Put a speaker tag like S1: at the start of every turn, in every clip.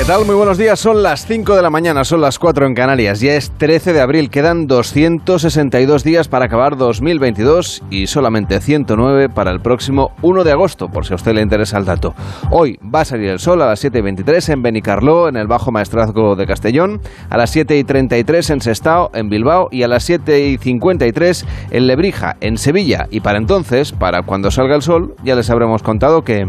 S1: ¿Qué tal? Muy buenos días. Son las 5 de la mañana, son las 4 en Canarias. Ya es 13 de abril. Quedan 262 días para acabar 2022 y solamente 109 para el próximo 1 de agosto, por si a usted le interesa el dato. Hoy va a salir el sol a las 7.23 en Benicarló, en el Bajo Maestrazgo de Castellón, a las 7.33 en Sestao, en Bilbao y a las 7.53 en Lebrija, en Sevilla. Y para entonces, para cuando salga el sol, ya les habremos contado que...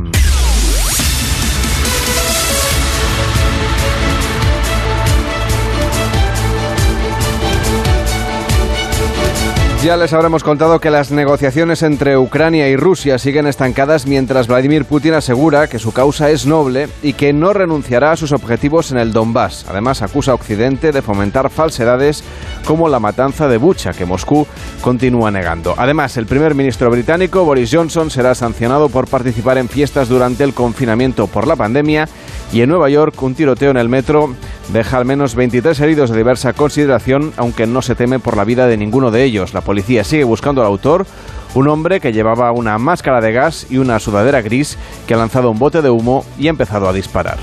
S1: Ya les habremos contado que las negociaciones entre Ucrania y Rusia siguen estancadas mientras Vladimir Putin asegura que su causa es noble y que no renunciará a sus objetivos en el Donbass. Además, acusa a Occidente de fomentar falsedades como la matanza de Bucha, que Moscú continúa negando. Además, el primer ministro británico Boris Johnson será sancionado por participar en fiestas durante el confinamiento por la pandemia y en Nueva York un tiroteo en el metro deja al menos 23 heridos de diversa consideración, aunque no se teme por la vida de ninguno de ellos. La policía sigue buscando al autor, un hombre que llevaba una máscara de gas y una sudadera gris que ha lanzado un bote de humo y ha empezado a disparar.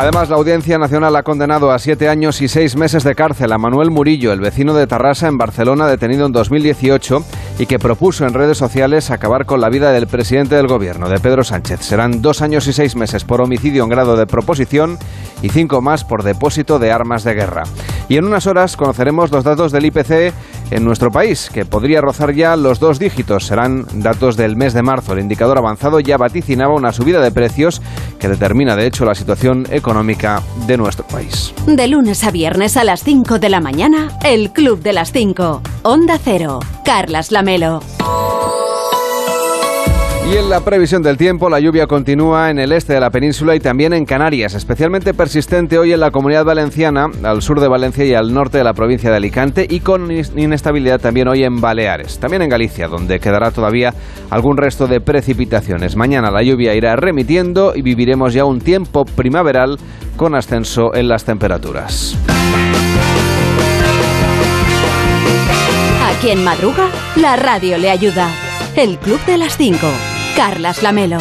S1: Además, la Audiencia Nacional ha condenado a siete años y seis meses de cárcel a Manuel Murillo, el vecino de Tarrasa en Barcelona, detenido en 2018 y que propuso en redes sociales acabar con la vida del presidente del gobierno, de Pedro Sánchez. Serán dos años y seis meses por homicidio en grado de proposición y cinco más por depósito de armas de guerra. Y en unas horas conoceremos los datos del IPC en nuestro país, que podría rozar ya los dos dígitos. Serán datos del mes de marzo. El indicador avanzado ya vaticinaba una subida de precios que determina, de hecho, la situación económica de nuestro país.
S2: De lunes a viernes a las 5 de la mañana, el Club de las 5. Onda Cero. Carlas Lamelo.
S1: Y en la previsión del tiempo, la lluvia continúa en el este de la península y también en Canarias, especialmente persistente hoy en la comunidad valenciana, al sur de Valencia y al norte de la provincia de Alicante, y con inestabilidad también hoy en Baleares, también en Galicia, donde quedará todavía algún resto de precipitaciones. Mañana la lluvia irá remitiendo y viviremos ya un tiempo primaveral con ascenso en las temperaturas.
S2: A quien madruga, la radio le ayuda. El Club de las 5. Carlas Lamelo.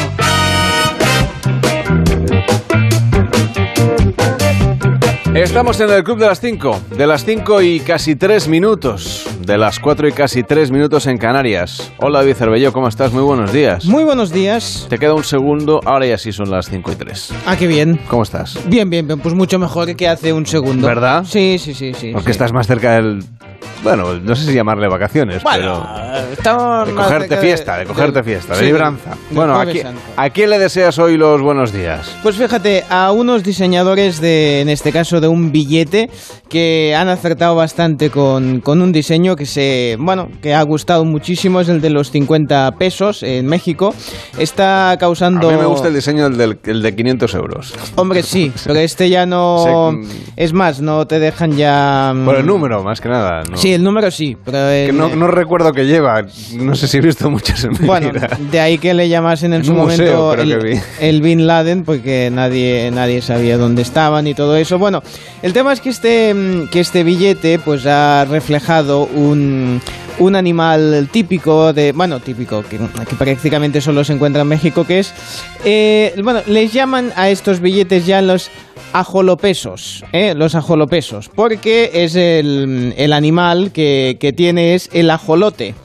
S1: Estamos en el Club de las 5, de las 5 y casi 3 minutos, de las 4 y casi 3 minutos en Canarias. Hola David Cervelló, ¿cómo estás? Muy buenos días.
S3: Muy buenos días.
S1: Te queda un segundo, ahora ya sí son las 5 y 3.
S3: Ah, qué bien.
S1: ¿Cómo estás?
S3: Bien, bien, bien, pues mucho mejor que hace un segundo.
S1: ¿Verdad?
S3: Sí, sí, sí, sí.
S1: Porque
S3: sí.
S1: estás más cerca del... Bueno, no sé si llamarle vacaciones,
S3: Bueno,
S1: pero...
S3: estamos
S1: De cogerte fiesta, de cogerte
S3: del-
S1: fiesta, de
S3: sí,
S1: libranza. Bueno, ¿a quién,
S3: Santo.
S1: ¿a quién le deseas hoy los buenos días?
S3: Pues fíjate, a unos diseñadores de, en este caso, de un billete que han acertado bastante con, con un diseño que se, bueno, que ha gustado muchísimo, es el de los 50 pesos en México. Está causando...
S1: A mí me gusta el diseño del, del- el de 500 euros.
S3: Hombre, sí, pero este ya no... Es más, no te dejan ya... mm,
S1: Por el número, más que nada. ¿No?
S3: Sí, el número sí, pero...
S1: Que no, no recuerdo que lleva. No sé si he visto muchas en mi
S3: Bueno,
S1: vida.
S3: de ahí que le llamasen en
S1: En
S3: su momento el, Bin Laden, porque nadie, nadie sabía dónde estaban y todo eso. Bueno, el tema es que este, mm, que este billete pues ha reflejado un, un animal típico de, bueno, típico, que, que prácticamente solo se encuentra en México, que es, eh, bueno, les llaman a estos billetes ya los ajolopesos, ¿eh? los ajolopesos, porque es el, el animal que, que tiene es el ajolote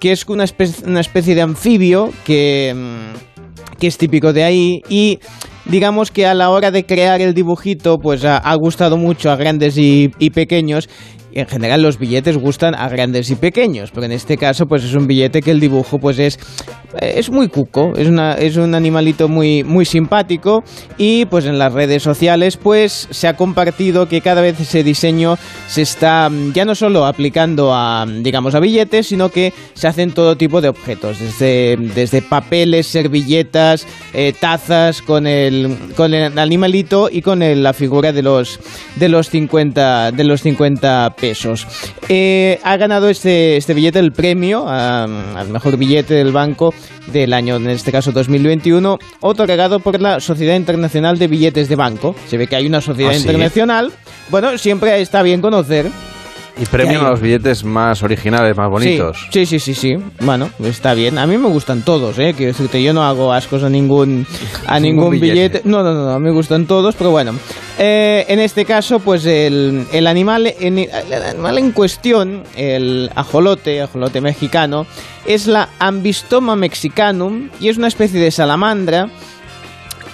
S3: que es una especie, de anfibio que, mm, que es típico de ahí y digamos que a la hora de crear el dibujito pues ha, ha gustado mucho a grandes y, pequeños en general los billetes gustan a grandes y pequeños, pero en este caso pues es un billete que el dibujo pues es es muy cuco, es una es un animalito muy muy simpático y pues en las redes sociales pues se ha compartido que cada vez ese diseño se está mm, ya no solo aplicando a digamos a billetes, sino que se hacen todo tipo de objetos, desde desde papeles, servilletas, eh, tazas con el con el animalito y con el- la figura de los de los 50 de los 50 pesos. Eh, ha ganado este, este billete el premio al mejor billete del banco del año, en este caso 2021, otorgado por la Sociedad Internacional de Billetes de Banco. Se ve que hay una sociedad
S1: ¿Ah, sí?
S3: internacional. Bueno, siempre está bien conocer
S1: Y premian a los billetes más originales, más bonitos.
S3: Sí, sí, sí, sí, sí. Bueno, está bien. A mí me gustan todos, ¿eh? Quiero decirte, yo no hago ascos a ningún, a
S1: Ningún
S3: ningún
S1: billete.
S3: billete. No, no, no, no, me gustan todos, pero bueno. Eh, en este caso, pues el, el animal en, el animal en cuestión, el ajolote, ajolote mexicano, es la Ambistoma mexicanum y es una especie de salamandra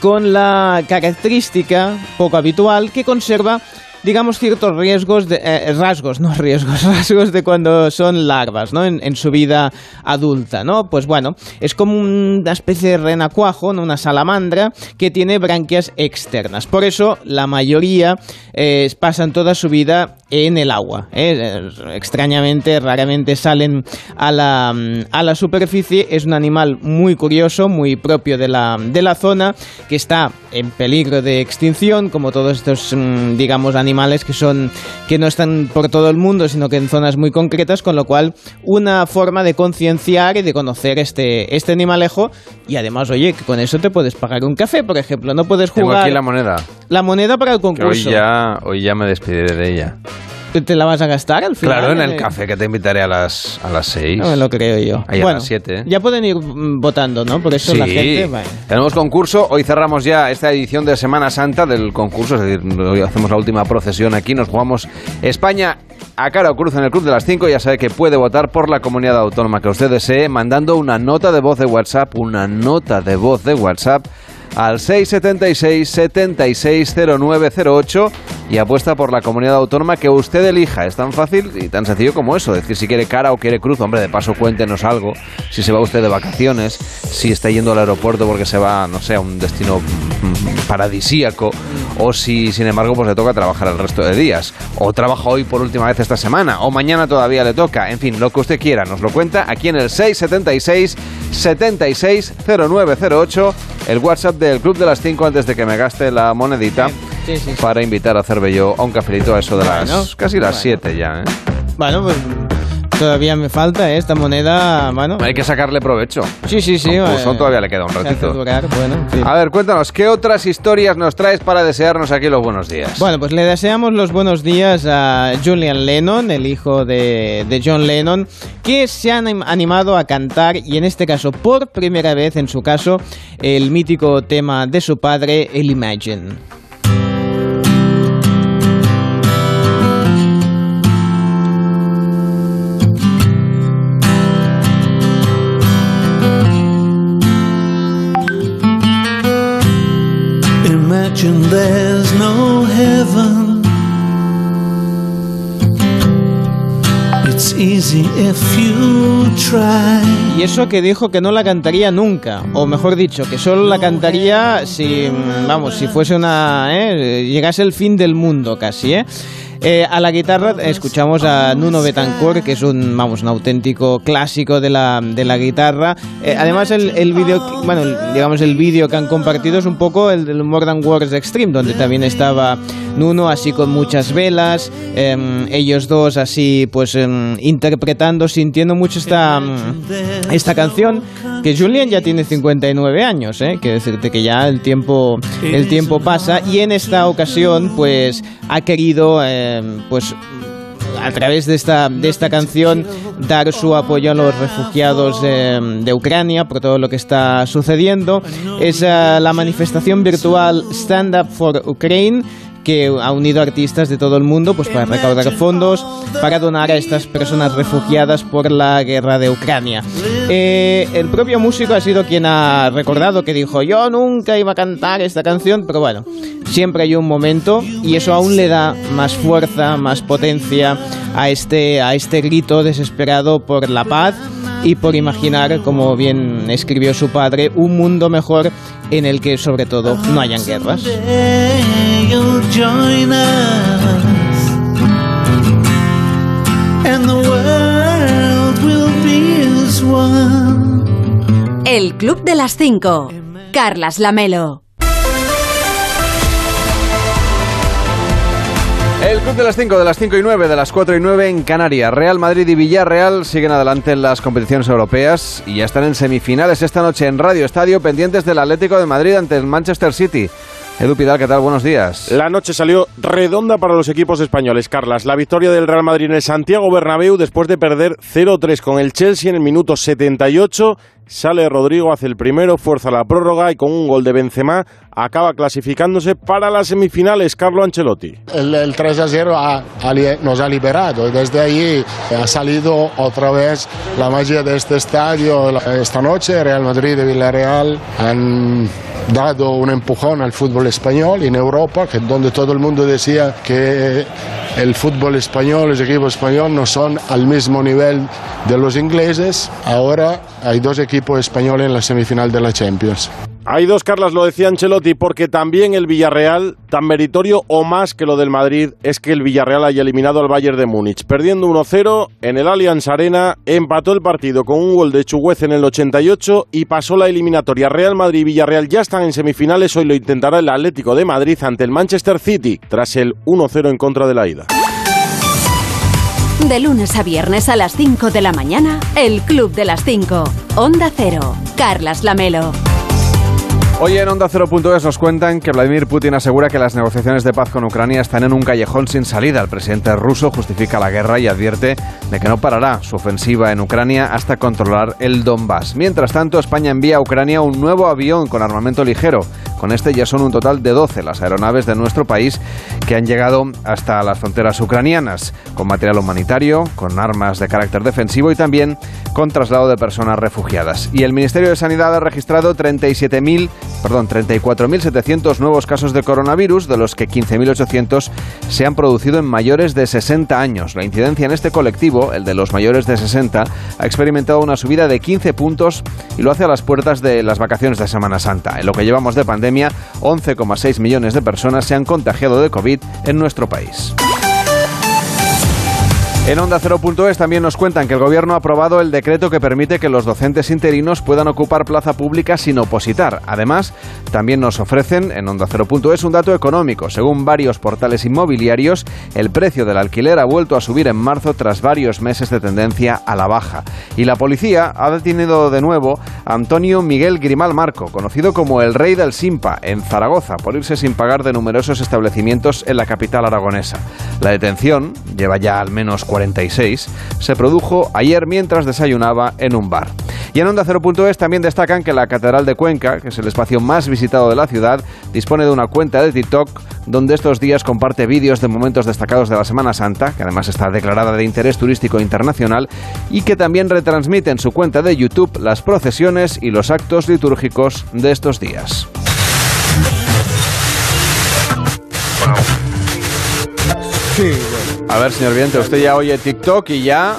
S3: con la característica poco habitual que conserva digamos ciertos riesgos de eh, rasgos no riesgos rasgos de cuando son larvas no en, en su vida adulta no pues bueno es como una especie de renacuajo ¿no? una salamandra que tiene branquias externas. Por eso la mayoría eh, pasan toda su vida en el agua ¿eh? extrañamente raramente salen a la, a la superficie. Es un animal muy curioso muy propio de la, de la zona que está en peligro de extinción como todos estos mm, digamos animales que son que no están por todo el mundo sino que en zonas muy concretas con lo cual una forma de concienciar y de conocer este este animalejo. Y además oye que con eso te puedes pagar un café por ejemplo. No puedes
S1: Tengo
S3: jugar
S1: aquí la moneda,
S3: la moneda para el
S1: que hoy
S3: concurso.
S1: ya, hoy ya me despediré de ella.
S3: Te la vas a gastar al final
S1: Claro, en el café que te invitaré a las, a las seis.
S3: no me lo creo yo.
S1: Ahí a
S3: bueno,
S1: las siete, ¿eh?
S3: ya pueden ir mm, votando, ¿no? Por eso la gente... bueno.
S1: Tenemos concurso. Hoy cerramos ya esta edición de Semana Santa del concurso. Es decir, hoy hacemos la última procesión aquí. Nos jugamos España a cara o cruz en el Club de las 5. Ya sabe que puede votar por la comunidad autónoma que usted desee mandando una nota de voz de WhatsApp. Una nota de voz de WhatsApp al 676 760908 y apuesta por la comunidad autónoma que usted elija. Es tan fácil y tan sencillo como eso. Decir si quiere cara o quiere cruz. Hombre, de paso cuéntenos algo. Si se va usted de vacaciones, si está yendo al aeropuerto porque se va, no sé, a un destino mm, paradisíaco o si, sin embargo, pues le toca trabajar el resto de días. O trabaja hoy por última vez esta semana o mañana todavía le toca. En fin, lo que usted quiera. Nos lo cuenta aquí en el 676 760908 el WhatsApp del Club de las 5 antes de que me gaste la monedita
S3: sí, sí.
S1: para invitar a Cervelló a un cafelito a eso de las
S3: Bueno,
S1: casi las
S3: bueno.
S1: 7 ya. ¿eh?
S3: Bueno, pues todavía me falta ¿eh? esta moneda, bueno...
S1: Hay que sacarle provecho.
S3: Sí, sí, sí. Eh,
S1: todavía le queda un ratito.
S3: durar, bueno.
S1: A ver, cuéntanos, ¿qué otras historias nos traes para desearnos aquí los buenos días?
S3: Bueno, pues le deseamos los buenos días a Julian Lennon, el hijo de, de John Lennon, que se han anim- animado a cantar, y en este caso por primera vez en su caso, el mítico tema de su padre, el Imagine.
S4: Imagine there's no heaven. It's easy if you try.
S3: Y eso que dijo que no la cantaría nunca, o mejor dicho, que solo la cantaría si, vamos, si fuese una, ¿eh? llegase el fin del mundo casi, ¿eh? Eh, a la guitarra escuchamos a Nuno Betancourt, que es un, vamos, un auténtico clásico de la, de la guitarra. Eh, además, el, el vídeo, bueno, digamos, el vídeo que han compartido es un poco el del More Than Extreme, donde también estaba Nuno así con muchas velas, em, ellos dos así, pues, em, interpretando, sintiendo mucho esta, mm, esta canción, que Julian ya tiene 59 años, ¿eh? que decirte que ya el tiempo, el tiempo pasa, y en esta ocasión, pues, ha querido, em, pues, a través de esta, de esta canción dar su apoyo a los refugiados de, de Ucrania por todo lo que está sucediendo. Es eh, la manifestación virtual Stand Up for Ukraine que ha unido artistas de todo el mundo pues para recaudar fondos para donar a estas personas refugiadas por la guerra de Ucrania. Eh, el propio músico ha sido quien ha recordado que dijo yo nunca iba a cantar esta canción, pero bueno, siempre hay un momento y eso aún le da más fuerza, más potencia a este, a este grito desesperado por la paz y por imaginar, como bien escribió su padre, un mundo mejor en el que sobre todo no hayan guerras.
S2: El Club de las 5. Carlas Lamelo.
S1: El Club de las 5, de las 5 y 9, de las 4 y 9 en Canarias. Real Madrid y Villarreal siguen adelante en las competiciones europeas y ya están en semifinales esta noche en Radio Estadio pendientes del Atlético de Madrid ante el Manchester City. Edu Pidal, ¿qué tal? Buenos días.
S5: La noche salió redonda para los equipos españoles, Carlas. La victoria del Real Madrid en el Santiago Bernabéu después de perder 0-3 con el Chelsea en el minuto 78 Sale Rodrigo, hace el primero, fuerza la prórroga y con un gol de Benzema acaba clasificándose para las semifinales. Carlo Ancelotti.
S6: El, 3 a 0 nos ha liberado. Desde ahí ha salido otra vez la magia de este estadio. Esta noche Real Madrid y Villarreal han dado un empujón al fútbol español en Europa, que donde todo el mundo decía que el fútbol español, los equipos españoles no son al mismo nivel de los ingleses. Ahora hay dos equipos españoles en la semifinal de la Champions.
S5: Hay dos, Carlas, lo decía Ancelotti, porque también el Villarreal, tan meritorio o más que lo del Madrid, es que el Villarreal haya eliminado al Bayern de Múnich. Perdiendo 1-0 en el Allianz Arena, empató el partido con un gol de Chuguez en el 88 y pasó la eliminatoria. Real Madrid y Villarreal ya están en semifinales. Hoy lo intentará el Atlético de Madrid ante el Manchester City, tras el 1-0 en contra de la ida.
S2: De lunes a viernes a las 5 de la mañana, el Club de las 5. Onda Cero. Carlas Lamelo.
S1: Hoy en Onda 0.es nos cuentan que Vladimir Putin asegura que las negociaciones de paz con Ucrania están en un callejón sin salida. El presidente ruso justifica la guerra y advierte de que no parará su ofensiva en Ucrania hasta controlar el Donbass. Mientras tanto, España envía a Ucrania un nuevo avión con armamento ligero. Con este ya son un total de 12 las aeronaves de nuestro país que han llegado hasta las fronteras ucranianas, con material humanitario, con armas de carácter defensivo y también con traslado de personas refugiadas. Y el Ministerio de Sanidad ha registrado 37.000 perdón, 34.700 nuevos casos de coronavirus, de los que 15.800 se han producido en mayores de 60 años. La incidencia en este colectivo, el de los mayores de 60, ha experimentado una subida de 15 puntos y lo hace a las puertas de las vacaciones de Semana Santa. En lo que llevamos de pandemia, 11,6 millones de personas se han contagiado de COVID en nuestro país. En Onda 0.es también nos cuentan que el Gobierno ha aprobado el decreto que permite que los docentes interinos puedan ocupar plaza pública sin opositar. Además, también nos ofrecen en Onda 0.es un dato económico. Según varios portales inmobiliarios, el precio del alquiler ha vuelto a subir en marzo tras varios meses de tendencia a la baja. Y la policía ha detenido de nuevo a Antonio Miguel Grimal Marco, conocido como el Rey del Simpa, en Zaragoza, por irse sin pagar de numerosos establecimientos en la capital aragonesa. La detención lleva ya al menos 46, se produjo ayer mientras desayunaba en un bar. Y en Onda 0.es también destacan que la Catedral de Cuenca, que es el espacio más visitado de la ciudad, dispone de una cuenta de TikTok donde estos días comparte vídeos de momentos destacados de la Semana Santa, que además está declarada de interés turístico internacional, y que también retransmite en su cuenta de YouTube las procesiones y los actos litúrgicos de estos días. A ver, señor Viente, usted ya oye TikTok y ya...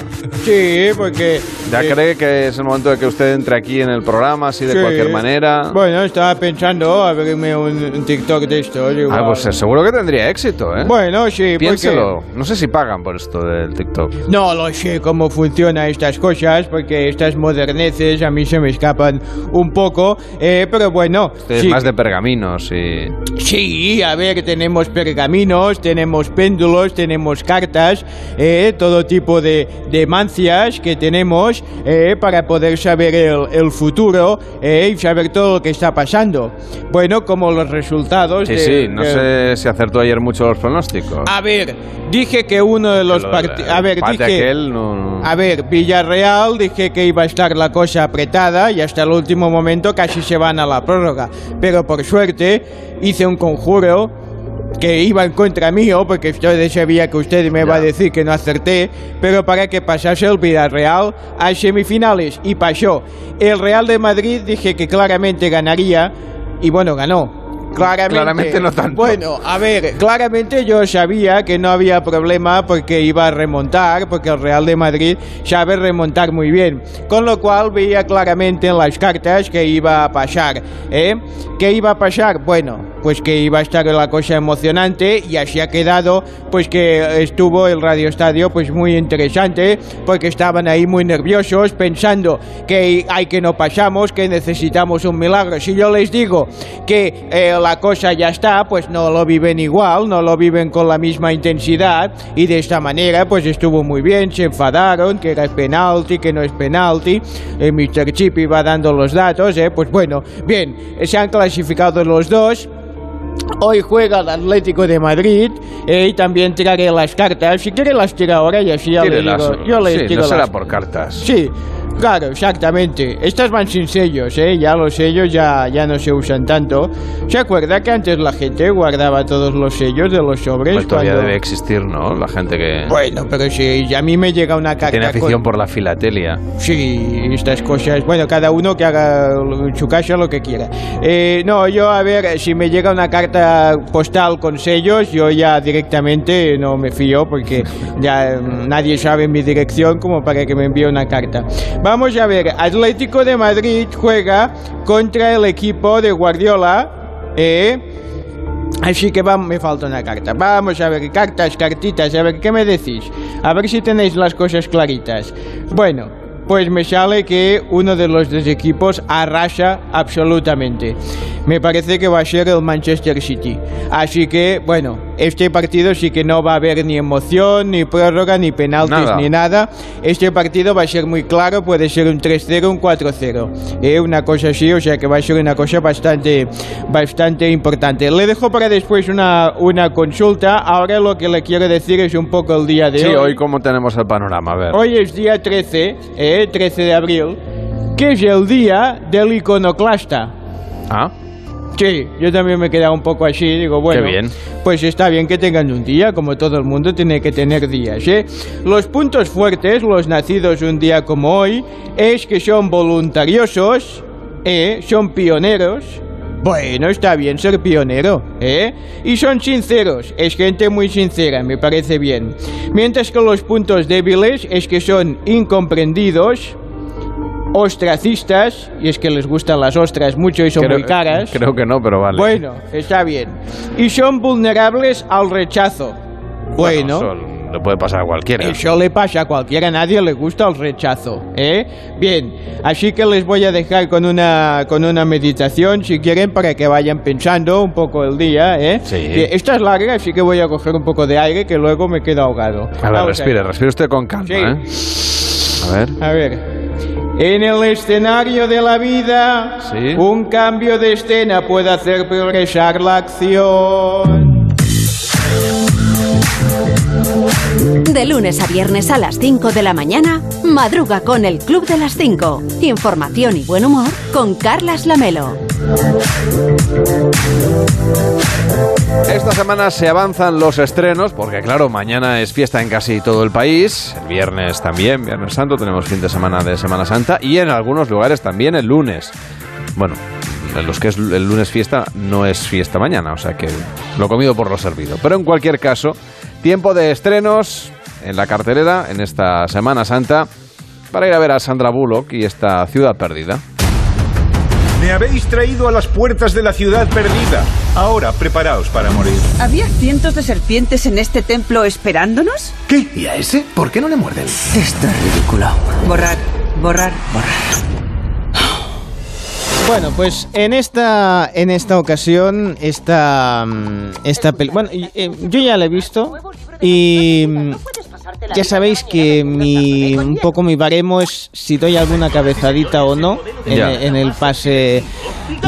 S3: Sí, porque...
S1: ¿Ya
S3: eh,
S1: cree que es el momento de que usted entre aquí en el programa, así de
S3: sí.
S1: cualquier manera?
S3: Bueno, estaba pensando abrirme un, un TikTok de esto.
S1: Ah, pues eh, seguro que tendría éxito, ¿eh?
S3: Bueno, sí,
S1: Piénselo. No sé si pagan por esto del TikTok.
S3: No lo sé cómo funcionan estas cosas, porque estas moderneces a mí se me escapan un poco, eh, pero bueno.
S1: Usted
S3: sí.
S1: es más de pergaminos y...
S3: Sí, a ver, tenemos pergaminos, tenemos péndulos, tenemos cartas, eh, todo tipo de, de que tenemos eh, para poder saber el, el futuro eh, y saber todo lo que está pasando. Bueno, como los resultados.
S1: Sí,
S3: de-
S1: sí, no
S3: de-
S1: sé si acertó ayer mucho los pronósticos.
S3: A ver, dije que uno de los
S1: Lo-
S3: partidos. A ver, dije.
S1: aquel no- no-
S3: A ver, Villarreal, dije que iba a estar la cosa apretada y hasta el último momento casi se van a la prórroga. Pero por suerte hice un conjuro que iba en contra mío, porque yo sabía que usted me iba a decir que no acerté, pero para que pasase el Villarreal a semifinales y pasó. El Real de Madrid dije que claramente ganaría y bueno, ganó. Claramente,
S1: Claramente no tanto.
S3: Bueno, a ver, claramente yo sabía que no había problema porque iba a remontar, porque el Real de Madrid sabe remontar muy bien. Con lo cual veía claramente en las cartas que iba a pasar. ¿eh? ¿Qué iba a pasar? Bueno, pues que iba a estar la cosa emocionante y así ha quedado, pues que estuvo el Radio Estadio pues muy interesante, porque estaban ahí muy nerviosos, pensando que hay que no pasamos, que necesitamos un milagro. Si yo les digo que eh, la cosa ya está, pues no lo viven igual, no lo viven con la misma intensidad y de esta manera pues estuvo muy bien, se enfadaron, que era penalti, que no es penalti, eh, Mr. Chip iba dando los datos, eh, pues bueno, bien, se han clasificado los dos. Hoy juega el Atlético de Madrid eh, y también tiraré las cartas. Si quiere las tira ahora y así ya le digo. Yo les
S1: sí, no será
S3: las-
S1: por cartas.
S3: Sí, claro, exactamente. Estas van sin sellos, ¿eh? Ya los sellos ya, ya no se usan tanto. ¿Se acuerda que antes la gente guardaba todos los sellos de los sobres?
S1: Pues todavía
S3: cuando-
S1: debe existir, ¿no? La gente que
S3: Bueno, pero si a mí me llega una carta
S1: tiene afición
S3: con-
S1: por la filatelia.
S3: Sí, estas cosas. Bueno, cada uno que haga en su casa lo que quiera. Eh, no, yo a ver, si me llega una carta postal con sellos, yo ya directamente no me fío porque ya mm, nadie sabe mi dirección como para que me envíe una carta. Vamos a ver, Atlético de Madrid juega contra el equipo de Guardiola. Eh, Así que me falta una carta. Vamos a ver, cartas, cartitas, a ver, ¿qué me decís? A ver si tenéis las cosas claritas. Bueno, pues me sale que uno de los dos equipos arrasa absolutamente. Me parece que va a ser el Manchester City. Así que, bueno, este partido sí que no va a haber ni emoción, ni prórroga, ni penaltis,
S1: Nada.
S3: ni nada. Este partido va a ser muy claro, puede ser un 3-0, un 4-0. Eh, una cosa así, o sea que va a ser una cosa bastante, bastante importante. Le dejo para después una, una consulta. Ahora lo que le quiero decir es un poco el día de
S1: Sí,
S3: hoy.
S1: hoy cómo tenemos el panorama, a ver.
S3: Hoy es día 13, eh, 13 de abril, que es el día del iconoclasta.
S1: Ah,
S3: Sí, yo también me he quedado un poco así, digo, bueno,
S1: Qué bien.
S3: pues está bien que tengan un día, como todo el mundo tiene que tener días, ¿eh? Los puntos fuertes, los nacidos un día como hoy, es que son voluntariosos, ¿eh? Son pioneros. Bueno, está bien ser pionero, ¿eh? Y son sinceros, es gente muy sincera, me parece bien. Mientras que los puntos débiles es que son incomprendidos, ostracistas, y es que les gustan las ostras mucho y son
S1: creo,
S3: muy caras.
S1: Creo que no, pero vale.
S3: Bueno, está bien. Y son vulnerables al rechazo. Bueno,
S1: Eso le puede pasar a cualquiera.
S3: eso le pasa a cualquiera, a nadie le gusta el rechazo, ¿eh? Bien, así que les voy a dejar con una, con una meditación, si quieren, para que vayan pensando un poco el día, ¿eh?
S1: Sí.
S3: Esta es larga, así que voy a coger un poco de aire, que luego me quedo ahogado.
S1: A ver, respire, respire usted con calma,
S3: Sí.
S1: ¿eh? A ver.
S3: A ver. En el escenario de la vida,
S1: Sí.
S3: un cambio de escena puede hacer progresar la acción.
S2: De lunes a viernes a las 5 de la mañana, madruga con el Club de las 5. Información y buen humor con Carlas Lamelo.
S1: Esta semana se avanzan los estrenos, porque claro, mañana es fiesta en casi todo el país, el viernes también, Viernes Santo, tenemos fin de semana de Semana Santa y en algunos lugares también el lunes. Bueno, en los que es el lunes fiesta no es fiesta mañana, o sea que lo comido por lo servido. Pero en cualquier caso, tiempo de estrenos en la cartelera en esta Semana Santa para ir a ver a Sandra Bullock y esta ciudad perdida.
S7: Me habéis traído a las puertas de la ciudad perdida. Ahora preparaos para morir.
S8: ¿Había cientos de serpientes en este templo esperándonos?
S7: ¿Qué? ¿Y a ese? ¿Por qué no le muerden?
S8: Esto es ridículo. Borrar, borrar, borrar.
S3: Bueno, pues en esta en esta ocasión esta mm, esta peli- bueno, eh, yo ya la he visto y mm, ya sabéis que mi un poco mi baremo es si doy alguna cabezadita o no en, en el pase.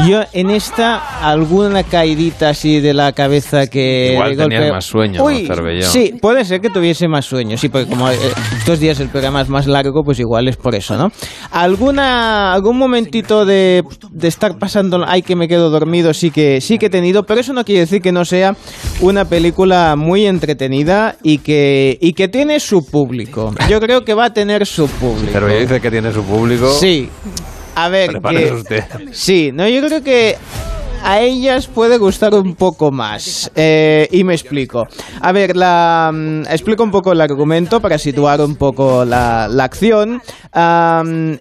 S3: Yo en esta alguna caidita así de la cabeza que
S1: Igual
S3: de
S1: tenías
S3: golpe-
S1: más sueño, ¿no,
S3: Uy? Sí, puede ser que tuviese más sueño, sí, porque como eh, estos días el programa es más largo, pues igual es por eso, ¿no? Alguna algún momentito de, de estar pasando, ay que me quedo dormido, sí que sí que he tenido, pero eso no quiere decir que no sea una película muy entretenida y que y que tiene su público. Yo creo que va a tener su público.
S1: Pero dice que tiene su público.
S3: Sí. A ver, que-
S1: usted.
S3: Sí, no, yo creo que a ellas puede gustar un poco más. Eh, y me explico. A ver, la, mm, explico un poco el argumento para situar un poco la, la acción.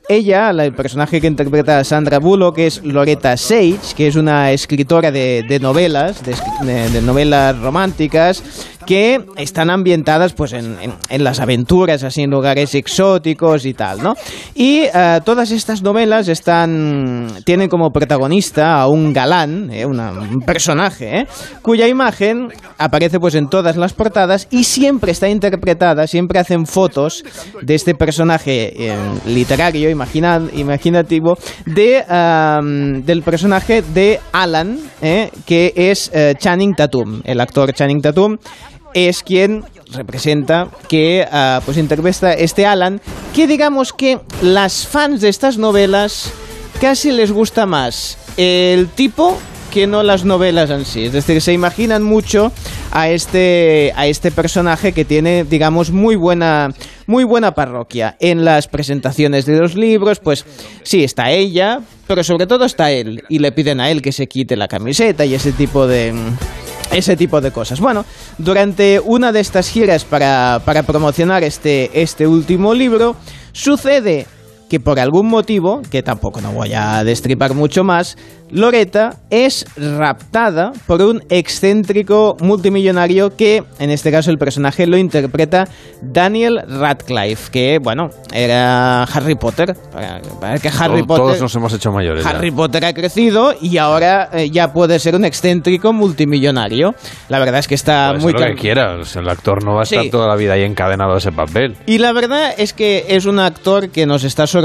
S3: Ella, la- el personaje que interpreta a Sandra Bullock, es Loretta Sage, que es una escritora de, de novelas, de novelas románticas, que están ambientadas pues en, en- las aventuras, así en lugares exóticos y tal, ¿no? Y eh, todas estas novelas están tienen como protagonista a un galán, eh, un personaje, eh, cuya imagen aparece pues en todas las portadas y siempre está interpretada, siempre hacen fotos de este personaje eh, literario, imagina- imaginativo, de, del personaje de Alan, que es Channing Tatum, el actor Channing Tatum es quien representa que ah, pues interpreta este Alan que digamos que las fans de estas novelas casi les gusta más el tipo que no las novelas en sí. Es decir, se imaginan mucho a este, a este personaje que tiene, digamos, muy buena, muy buena parroquia. En las presentaciones de los libros, pues sí, está ella, pero sobre todo está él. Y le piden a él que se quite la camiseta y ese tipo de ese tipo de cosas. Bueno, durante una de estas giras para, para promocionar este, este último libro, sucede que por algún motivo, que tampoco no voy a destripar mucho más, Loretta es raptada por un excéntrico multimillonario que, en este caso el personaje lo interpreta Daniel Radcliffe, que, bueno, era Harry Potter. Para, para que Harry
S1: Todos-
S3: Potter...
S1: Todos nos hemos hecho mayores. ya.
S3: Harry Potter ha crecido y ahora eh, ya puede ser un excéntrico multimillonario. La verdad es que está
S1: Puede
S3: muy
S1: ser lo que quiera. o sea, el actor no va a estar
S3: Sí.
S1: toda la vida ahí encadenado a ese papel.
S3: Y la verdad es que es un actor que nos está sorprendiendo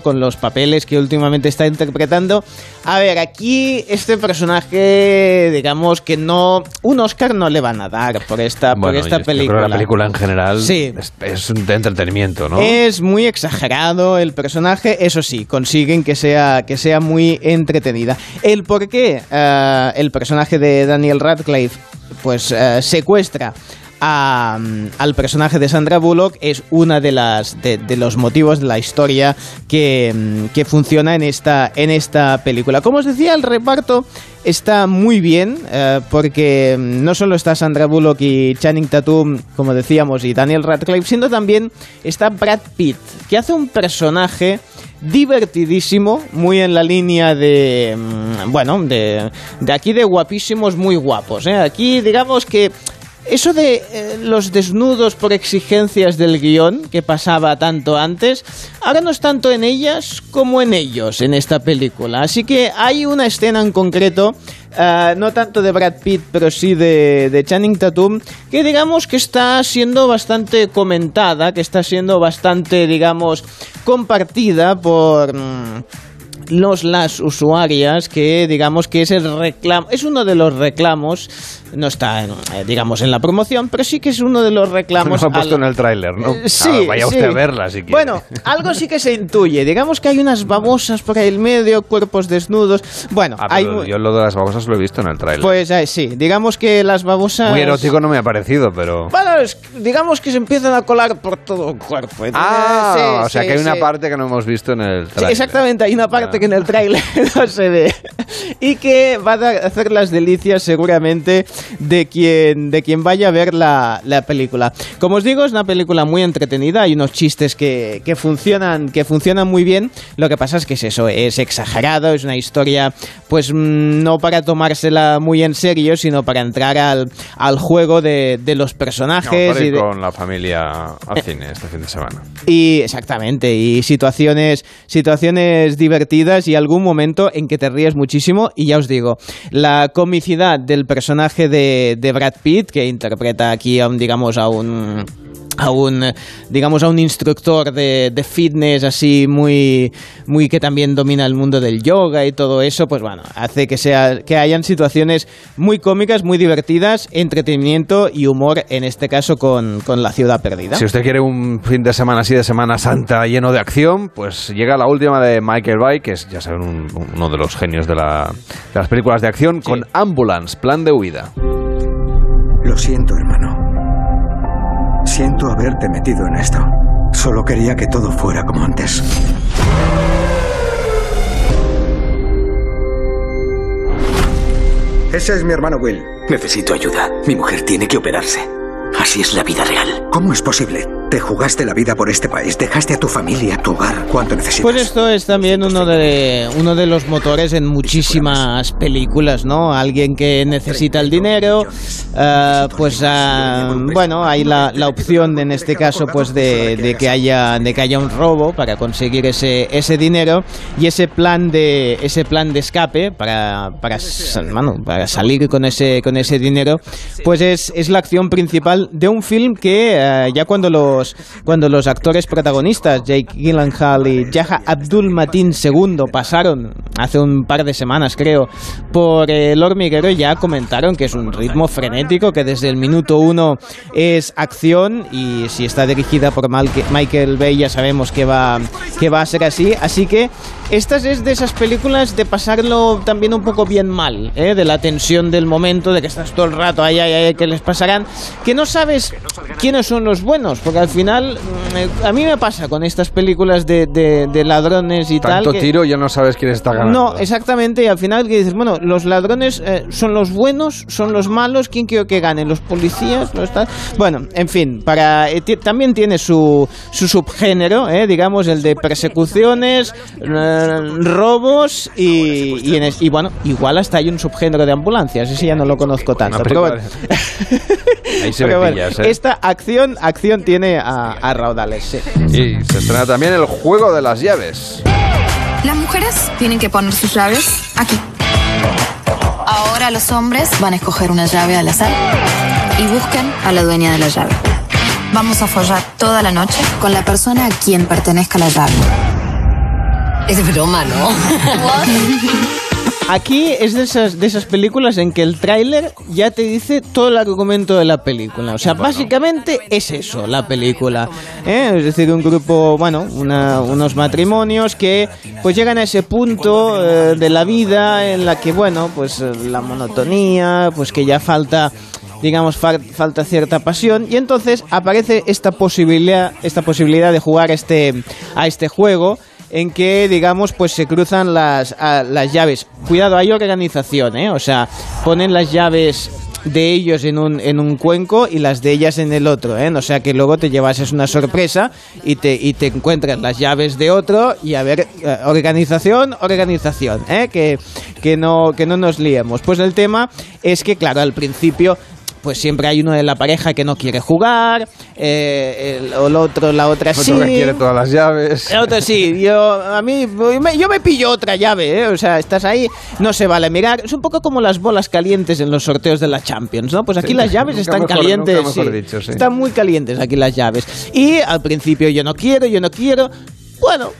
S3: con los papeles que últimamente está interpretando. A ver, aquí este personaje, digamos que no. Un Oscar no le van a dar por esta, por esta
S1: yo- yo creo
S3: película.
S1: que la película en general
S3: Sí.
S1: es, es un de entretenimiento, ¿no?
S3: Es muy exagerado el personaje, eso sí, consiguen que sea, que sea muy entretenida. El por qué eh, el personaje de Daniel Radcliffe pues eh, secuestra al personaje de Sandra Bullock es una de las de, los motivos de la historia que, que funciona en esta en esta película. Como os decía, el reparto está muy bien eh, porque no solo está Sandra Bullock y Channing Tatum, como decíamos, y Daniel Radcliffe, sino también está Brad Pitt, que hace un personaje divertidísimo, muy en la línea de, mm, bueno, de, de aquí de guapísimos muy guapos. ¿eh? Aquí digamos que eso de eh, los desnudos por exigencias del guion, que pasaba tanto antes, ahora no es tanto en ellas como en ellos en esta película. Así que hay una escena en concreto, eh, no tanto de Brad Pitt, pero sí de, de Channing Tatum, que digamos que está siendo bastante comentada, que está siendo bastante, digamos, compartida por... mm, los las usuarias que digamos que es el reclamo es uno de los reclamos no está en, eh, digamos en la promoción pero sí que es uno de los reclamos
S1: Nos han puesto
S3: al-
S1: en el tráiler, ¿no?
S3: Eh, sí,
S1: Ah, vaya usted
S3: sí.
S1: a verla si quiere.
S3: Bueno, algo sí que se intuye. Digamos que hay unas babosas por ahí en medio, cuerpos desnudos. Bueno,
S1: Ah, pero yo lo de las babosas lo he visto en el tráiler.
S3: pues eh, sí, digamos que las babosas
S1: Muy erótico no me ha parecido, pero...
S3: Bueno, es- digamos que se empiezan a colar por todo el cuerpo. Entonces,
S1: Ah,
S3: sí,
S1: o sea que hay una parte que no hemos visto en el
S3: Sí,
S1: tráiler.
S3: exactamente, hay una parte Que en el tráiler no se ve y que va a hacer las delicias seguramente de quien, de quien vaya a ver la, la película. Como os digo, es una película muy entretenida, hay unos chistes que, que funcionan, que funcionan muy bien. Lo que pasa es que es eso, es exagerado, es una historia, pues mm, no para tomársela muy en serio, sino para entrar al, al juego de, de los
S1: No,
S3: personajes
S1: para
S3: y de,
S1: con la familia al cine este fin de semana.
S3: y exactamente, y situaciones, situaciones divertidas y algún momento en que te ríes muchísimo. Y ya os digo, la comicidad del personaje de, de Brad Pitt, que interpreta aquí a un, digamos, a un a un digamos a un instructor de, de fitness así muy muy que también domina el mundo del yoga y todo eso pues bueno hace que sea que hayan situaciones muy cómicas muy divertidas entretenimiento y humor en este caso con, con la ciudad perdida
S1: Si usted quiere un fin de semana así de Semana Santa lleno de acción, pues llega la última de Michael Bay, que es, ya saben, un- uno de los genios de, la- de las películas de acción, con Ambulance, plan de huida.
S9: Lo siento, hermano. Siento haberte metido en esto. Solo quería que todo fuera como antes. Ese es mi hermano Will.
S10: Necesito ayuda. Mi mujer tiene que operarse. Así es la vida real.
S9: ¿Cómo es posible? Te jugaste la vida por este país, dejaste a tu familia, tu hogar, cuánto necesitas.
S3: Pues esto es también uno de, uno de los motores en muchísimas películas, ¿no? Alguien que necesita el dinero, eh, pues ah, bueno, hay la, la opción en este caso pues de, de que haya de que haya un robo para conseguir ese, ese dinero y ese plan de ese plan de escape para para, bueno, para salir con ese con ese dinero, pues es, es la acción principal de un film que eh, ya cuando los cuando los actores protagonistas Jake Gyllenhaal y Yaha Abdul Mateen II pasaron hace un par de semanas creo por el hormiguero ya comentaron que es un ritmo frenético que desde el minuto uno es acción y si está dirigida por Michael Bay ya sabemos que va que va a ser así así que estas es de esas películas de pasarlo también un poco bien mal, ¿eh? de la tensión del momento, de que estás todo el rato, ay, ay, ay, que les pasarán, que no sabes quiénes son los buenos, porque al final, eh, a mí me pasa con estas películas de, de- de ladrones y
S1: Tanto
S3: tal. que-
S1: tiro ya no sabes quién está ganando.
S3: no, exactamente, y al final que dices, bueno, los ladrones eh, son los buenos, son los malos, ¿quién quiero que gane? ¿Los policías? ¿Los tal? Bueno, en fin, para eh, también tiene su, su subgénero, eh, digamos, el de persecuciones, robos y, y, en es- y, bueno, igual hasta hay un subgénero de ambulancias, ese ya no lo conozco tanto. Pero bueno,
S1: Ahí se
S3: pero
S1: me
S3: bueno,
S1: pillas,
S3: esta acción, acción tiene a, a raudales, sí.
S1: Y se estrena también el juego de las llaves.
S11: Las mujeres tienen que poner sus llaves aquí. Ahora los hombres van a escoger una llave al azar y busquen a la dueña de la llave. Vamos a follar toda la noche con la persona a quien pertenezca la llave. Es broma, ¿no?
S3: Aquí es de esas, de esas películas en que el tráiler ya te dice todo el argumento de la película. O sea, básicamente es eso, la película. ¿eh? Es decir, un grupo, bueno, una- unos matrimonios que pues llegan a ese punto eh, de la vida en la que, bueno, pues eh, la monotonía, pues que ya falta digamos fal- falta cierta pasión y entonces aparece esta posibilidad esta posibilidad de jugar este a este juego en que digamos pues se cruzan las, a- las llaves cuidado hay organización ¿eh? o sea ponen las llaves de ellos en un, en un cuenco y las de ellas en el otro, ¿eh? O sea que luego te llevases una sorpresa y te, y te encuentras las llaves de otro y a ver, eh, organización, organización, ¿eh? Que, que, no, que no nos liemos. Pues el tema es que, claro, al principio pues siempre hay uno de la pareja que no quiere jugar, eh, el, o el otro, la otra sí.
S1: Otro que quiere todas las llaves.
S3: El otro sí, yo a mí yo me pillo otra llave, ¿eh? o sea, estás ahí, no se vale mirar, es un poco como las bolas calientes en los sorteos de la Champions, ¿no? Pues aquí
S1: Sí,
S3: las llaves están
S1: mejor-
S3: calientes, sí.
S1: dicho, sí.
S3: están muy calientes aquí las llaves. Y al principio yo no quiero, yo no quiero, bueno,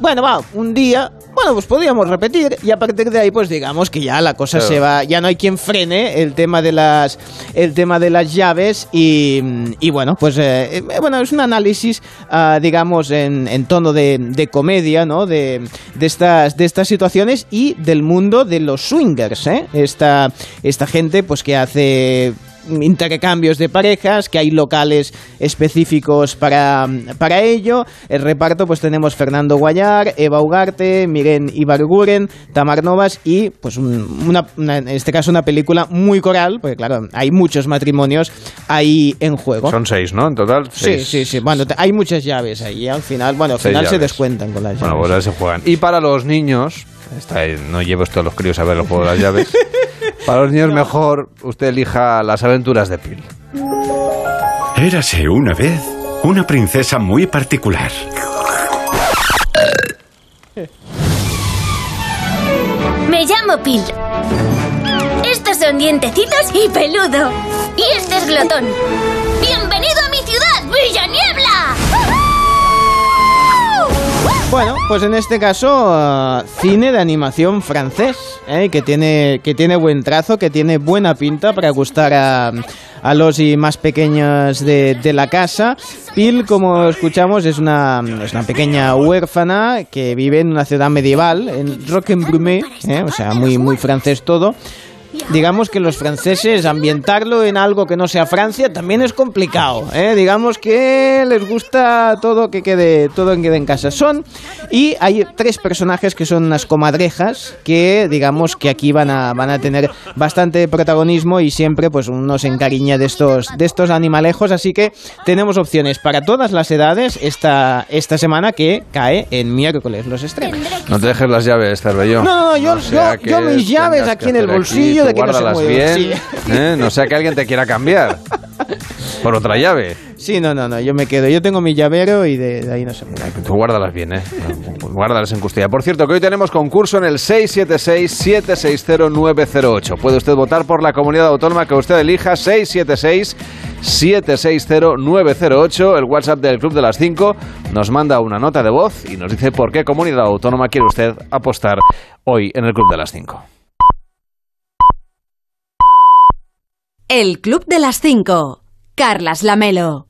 S3: bueno, va, un día, bueno, pues podríamos repetir y a partir de ahí pues digamos que ya la cosa
S1: Claro.
S3: se va, ya no hay quien frene el tema de las el tema de las llaves y, y bueno, pues eh, eh, bueno, es un análisis ah, digamos en, en tono de, de comedia, ¿no? De, de estas de estas situaciones y del mundo de los swingers, ¿eh? Esta esta gente pues que hace intercambios de parejas, que hay locales específicos para, para ello. El reparto, pues tenemos Fernando Guayar, Eva Ugarte, Miren Ibarguren, Tamar Novas y, pues, un- una, una- en este caso, una película muy coral, porque, claro, hay muchos matrimonios ahí en juego.
S1: Son seis, ¿no? En total.
S3: Sí,
S1: seis.
S3: sí, sí. Bueno, hay muchas llaves ahí. Al final, bueno, al final se descuentan con las llaves.
S1: Bueno, pues ahora se juegan. Y para los niños, está ahí, no llevo esto a los críos a ver el juego de las llaves. para los niños mejor usted elija las aventuras de Pil.
S12: Érase una vez una princesa muy particular.
S13: Me llamo Pil. Estos son dientecitos y peludo. Y este es glotón. ¡Bienvenido
S3: Bueno, pues en este caso, ah, cine de animación francés, ¿eh? que, tiene, que tiene buen trazo, que tiene buena pinta para gustar a, a los y más pequeños de, de la casa. Pil, como escuchamos, es una, es una pequeña huérfana que vive en una ciudad medieval, en Roquembrumé, ¿eh? o sea, muy, muy francés todo. Digamos que los franceses ambientarlo en algo que no sea Francia también es complicado. ¿eh? Digamos que les gusta todo que quede todo en quede en casa. Son y hay tres personajes que son unas comadrejas que digamos que aquí van a van a tener bastante protagonismo y siempre pues uno se encariña de estos de estos animalejos, así que tenemos opciones para todas las edades esta esta semana que cae en miércoles los estrenos.
S1: No te dejes las llaves, Cervelló.
S3: No, no, yo,
S1: No
S3: yo, mis llaves aquí en el bolsillo
S1: tú
S3: de que no se
S1: guárdalas
S3: muevan.
S1: bien,
S3: Sí.
S1: ¿eh? No sea que alguien te quiera cambiar por otra llave.
S3: Sí, no, no, no, yo me quedo. Yo tengo mi llavero y de, de ahí no se mueve.
S1: Tú guárdalas bien, ¿eh? Guárdalas en custodia. Por cierto, que hoy tenemos concurso en el 676-760-908. Puede usted votar por la comunidad autónoma que usted elija, 676-760-908. El WhatsApp del Club de las 5 nos manda una nota de voz y nos dice por qué comunidad autónoma quiere usted apostar hoy en el Club de las 5.
S2: El Club de las 5. Carlas Lamelo.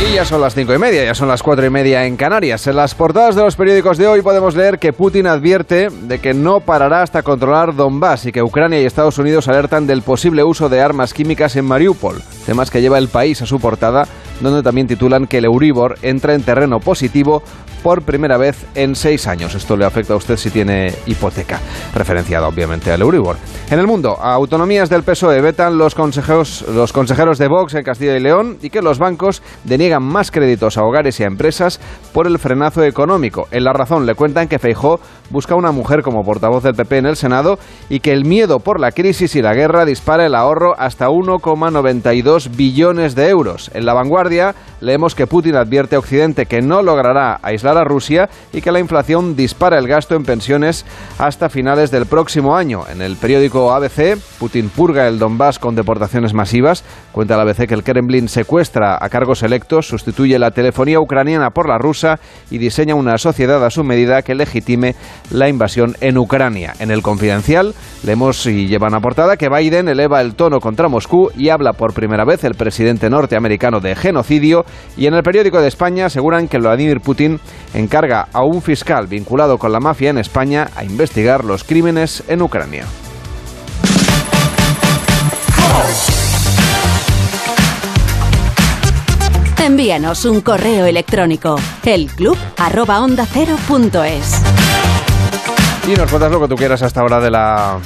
S1: Y ya son las cinco y media, ya son las cuatro y media en Canarias. En las portadas de los periódicos de hoy podemos leer que Putin advierte de que no parará hasta controlar Donbass y que Ucrania y Estados Unidos alertan del posible uso de armas químicas en Mariupol, temas que lleva el país a su portada, donde también titulan que el Euribor entra en terreno positivo por primera vez en seis años. Esto le afecta a usted si tiene hipoteca, referenciada obviamente al Euribor. En el mundo, a autonomías del PSOE vetan los consejeros, los consejeros de Vox en Castilla y León y que los bancos deniegan más créditos a hogares y a empresas por el frenazo económico. En La Razón le cuentan que Feijó busca una mujer como portavoz del PP en el Senado y que el miedo por la crisis y la guerra dispara el ahorro hasta 1,92 billones de euros. En La Vanguardia leemos que Putin advierte a Occidente que no logrará aislar a Rusia y que la inflación dispara el gasto en pensiones hasta finales del próximo año. En el periódico ABC, Putin purga el Donbass con deportaciones masivas. Cuenta el ABC que el Kremlin secuestra a cargos electos, sustituye la telefonía ucraniana por la rusa y diseña una sociedad a su medida que legitime la invasión en Ucrania. En el Confidencial leemos y llevan a portada que Biden eleva el tono contra Moscú y habla por primera vez el presidente norteamericano de genocidio y en el periódico de España aseguran que Vladimir Putin encarga a un fiscal vinculado con la mafia en España a investigar los crímenes en Ucrania.
S2: Envíanos un correo electrónico. elclub@ondacero.es.
S1: Y nos cuentas lo que tú quieras hasta hora de la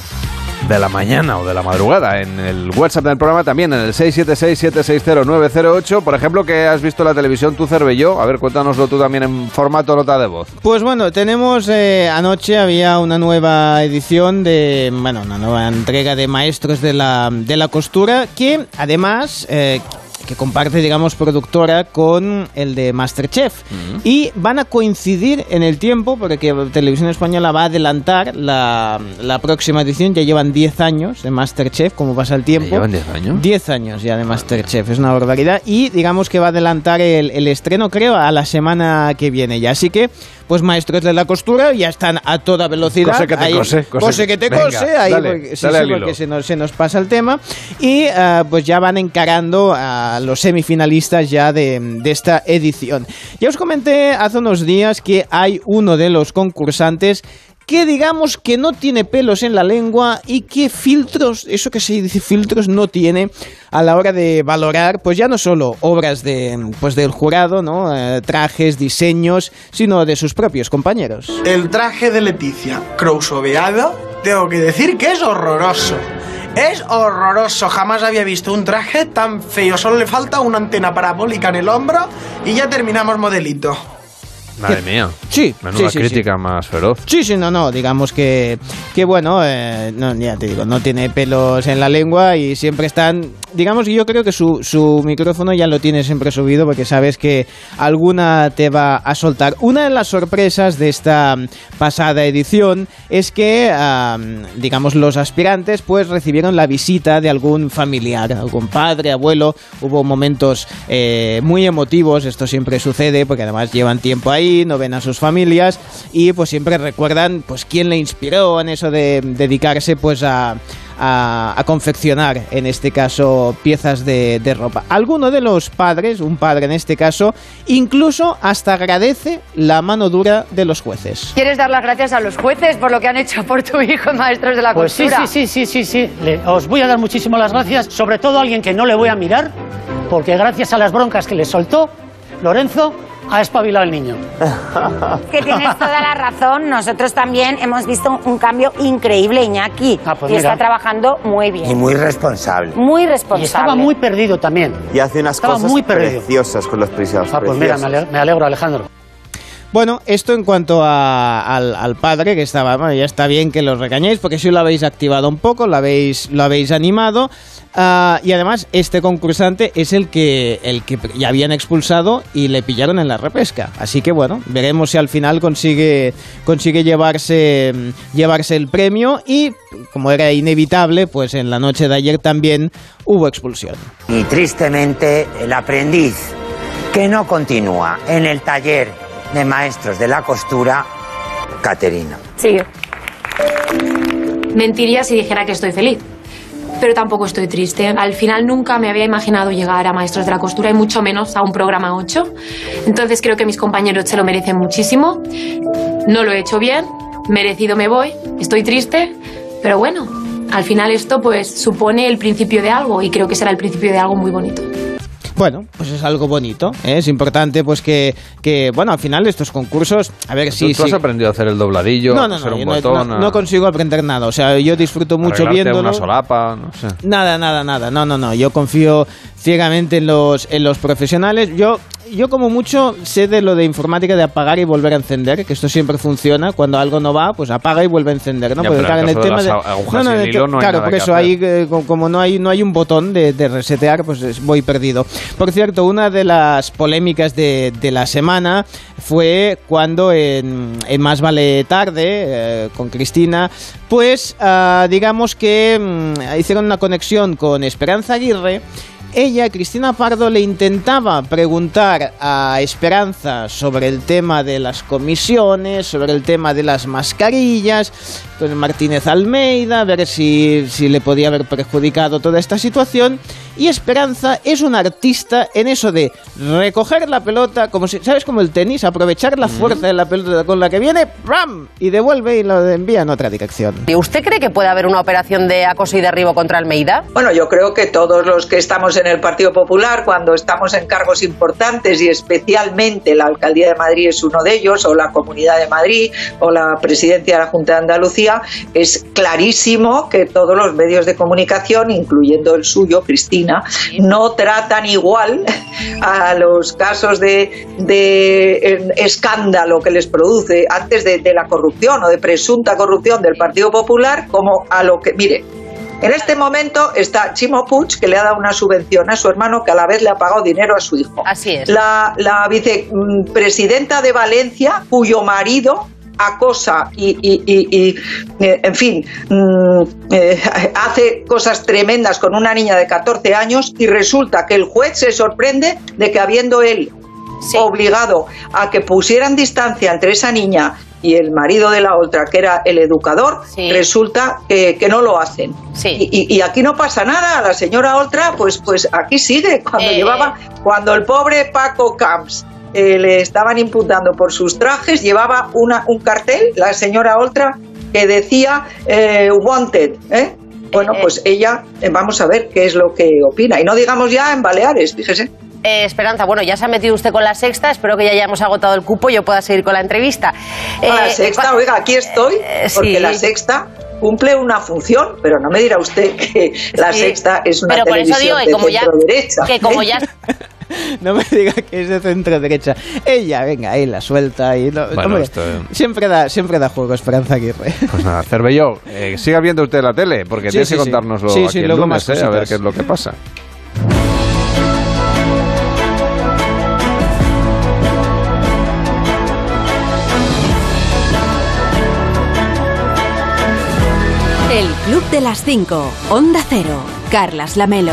S1: de la mañana o de la madrugada. En el WhatsApp del programa también, en el 676-760-908. Por ejemplo, que has visto la televisión tu Cervelló. A ver, cuéntanoslo tú también en formato nota de voz.
S3: Pues bueno, tenemos eh, anoche había una nueva edición de, bueno, una nueva entrega de Maestros de la, de la Costura que además... eh, que comparte, digamos, productora con el de Masterchef. Y van a coincidir en el tiempo, porque Televisión Española va a adelantar la, la próxima edición. Ya llevan 10 años de Masterchef, como pasa el tiempo.
S1: ¿Llevan 10 años?
S3: 10 años ya de Masterchef, es una barbaridad. Y digamos que va a adelantar el, el estreno, creo, a la semana que viene ya. Así que, pues maestros de la costura ya están a toda velocidad.
S1: Cose que te
S3: Ahí-
S1: cose, cose-
S3: que te
S1: Venga,
S3: cose, ahí
S1: dale,
S3: porque, sí, sí, porque se nos, se nos pasa el tema. Y ah, pues ya van encarando a los semifinalistas ya de, de esta edición. Ya os comenté hace unos días que hay uno de los concursantes que digamos que no tiene pelos en la lengua y que filtros, eso que se dice filtros, no tiene a la hora de valorar, pues ya no solo obras de, pues del jurado, ¿no? Eh, trajes, diseños, sino de sus propios compañeros.
S14: El traje de Leticia, crossoveado, tengo que decir que es horroroso. Es horroroso, jamás había visto un traje tan feo. Solo le falta una antena parabólica en el hombro y ya terminamos modelito.
S1: Madre mía.
S3: Sí,
S1: Menuda
S3: sí, sí,
S1: crítica más feroz.
S3: Sí, sí, no, no, digamos que, que bueno, eh, no, ya te digo, no tiene pelos en la lengua y siempre están, digamos que yo creo que su, su micrófono ya lo tiene siempre subido porque sabes que alguna te va a soltar. Una de las sorpresas de esta pasada edición es que, digamos, los aspirantes pues recibieron la visita de algún familiar, algún padre, abuelo, hubo momentos eh, muy emotivos, esto siempre sucede porque además llevan tiempo ahí, no ven a sus familias y pues siempre recuerdan pues quién le inspiró en eso de dedicarse pues a, a, a confeccionar, en este caso, piezas de, de ropa. Alguno de los padres, un padre en este caso, incluso hasta agradece la mano dura de los jueces.
S15: ¿Quieres dar las gracias a los jueces por lo que han hecho por tu hijo, maestros de la
S16: Pues sí,
S15: costura?
S16: sí, sí, sí, sí, sí. Le- os voy a dar muchísimas las gracias, sobre todo a alguien que no le voy a mirar, porque gracias a las broncas que le soltó, Lorenzo ha espabilado al niño.
S17: Que tienes toda la razón. Nosotros también hemos visto un cambio increíble, Iñaki.
S16: pues
S17: y
S16: mira.
S17: está trabajando muy bien.
S18: Y muy responsable.
S17: Muy responsable.
S16: Y estaba muy perdido también.
S19: Y hace unas
S16: Estaba
S19: cosas
S16: muy perdido.
S19: preciosas con los preciados.
S16: Ah, pues mira, me alegro, Alejandro.
S3: Bueno, esto en cuanto al, al padre que estaba, bueno, ya está bien que lo regañéis porque si lo habéis activado un poco, lo habéis, lo habéis animado ah, y además este concursante es el que, el que ya habían expulsado y le pillaron en la repesca. Así que bueno, veremos si al final consigue, consigue llevarse, llevarse el premio y como era inevitable, pues en la noche de ayer también hubo expulsión.
S18: Y tristemente, el aprendiz que no continúa en el taller de maestros de la costura, Caterina.
S20: Sí. Mentiría si dijera que estoy feliz. Pero tampoco estoy triste. Al final nunca me había imaginado llegar a Maestros de la Costura y mucho menos a un programa 8. Entonces creo que mis compañeros se lo merecen muchísimo. No lo he hecho bien, merecido me voy, estoy triste, pero bueno, al final esto pues supone el principio de algo y creo que será el principio de algo muy bonito.
S3: Bueno, pues es algo bonito. ¿eh? Es importante, pues que, que, bueno, al final estos concursos, a ver si.
S1: ¿Tú, tú has aprendido a hacer el dobladillo,
S3: No,
S1: a
S3: no,
S1: hacer
S3: no,
S1: un
S3: no,
S1: botón,
S3: no-
S1: a
S3: no consigo aprender nada. O sea, yo disfruto mucho viéndolo.
S1: una solapa, no sé.
S3: Nada, nada, nada. No, no, no. Yo confío ciegamente en los, en los profesionales. Yo, yo como mucho sé de lo de informática de apagar y volver a encender, que esto siempre funciona. Cuando algo no va, pues apaga y vuelve a encender, ¿no?
S1: Ya,
S3: Porque
S1: pero
S3: claro,
S1: en
S3: el
S1: de
S3: de te-
S1: no hay
S3: claro, por eso ahí eh, co- como no hay no hay un botón de, de resetear, pues es- voy perdido. Por cierto, una de las polémicas de, de la semana fue cuando en, en Más vale tarde eh, con Cristina, pues ah, digamos que mm, hicieron una conexión con Esperanza Aguirre. Ella, Cristina Pardo, le intentaba preguntar a Esperanza sobre el tema de las comisiones, sobre el tema de las mascarillas, con Martínez Almeida, a ver si, si le podía haber perjudicado toda esta situación. Y Esperanza es un artista en eso de recoger la pelota, como si, ¿sabes? Como el tenis, aprovechar la fuerza de la pelota con la que viene, ¡ram! y devuelve y lo envía en otra dirección.
S21: ¿Y usted cree que puede haber una operación de acoso y derribo contra Almeida?
S22: Bueno, yo creo que todos los que estamos en el Partido Popular, cuando estamos en cargos importantes y especialmente la Alcaldía de Madrid es uno de ellos, o la Comunidad de Madrid, o la Presidencia de la Junta de Andalucía, es clarísimo que todos los medios de comunicación, incluyendo el suyo, Cristina, no tratan igual a los casos de, de escándalo que les produce antes de, de la corrupción o de presunta corrupción del Partido Popular como a lo que, mire, en este momento está Chimo Puig, que le ha dado una subvención a su hermano, que a la vez le ha pagado dinero a su hijo.
S21: Así es.
S22: La, la vicepresidenta de Valencia, cuyo marido acosa y, y- y- y, eh, en fin, mm, eh, hace cosas tremendas con una niña de 14 años y resulta que el juez se sorprende de que habiendo él obligado a que pusieran distancia entre esa niña y el marido de la otra, que era el educador, resulta que, que no lo hacen. Y, y- y aquí no pasa nada, la señora Oltra, pues, pues aquí sigue, cuando
S21: Eh,
S22: llevaba, cuando el pobre Paco Camps eh, le estaban imputando por sus trajes, llevaba una, un cartel, la señora Oltra, que decía eh, wanted, ¿eh? Bueno, pues ella, eh, vamos a ver qué es lo que opina. Y no digamos ya en Baleares, fíjese.
S21: Eh, Esperanza, bueno, ya se ha metido usted con la sexta, espero que ya hayamos agotado el cupo y yo pueda seguir con la entrevista.
S22: No, la
S21: Eh,
S22: sexta, oiga, aquí estoy, porque
S21: sí.
S22: la sexta cumple una función, pero no me dirá usted que la
S21: Sí,
S22: sexta es una
S21: pero por eso
S22: televisión
S21: digo que
S22: de
S21: como ya-
S22: centro-derecha,
S21: que como
S22: ¿eh?
S21: ya
S3: No me diga que es de centro derecha. Ella, venga, ahí la suelta y no-
S1: Bueno,
S3: hombre,
S1: esto-
S3: siempre da siempre da juego Esperanza Aguirre.
S1: Pues nada, Cervelló, eh, siga viendo usted la tele, porque
S3: Sí,
S1: tienes
S3: sí,
S1: que contárnoslo
S3: Sí,
S1: aquí
S3: sí,
S1: el
S3: luego
S1: lunes,
S3: más
S1: eh, a ver qué es lo que pasa.
S2: El Club de las 5, Onda Cero, Carlas Lamelo.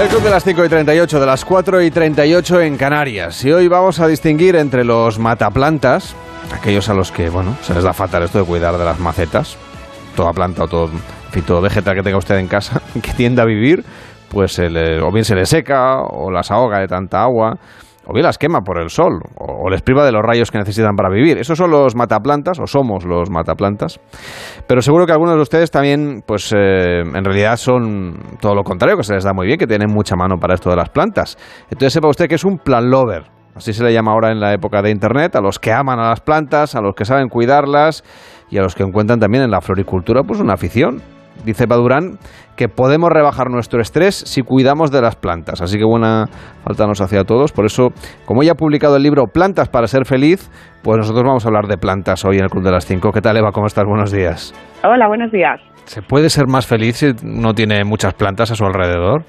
S1: El club de las 5 y 38, de las 4 y 38 en Canarias. Y hoy vamos a distinguir entre los mataplantas, aquellos a los que, bueno, se les da fatal esto de cuidar de las macetas. toda planta o todo, en fin, todo vegetal que tenga usted en casa, que tienda a vivir, pues se le- o bien se le seca o las ahoga de tanta agua o bien las quema por el sol, o, les priva de los rayos que necesitan para vivir. Esos son los mataplantas, o somos los mataplantas. Pero seguro que algunos de ustedes también, pues eh, en realidad son todo lo contrario, que se les da muy bien, que tienen mucha mano para esto de las plantas. Entonces sepa usted que es un plan lover. Así se le llama ahora en la época de Internet, a los que aman a las plantas, a los que saben cuidarlas y a los que encuentran también en la floricultura pues una afición. Dice Padurán que podemos rebajar nuestro estrés si cuidamos de las plantas. Así que buena falta nos a todos. Por eso, como ella ha publicado el libro Plantas para ser feliz, pues nosotros vamos a hablar de plantas hoy en el Club de las 5. ¿Qué tal, Eva? ¿Cómo estás? Buenos días.
S23: Hola, buenos días.
S1: ¿Se puede ser más feliz si no tiene muchas plantas a su alrededor?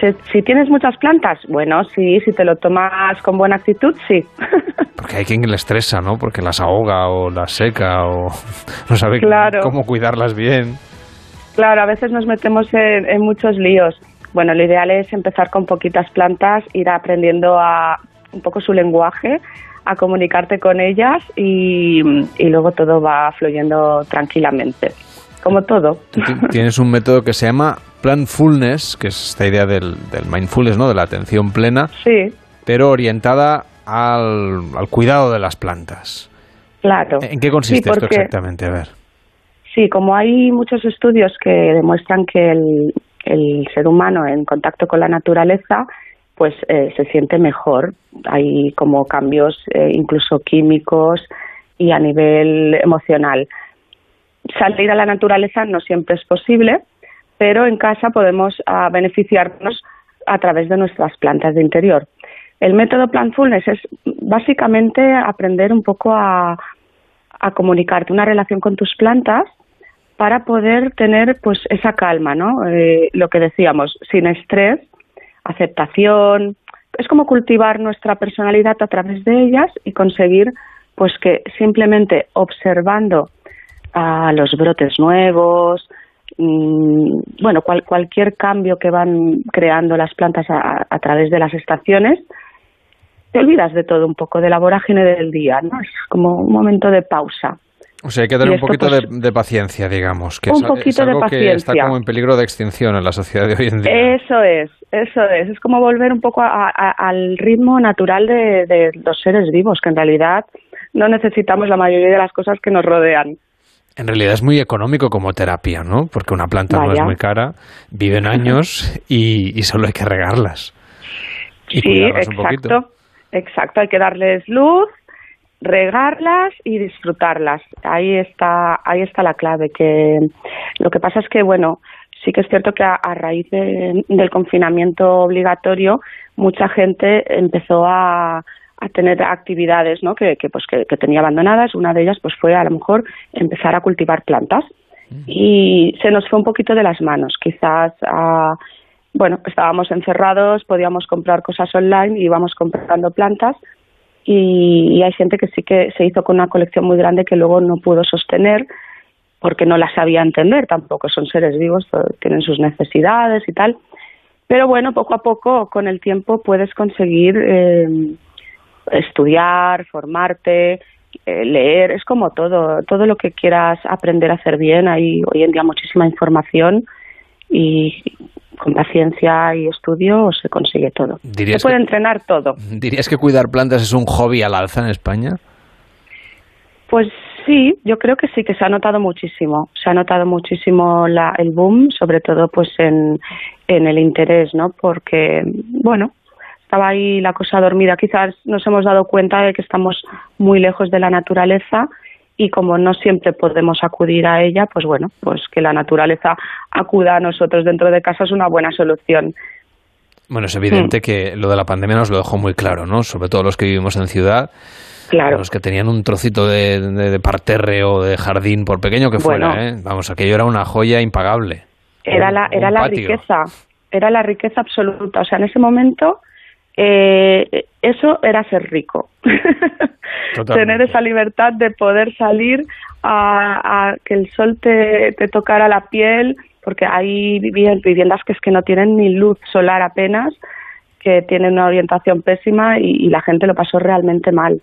S23: Si, si tienes muchas plantas, bueno, sí, si te lo tomas con buena actitud, sí.
S1: Porque hay quien le estresa, ¿no? Porque las ahoga o las seca o no sabe
S23: Claro.
S1: cómo cuidarlas bien.
S23: Claro, a veces nos metemos en, en muchos líos. Bueno, lo ideal es empezar con poquitas plantas, ir aprendiendo a un poco su lenguaje, a comunicarte con ellas y, y luego todo va fluyendo tranquilamente. Como todo.
S1: Tú Tienes un método que se llama Planfulness, que es esta idea del, del mindfulness, ¿no? De la atención plena,
S23: Sí,
S1: pero orientada al, al cuidado de las plantas.
S23: claro.
S1: ¿En qué consiste
S23: Sí,
S1: esto exactamente? A ver.
S23: Sí, como hay muchos estudios que demuestran que el, ser humano en contacto con la naturaleza pues eh, se siente mejor. Hay como cambios eh, incluso químicos y a nivel emocional. Salir a la naturaleza no siempre es posible, pero en casa podemos ah, beneficiarnos a través de nuestras plantas de interior. El método Planfulness es básicamente aprender un poco a comunicarte una relación con tus plantas para poder tener pues esa calma, ¿no? Eh, lo que decíamos, sin estrés, aceptación, es como cultivar nuestra personalidad a través de ellas y conseguir pues que simplemente observando a los brotes nuevos, mm, bueno, cual- cualquier cambio que van creando las plantas a, a través de las estaciones, te olvidas de todo un poco, de la vorágine del día. Es como un momento de pausa.
S1: O sea, hay que tener un poquito
S23: pues,
S1: de, de paciencia, digamos. Que
S23: un
S1: es, es
S23: poquito de
S1: algo que está
S23: paciencia.
S1: como en peligro de extinción en la sociedad de hoy en día.
S23: Eso es, eso es. Es como volver un poco a- a- al ritmo natural de, de los seres vivos, que en realidad no necesitamos la mayoría de las cosas que nos rodean.
S1: En realidad es muy económico como terapia, ¿no? Porque una planta no es muy cara, viven años y, y solo hay que regarlas. Y
S23: sí,
S1: cuidarlas un poquito.
S23: exacto, exacto. Hay que darles luz, regarlas y disfrutarlas. Ahí está, ahí está la clave. Que lo que pasa es que bueno, sí que es cierto que a, a raíz de- del confinamiento obligatorio, mucha gente empezó a a tener actividades ¿no? que, que, pues, que, que tenía abandonadas. Una de ellas pues, fue a lo mejor empezar a cultivar plantas y se nos fue un poquito de las manos. Quizás ah, bueno, estábamos encerrados, podíamos comprar cosas online y íbamos comprando plantas y, hay gente que sí que se hizo con una colección muy grande que luego no pudo sostener porque no la sabía entender tampoco, son seres vivos, tienen sus necesidades y tal. Pero bueno, poco a poco, con el tiempo, puedes conseguir eh, estudiar, formarte, eh, leer, es como todo, todo lo que quieras aprender a hacer bien. Hay hoy en día muchísima información y con paciencia y estudio se consigue todo.
S1: ¿Dirías
S23: se puede
S1: que-
S23: entrenar todo.
S1: ¿Dirías que cuidar plantas es un hobby al alza en España?
S23: Pues sí, yo creo que sí, que se ha notado muchísimo. Se ha notado muchísimo la, el boom, sobre todo pues en, en el interés, ¿no? Porque, bueno, estaba ahí la cosa dormida. Quizás nos hemos dado cuenta de que estamos muy lejos de la naturaleza y como no siempre podemos acudir a ella, pues bueno, pues que la naturaleza acuda a nosotros dentro de casa es una buena solución.
S1: Bueno, es evidente que lo de la pandemia nos lo dejó muy claro, ¿no? Sobre todo los que vivimos en ciudad,
S23: Claro.
S1: los que tenían un trocito de, de- de parterre o de jardín, por pequeño que fuera,
S23: Bueno.
S1: ¿eh? Vamos, aquello era una joya impagable.
S23: era
S1: Un-
S23: la era
S1: un
S23: la
S1: patio.
S23: riqueza era la riqueza absoluta o sea en ese momento eh, eso era ser rico. Tener esa libertad de poder salir a, a que el sol te, te tocara la piel porque hay vivi- viviendas que es que no tienen ni luz solar apenas que tienen una orientación pésima y, y la gente lo pasó realmente mal.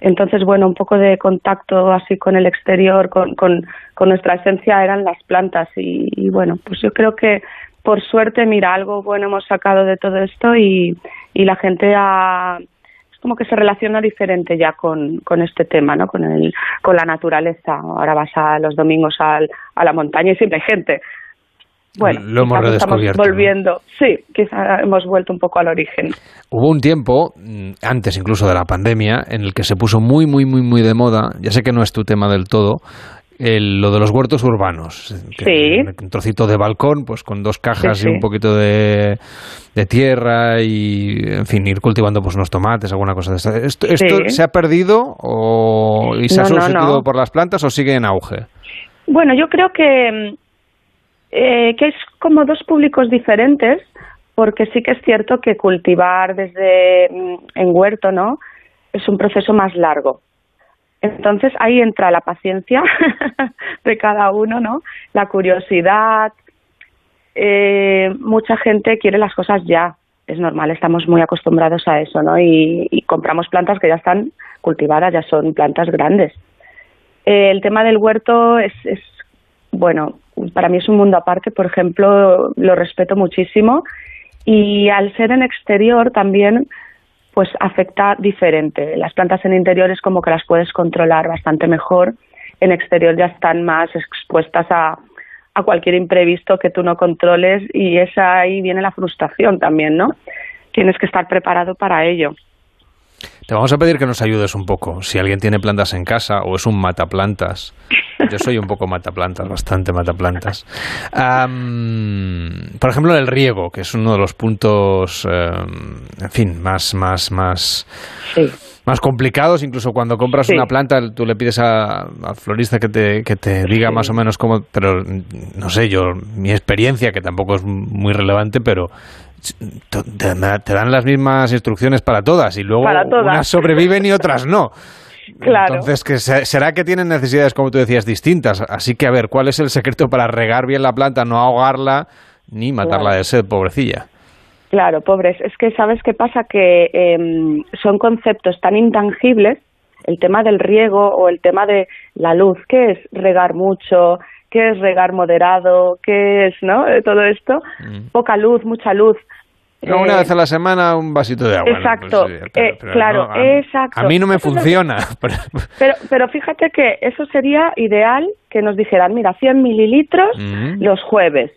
S23: Entonces, bueno, un poco de contacto así con el exterior, con, con, con nuestra esencia eran las plantas y, y, bueno, pues yo creo que por suerte, mira, algo bueno hemos sacado de todo esto y, y la gente ha, es como que se relaciona diferente ya con, con este tema, ¿no? Con, el, con la naturaleza. Ahora vas a los domingos al, a la montaña y siempre hay gente. Bueno,
S1: Lo hemos
S23: quizás estamos volviendo, sí, quizá hemos vuelto un poco al origen.
S1: Hubo un tiempo, mm, antes incluso de la pandemia, en el que se puso muy, muy, muy, muy de moda, ya sé que no es tu tema del todo, el- lo de los huertos urbanos.
S23: Sí.
S1: Un trocito de balcón, pues con dos cajas
S23: Sí,
S1: y un poquito de, de tierra y, en fin, ir cultivando pues unos tomates, alguna cosa de esta. ¿Esto, se ha perdido o, y se ha
S23: No,
S1: sustituido
S23: no.
S1: por las plantas o sigue en auge?
S23: Bueno, yo creo que, eh, que es como dos públicos diferentes, porque sí que es cierto que cultivar desde mm, en huerto, ¿no? Es un proceso más largo. Entonces ahí entra la paciencia de cada uno, ¿no? La curiosidad. Eh, mucha gente quiere las cosas ya. Es normal, estamos muy acostumbrados a eso, ¿no? Y, y compramos plantas que ya están cultivadas, ya son plantas grandes. Eh, el tema del huerto es, es, bueno, para mí es un mundo aparte, por ejemplo, lo respeto muchísimo y al ser en exterior también pues afecta diferente. Las plantas en interior es como que las puedes controlar bastante mejor, en exterior ya están más expuestas a, a cualquier imprevisto que tú no controles y esa ahí viene la frustración también, ¿no? Tienes que estar preparado para ello.
S1: Te vamos a pedir que nos ayudes un poco. Si alguien tiene plantas en casa o es un mataplantas. Yo soy un poco mataplantas, bastante mataplantas. Am, por ejemplo, el riego, que es uno de los puntos, em, en fin, más, más, más, más complicados. Incluso cuando compras
S23: Sí.
S1: una planta, tú le pides a- al florista que te, que te diga más o menos cómo. Pero no sé, yo, mi experiencia, que tampoco es muy relevante, pero te, dan las mismas instrucciones para todas y luego
S23: Para todas.
S1: unas sobreviven y otras no.
S23: Claro.
S1: Entonces, que se- será que tienen necesidades, como tú decías, distintas. Así que, a ver, ¿cuál es el secreto para regar bien la planta, no ahogarla ni matarla
S23: Claro.
S1: de sed, pobrecilla?
S23: Claro, pobres. Es que sabes qué pasa que em, son conceptos tan intangibles, el tema del riego o el tema de la luz, ¿qué es regar mucho? ¿Qué es regar moderado? ¿Qué es, no? Eh, Todo esto, poca luz, mucha luz.
S1: No,
S23: Eh,
S1: una vez a la semana un vasito de agua.
S23: Exacto,
S1: Pues pero-
S23: eh,
S1: pero
S23: claro,
S1: no, a,
S23: exacto.
S1: A mí no me
S23: Eso
S1: funciona. pero-
S23: Pero, pero fíjate que eso sería ideal que nos dijeran, mira, 100 mililitros
S1: Mm.
S23: los jueves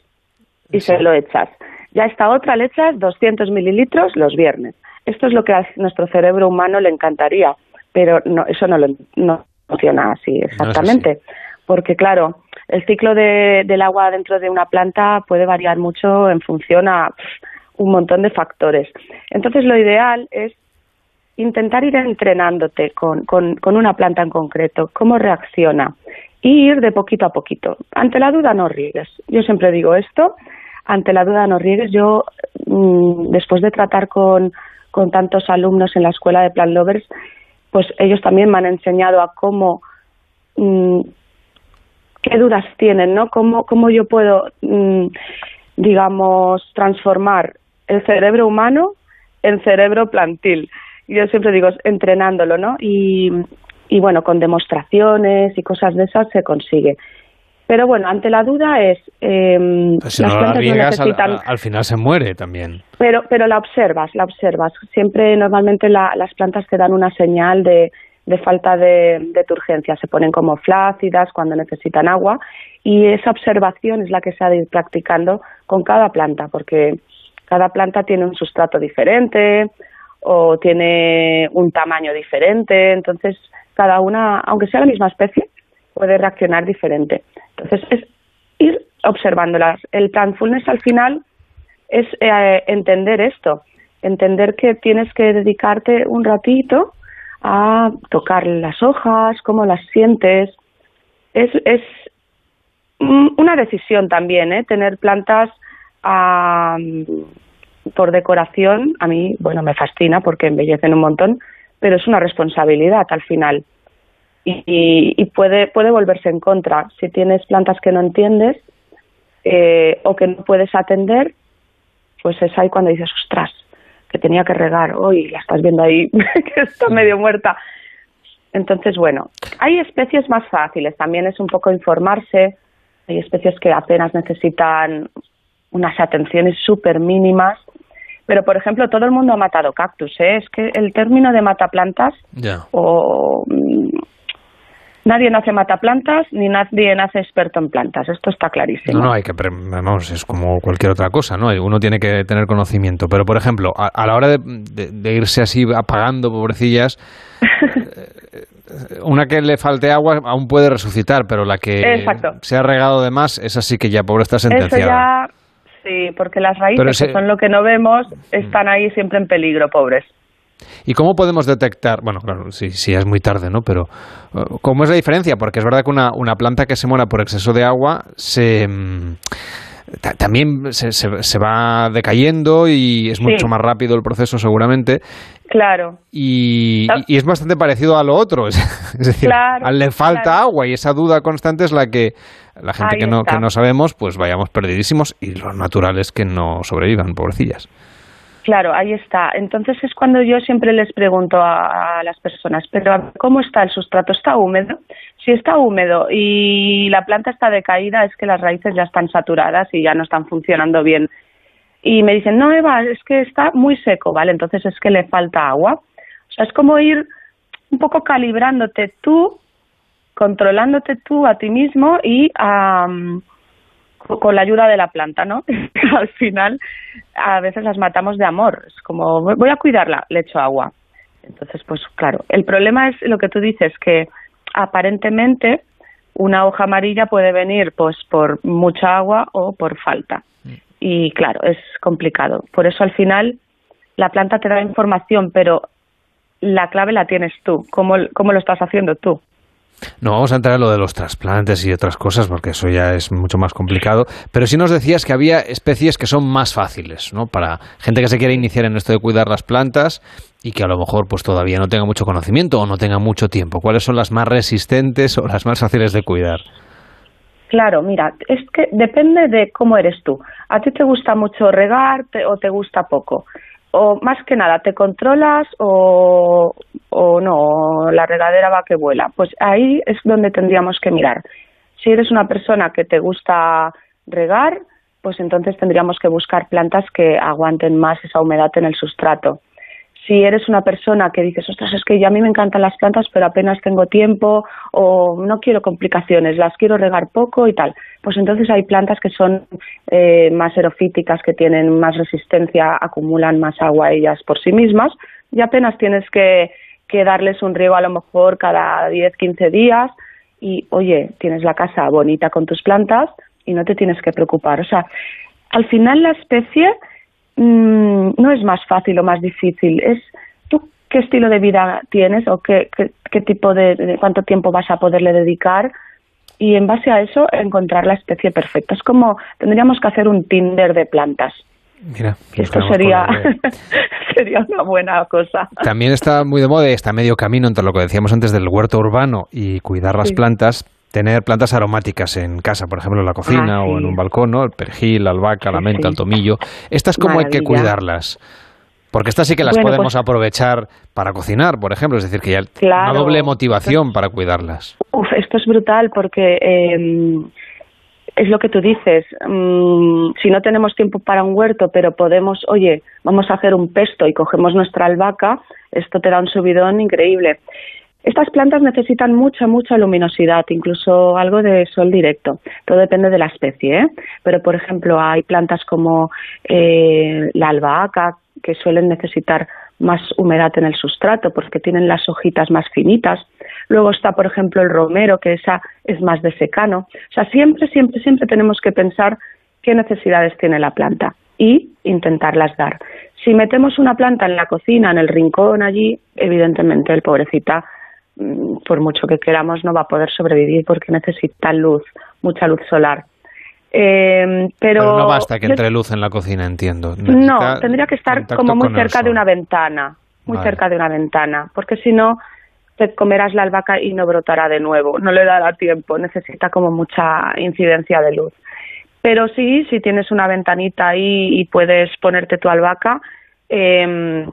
S23: y se lo echas. Ya esta otra le echas 200 mililitros los viernes. Esto es lo que a nuestro cerebro humano le encantaría, pero no, eso no, lo, no funciona así exactamente. Porque claro, el ciclo de- del agua dentro de una planta puede variar mucho en función a un montón de factores. Entonces lo ideal es intentar ir entrenándote con, con, una planta en concreto, cómo reacciona, y ir de poquito a poquito. Ante la duda no riegues. Yo siempre digo esto, ante la duda no riegues. Yo, mm, después de tratar con, con tantos alumnos en la escuela de Plant Lovers, pues ellos también me han enseñado a cómo, mm, qué dudas tienen, ¿no? Cómo, cómo yo puedo, mm, digamos, transformar el cerebro humano en cerebro plantil. Yo siempre digo, entrenándolo, ¿no? Y, y bueno, con demostraciones y cosas de esas se consigue. Pero bueno, ante la duda es, eh,
S1: Pues si
S23: las
S1: no la
S23: plantas no
S1: riegas, al,
S23: necesitan...
S1: al final se muere también.
S23: Pero, pero la observas, la observas. Siempre, normalmente, la- las plantas te dan una señal de, de falta de, de turgencia. Se ponen como flácidas cuando necesitan agua y esa observación es la que se ha de ir practicando con cada planta, porque cada planta tiene un sustrato diferente o tiene un tamaño diferente. Entonces, cada una, aunque sea la misma especie, puede reaccionar diferente. Entonces, es ir observándolas. El planfulness al final es eh, entender esto, entender que tienes que dedicarte un ratito a tocar las hojas, cómo las sientes. Es, es una decisión también, ¿eh? Tener plantas por decoración, a mí, bueno, me fascina porque embellecen un montón, pero es una responsabilidad al final. Y, y- y puede, puede volverse en contra. Si tienes plantas que no entiendes eh, o que no puedes atender, pues es ahí cuando dices, ostras, que tenía que regar, hoy la estás viendo ahí, que está medio muerta. Entonces, bueno, hay especies más fáciles, también es un poco informarse, hay especies que apenas necesitan unas atenciones súper mínimas, pero por ejemplo, todo el mundo ha matado cactus, ¿eh? es que el término de mataplantas
S1: Ya.
S23: o mm, nadie nace mataplantas ni nadie nace experto en plantas, esto está clarísimo.
S1: No, no, hay que, vamos, es como cualquier otra cosa, ¿no? Uno tiene que tener conocimiento. Pero, por ejemplo, a, a la hora de, de- de irse así apagando, pobrecillas, eh, una que le falte agua aún puede resucitar, pero la que
S23: Exacto.
S1: se ha regado de más, es así que ya, pobre, está
S23: Eso
S1: sentenciada.
S23: ya, sí, porque las raíces,
S1: ese-
S23: que son lo que no vemos, están ahí siempre en peligro, pobres.
S1: ¿Y cómo podemos detectar? Bueno, claro, sí, sí, es muy tarde, ¿no? Pero, eh, ¿cómo es la diferencia? Porque es verdad que una, una planta que se muera por exceso de agua se. mm, ta- También se, se- se va decayendo y es
S23: Sí.
S1: mucho más rápido el proceso seguramente
S23: Claro.
S1: y, y es bastante parecido a lo otro. Es decir,
S23: Claro,
S1: le falta
S23: claro.
S1: agua y esa duda constante es la que la gente
S23: Ahí
S1: que no,
S23: está.
S1: que no sabemos, pues vayamos perdidísimos y lo natural es que no sobrevivan, pobrecillas.
S23: Claro, ahí está. Entonces es cuando yo siempre les pregunto a, a las personas, pero ¿cómo está el sustrato? ¿Está húmedo? Si está húmedo y la planta está decaída, es que las raíces ya están saturadas y ya no están funcionando bien. Y me dicen, no, Eva, es que está muy seco, ¿vale? Entonces es que le falta agua. O sea, es como ir un poco calibrándote tú, controlándote tú a ti mismo y co- con la ayuda de la planta, ¿no? Al final, a veces las matamos de amor. Es como, "Voy- voy a cuidarla, le echo agua. Entonces, pues claro, el problema es lo que tú dices, que aparentemente una hoja amarilla puede venir pues por mucha agua o por falta. Y claro, es complicado. Por eso al final la planta te da información, pero la clave la tienes tú. ¿Cómo, cómo lo estás haciendo tú?
S1: No vamos a entrar en lo de los trasplantes y otras cosas porque eso ya es mucho más complicado. Pero sí nos decías que había especies que son más fáciles, ¿no? Para gente que se quiere iniciar en esto de cuidar las plantas y que a lo mejor pues todavía no tenga mucho conocimiento o no tenga mucho tiempo. ¿Cuáles son las más resistentes o las más fáciles de cuidar?
S23: Claro, mira, es que depende de cómo eres tú. ¿A ti te gusta mucho regar te- o te gusta poco? O más que nada, ¿te controlas o, o no? La regadera va que vuela. Pues ahí es donde tendríamos que mirar. Si eres una persona que te gusta regar, pues entonces tendríamos que buscar plantas que aguanten más esa humedad en el sustrato. Si eres una persona que dices, ostras, es que ya a mí me encantan las plantas, pero apenas tengo tiempo o no quiero complicaciones, las quiero regar poco y tal, pues entonces hay plantas que son eh, más erofíticas, que tienen más resistencia, acumulan más agua ellas por sí mismas y apenas tienes que, que darles un riego a lo mejor cada 10, 15 días y, oye, tienes la casa bonita con tus plantas y no te tienes que preocupar. O sea, al final la especie mm, no es más fácil o más difícil, es tú qué estilo de vida tienes o qué, qué, qué tipo de, de cuánto tiempo vas a poderle dedicar y en base a eso encontrar la especie perfecta. Es como tendríamos que hacer un Tinder de plantas.
S1: Mira,
S23: Esto sería, sería una buena cosa.
S1: También está muy de moda está medio camino entre lo que decíamos antes del huerto urbano y cuidar las
S23: Sí.
S1: plantas. Tener plantas aromáticas en casa, por ejemplo, en la cocina
S23: Ah,
S1: o en un balcón, ¿no? El perejil, la albahaca, la menta,
S23: sí.
S1: el tomillo. Estas, ¿cómo hay que cuidarlas? Porque estas sí que las
S23: Bueno,
S1: podemos
S23: pues-
S1: aprovechar para cocinar, por ejemplo. Es decir, que ya
S23: Claro.
S1: una doble motivación para cuidarlas.
S23: Uf, esto es brutal porque eh, es lo que tú dices. mm, si no tenemos tiempo para un huerto, pero podemos, oye, vamos a hacer un pesto y cogemos nuestra albahaca, esto te da un subidón increíble. Estas plantas necesitan mucha, mucha luminosidad, incluso algo de sol directo. Todo depende de la especie, ¿eh? Pero, por ejemplo, hay plantas como eh, la albahaca que suelen necesitar más humedad en el sustrato porque tienen las hojitas más finitas. Luego está, por ejemplo, el romero, que esa es más de secano. O sea, siempre, siempre, siempre tenemos que pensar qué necesidades tiene la planta y intentarlas dar. Si metemos una planta en la cocina, en el rincón allí, evidentemente el pobrecita, por mucho que queramos, no va a poder sobrevivir porque necesita luz, mucha luz solar. Eh, pero,
S1: Pero no basta que
S23: yo-
S1: entre luz en la cocina, entiendo.
S23: no, tendría que estar como muy cerca de una ventana, muy
S1: Vale.
S23: cerca de una ventana, porque si no te comerás la albahaca y no brotará de nuevo, no le dará tiempo, necesita como mucha incidencia de luz. Pero sí, si tienes una ventanita ahí y puedes ponerte tu albahaca, eh,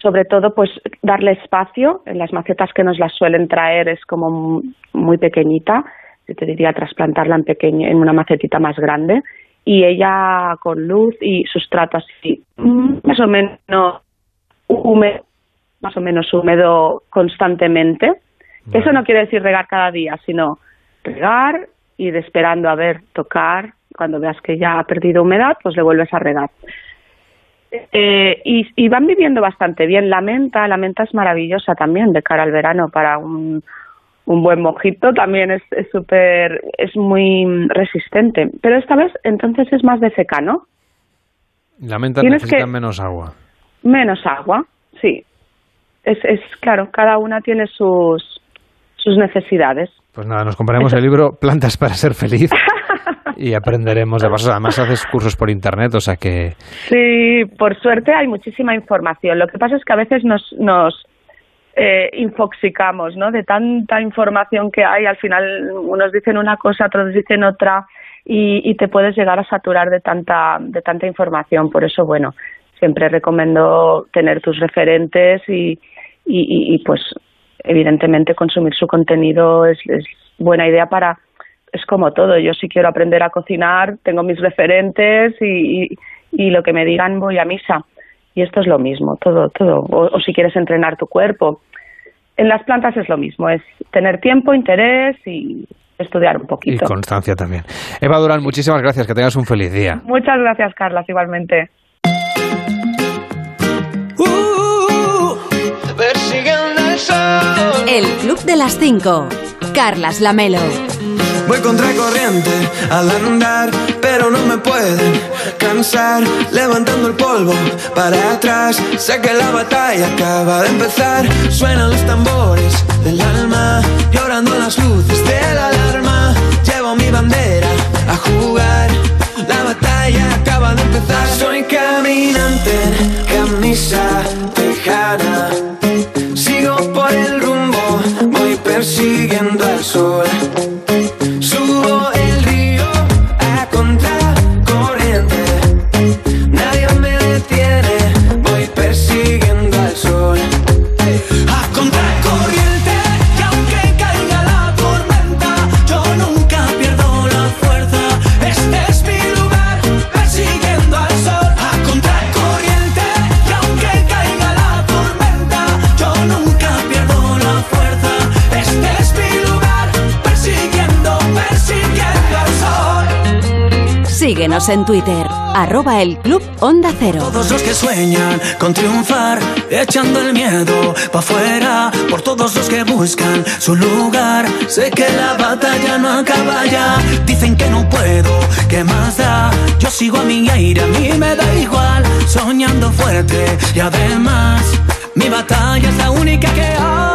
S23: sobre todo, pues darle espacio. En las macetas que nos las suelen traer es como muy pequeñita. Yo te diría trasplantarla en, pequeño, en una macetita más grande. Y ella con luz y sustrato así, más o menos húmedo, más o menos húmedo constantemente. Eso no quiere decir regar cada día, sino regar, ir esperando a ver, tocar. Cuando veas que ya ha perdido humedad, pues le vuelves a regar. Eh, y, van viviendo bastante bien. La menta, la menta es maravillosa también de cara al verano para un, un buen mojito. También es súper, es, muy resistente. Pero esta vez entonces es más de secano.
S1: La menta necesita menos agua.
S23: Menos agua, sí. Es, es claro, cada una tiene sus, sus necesidades.
S1: Pues nada, nos compraremos el libro Plantas para ser feliz. y aprenderemos de. Además, haces cursos por internet, o sea que.
S23: Sí, por suerte hay muchísima información. Lo que pasa es que a veces nos, nos eh, infoxicamos, ¿no? De tanta información que hay, al final unos dicen una cosa, otros dicen otra, y, y te puedes llegar a saturar de tanta, de tanta información. Por eso, bueno, siempre recomiendo tener tus referentes y, y, pues evidentemente consumir su contenido es buena idea para es como todo. Yo si quiero aprender a cocinar, tengo mis referentes y, y, lo que me digan voy a misa. Y esto es lo mismo, todo, todo. O, si quieres entrenar tu cuerpo. En las plantas es lo mismo, es tener tiempo, interés y estudiar un poquito.
S1: Y constancia también. Eva Durán, muchísimas gracias, que tengas un feliz día.
S23: Muchas gracias, Carlas, igualmente.
S2: El Club de las Cinco. Carlas Lamelo.
S24: Voy contra corriente al andar, pero no me pueden cansar. Levantando el polvo para atrás, sé que la batalla acaba de empezar. Suenan los tambores del alma, llorando las luces de la alarma. Llevo mi bandera a jugar, la batalla acaba de empezar. Soy caminante, camisa tejana. Sigo por el rumbo, voy persiguiendo al sol.
S2: Síguenos en Twitter, arroba el Club Onda Cero.
S24: Todos los que sueñan con triunfar, echando el miedo pa' afuera, por todos los que buscan su lugar. Sé que la batalla no acaba ya, dicen que no puedo, ¿qué más da? Yo sigo a mi aire, a mí me da igual, soñando fuerte y además, mi batalla es la única que hay.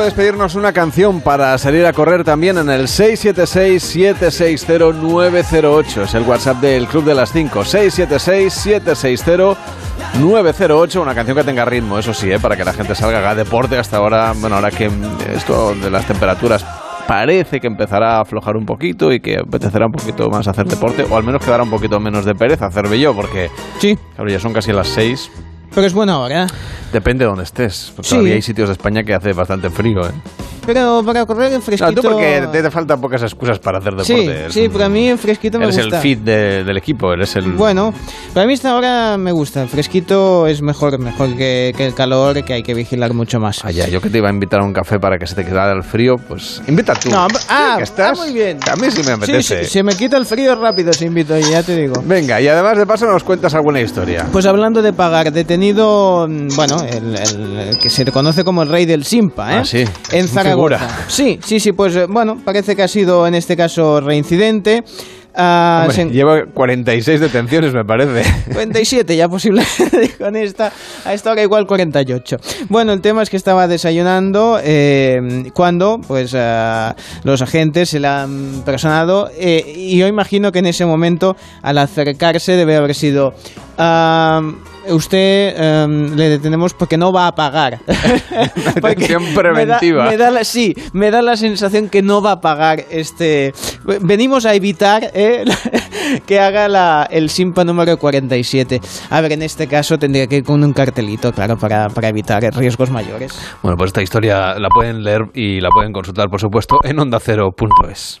S1: Puedes pedirnos una canción para salir a correr también en el 676-760-908. Es el WhatsApp del Club de las 5. 676-760-908. Una canción que tenga ritmo, eso sí, ¿eh? para que la gente salga, haga deporte hasta ahora. Bueno, ahora que esto de las temperaturas parece que empezará a aflojar un poquito y que apetecerá un poquito más hacer deporte, o al menos quedará un poquito menos de pereza hacer yo, porque
S3: sí.
S1: claro, ya son casi las 6
S3: Pero es buena hora.
S1: Depende de donde estés.
S3: Sí.
S1: todavía hay sitios de España que hace bastante frío, ¿eh?
S3: Pero para correr en fresquito...
S1: No, tú porque te, te faltan pocas excusas para hacer
S3: Sí,
S1: deporte. Eres
S3: sí,
S1: un-
S3: pero a mí en fresquito me
S1: Eres
S3: gusta.
S1: el fit de- del equipo, eres el...
S3: Bueno, para mí esta hora me gusta. El fresquito es mejor, mejor que, que el calor, que hay que vigilar mucho más.
S1: Ah, ya, yo que te iba a invitar a un café para que se te quedara el frío, pues invita tú.
S3: No,
S1: Sí,
S3: ah,
S1: que estás.
S3: ah, muy bien.
S1: A mí sí me
S3: Sí,
S1: apetece.
S3: sí, se me quita el frío rápido si invito, ya te digo.
S1: Venga, y además de paso nos cuentas alguna historia.
S3: Pues hablando de pagar, detenido, mm, bueno, el, el- el que se conoce como el rey del Simpa, ¿eh?
S1: Ah, sí.
S3: En Zaragoza.
S1: Figura.
S3: Sí, sí, sí, pues eh, bueno, parece que ha sido en este caso reincidente. Ah,
S1: Hombre,
S3: se-
S1: Lleva 46 detenciones, me parece.
S3: 47 ya posible con esta a esta hora igual 48 bueno el tema es que estaba desayunando eh, cuando pues ah, los agentes se la han personado eh, y yo imagino que en ese momento al acercarse debe haber sido ah, usted eh, le detenemos porque no va a pagar
S1: Detención
S3: me da-
S1: preventiva.
S3: me da la- sí, me da la sensación que no va a pagar este. Venimos a evitar eh, que haga la- el SIMPA número 47. A ver, en este caso tendría que ir con un cartelito, claro, para, para evitar riesgos mayores.
S1: Bueno, pues esta historia la pueden leer y la pueden consultar, por supuesto, en ondacero.es.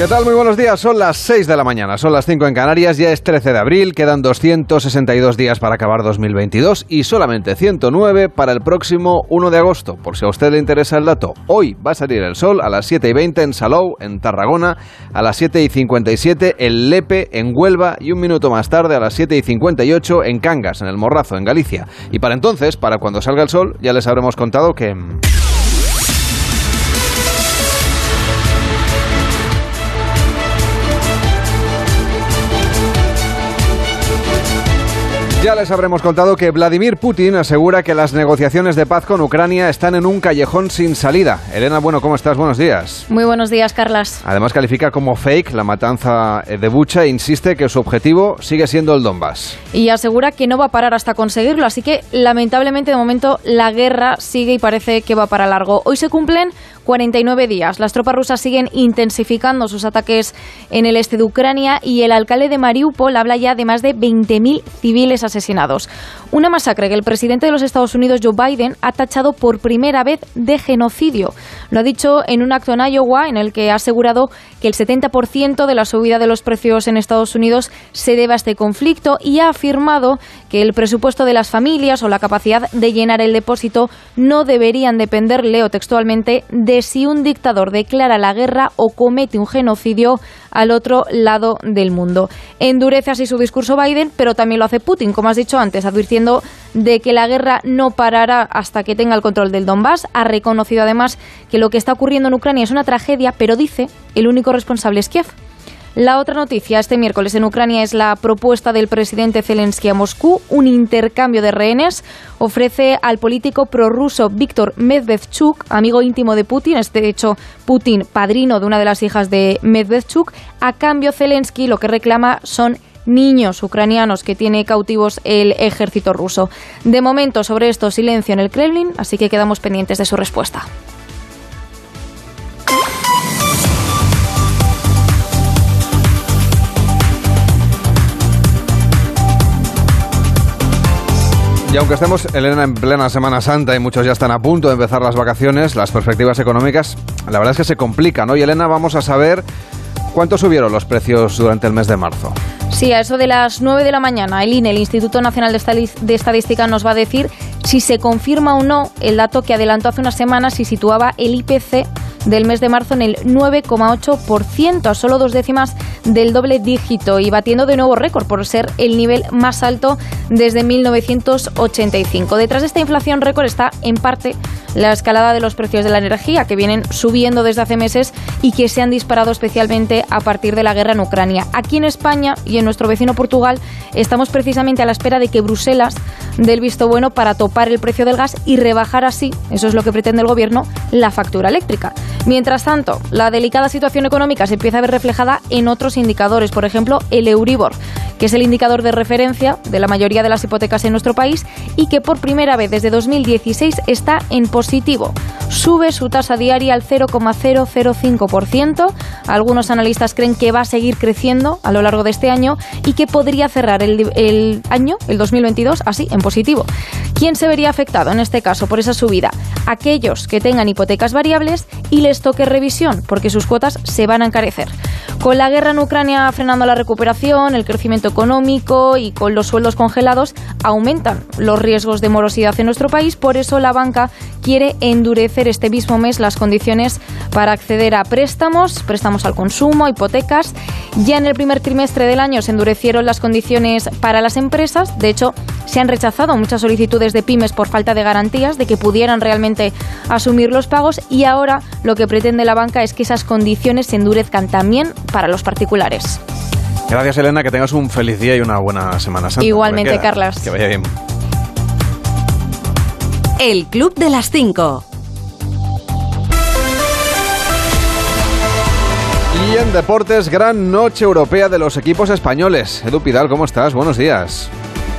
S1: ¿Qué tal? Muy buenos días. Son las 6 de la mañana, son las 5 en Canarias, ya es 13 de abril, quedan 262 días para acabar 2022 y solamente 109 para el próximo 1 de agosto. Por si a usted le interesa el dato, hoy va a salir el sol a las 7 y 20 en Salou, en Tarragona, a las 7 y 57 en Lepe, en Huelva y un minuto más tarde a las 7 y 58 en Cangas, en el Morrazo, en Galicia. Y para entonces, para cuando salga el sol, ya les habremos contado que... Ya les habremos contado que Vladimir Putin asegura que las negociaciones de paz con Ucrania están en un callejón sin salida. Elena, bueno, ¿cómo estás? Buenos días.
S25: Muy buenos días, Carlas.
S1: Además califica como fake la matanza de Bucha e insiste que su objetivo sigue siendo el Donbass.
S25: Y asegura que no va a parar hasta conseguirlo, así que lamentablemente de momento la guerra sigue y parece que va para largo. Hoy se cumplen 49 días. Las tropas rusas siguen intensificando sus ataques en el este de Ucrania y el alcalde de Mariupol habla ya de más de 20.000 civiles asesinados. Una masacre que el presidente de los Estados Unidos, Joe Biden, ha tachado por primera vez de genocidio. Lo ha dicho en un acto en Iowa en el que ha asegurado que el 70% de la subida de los precios en Estados Unidos se debe a este conflicto y ha afirmado que el presupuesto de las familias o la capacidad de llenar el depósito no deberían depender, leo textualmente, de si un dictador declara la guerra o comete un genocidio al otro lado del mundo. Endurece así su discurso Biden, pero también lo hace Putin, como has dicho antes, advirtiendo de que la guerra no parará hasta que tenga el control del Donbass. Ha reconocido además que lo que está ocurriendo en Ucrania es una tragedia, pero dice el único responsable es Kiev. La otra noticia este miércoles en Ucrania es la propuesta del presidente Zelensky a Moscú, un intercambio de rehenes. Ofrece al político prorruso Víctor Medvedchuk, amigo íntimo de Putin, es de hecho Putin padrino de una de las hijas de Medvedchuk. A cambio, Zelensky lo que reclama son niños ucranianos que tiene cautivos el ejército ruso. De momento, sobre esto, silencio en el Kremlin, así que quedamos pendientes de su respuesta.
S1: Y aunque estemos, Elena, en plena Semana Santa y muchos ya están a punto de empezar las vacaciones, las perspectivas económicas, la verdad es que se complican, ¿no? Y Elena, vamos a saber cuánto subieron los precios durante el mes de marzo.
S25: Sí, a eso de las 9 de la mañana, el INE, el Instituto Nacional de Estadística, nos va a decir si se confirma o no el dato que adelantó hace unas semanas y situaba el IPC del mes de marzo en el 9,8%, a solo dos décimas del doble dígito y batiendo de nuevo récord por ser el nivel más alto desde 1985. Detrás de esta inflación récord está, en parte, la escalada de los precios de la energía, que vienen subiendo desde hace meses y que se han disparado especialmente a partir de la guerra en Ucrania. Aquí en España y en nuestro vecino Portugal estamos precisamente a la espera de que Bruselas dé el visto bueno para topar el precio del gas y rebajar así, eso es lo que pretende el gobierno, la factura eléctrica. Mientras tanto, la delicada situación económica se empieza a ver reflejada en otros indicadores, por ejemplo, el Euribor, que es el indicador de referencia de la mayoría de las hipotecas en nuestro país y que por primera vez desde 2016 está en positivo. Sube su tasa diaria al 0,005%. Algunos analistas creen que va a seguir creciendo a lo largo de este año y que podría cerrar el, año, el 2022, así, en positivo. ¿Quién se vería afectado en este caso por esa subida? Aquellos que tengan hipotecas variables y les toque revisión, porque sus cuotas se van a encarecer. Con la guerra en Ucrania frenando la recuperación, el crecimiento económico y con los sueldos congelados, aumentan los riesgos de morosidad en nuestro país. Por eso la banca quiere endurecer este mismo mes las condiciones para acceder a préstamos, préstamos al consumo, hipotecas. Ya en el primer trimestre del año se endurecieron las condiciones para las empresas. De hecho, se han rechazado muchas solicitudes de pymes por falta de garantías de que pudieran realmente asumir los pagos y ahora lo que pretende la banca es que esas condiciones se endurezcan también para los particulares.
S1: Gracias, Elena. Que tengas un feliz día y una buena Semana Santa.
S25: Igualmente. Carlas.
S1: Que vaya bien.
S2: El Club de las 5.
S1: Y en deportes, gran noche europea de los equipos españoles. Edu Pidal, ¿cómo estás? Buenos días.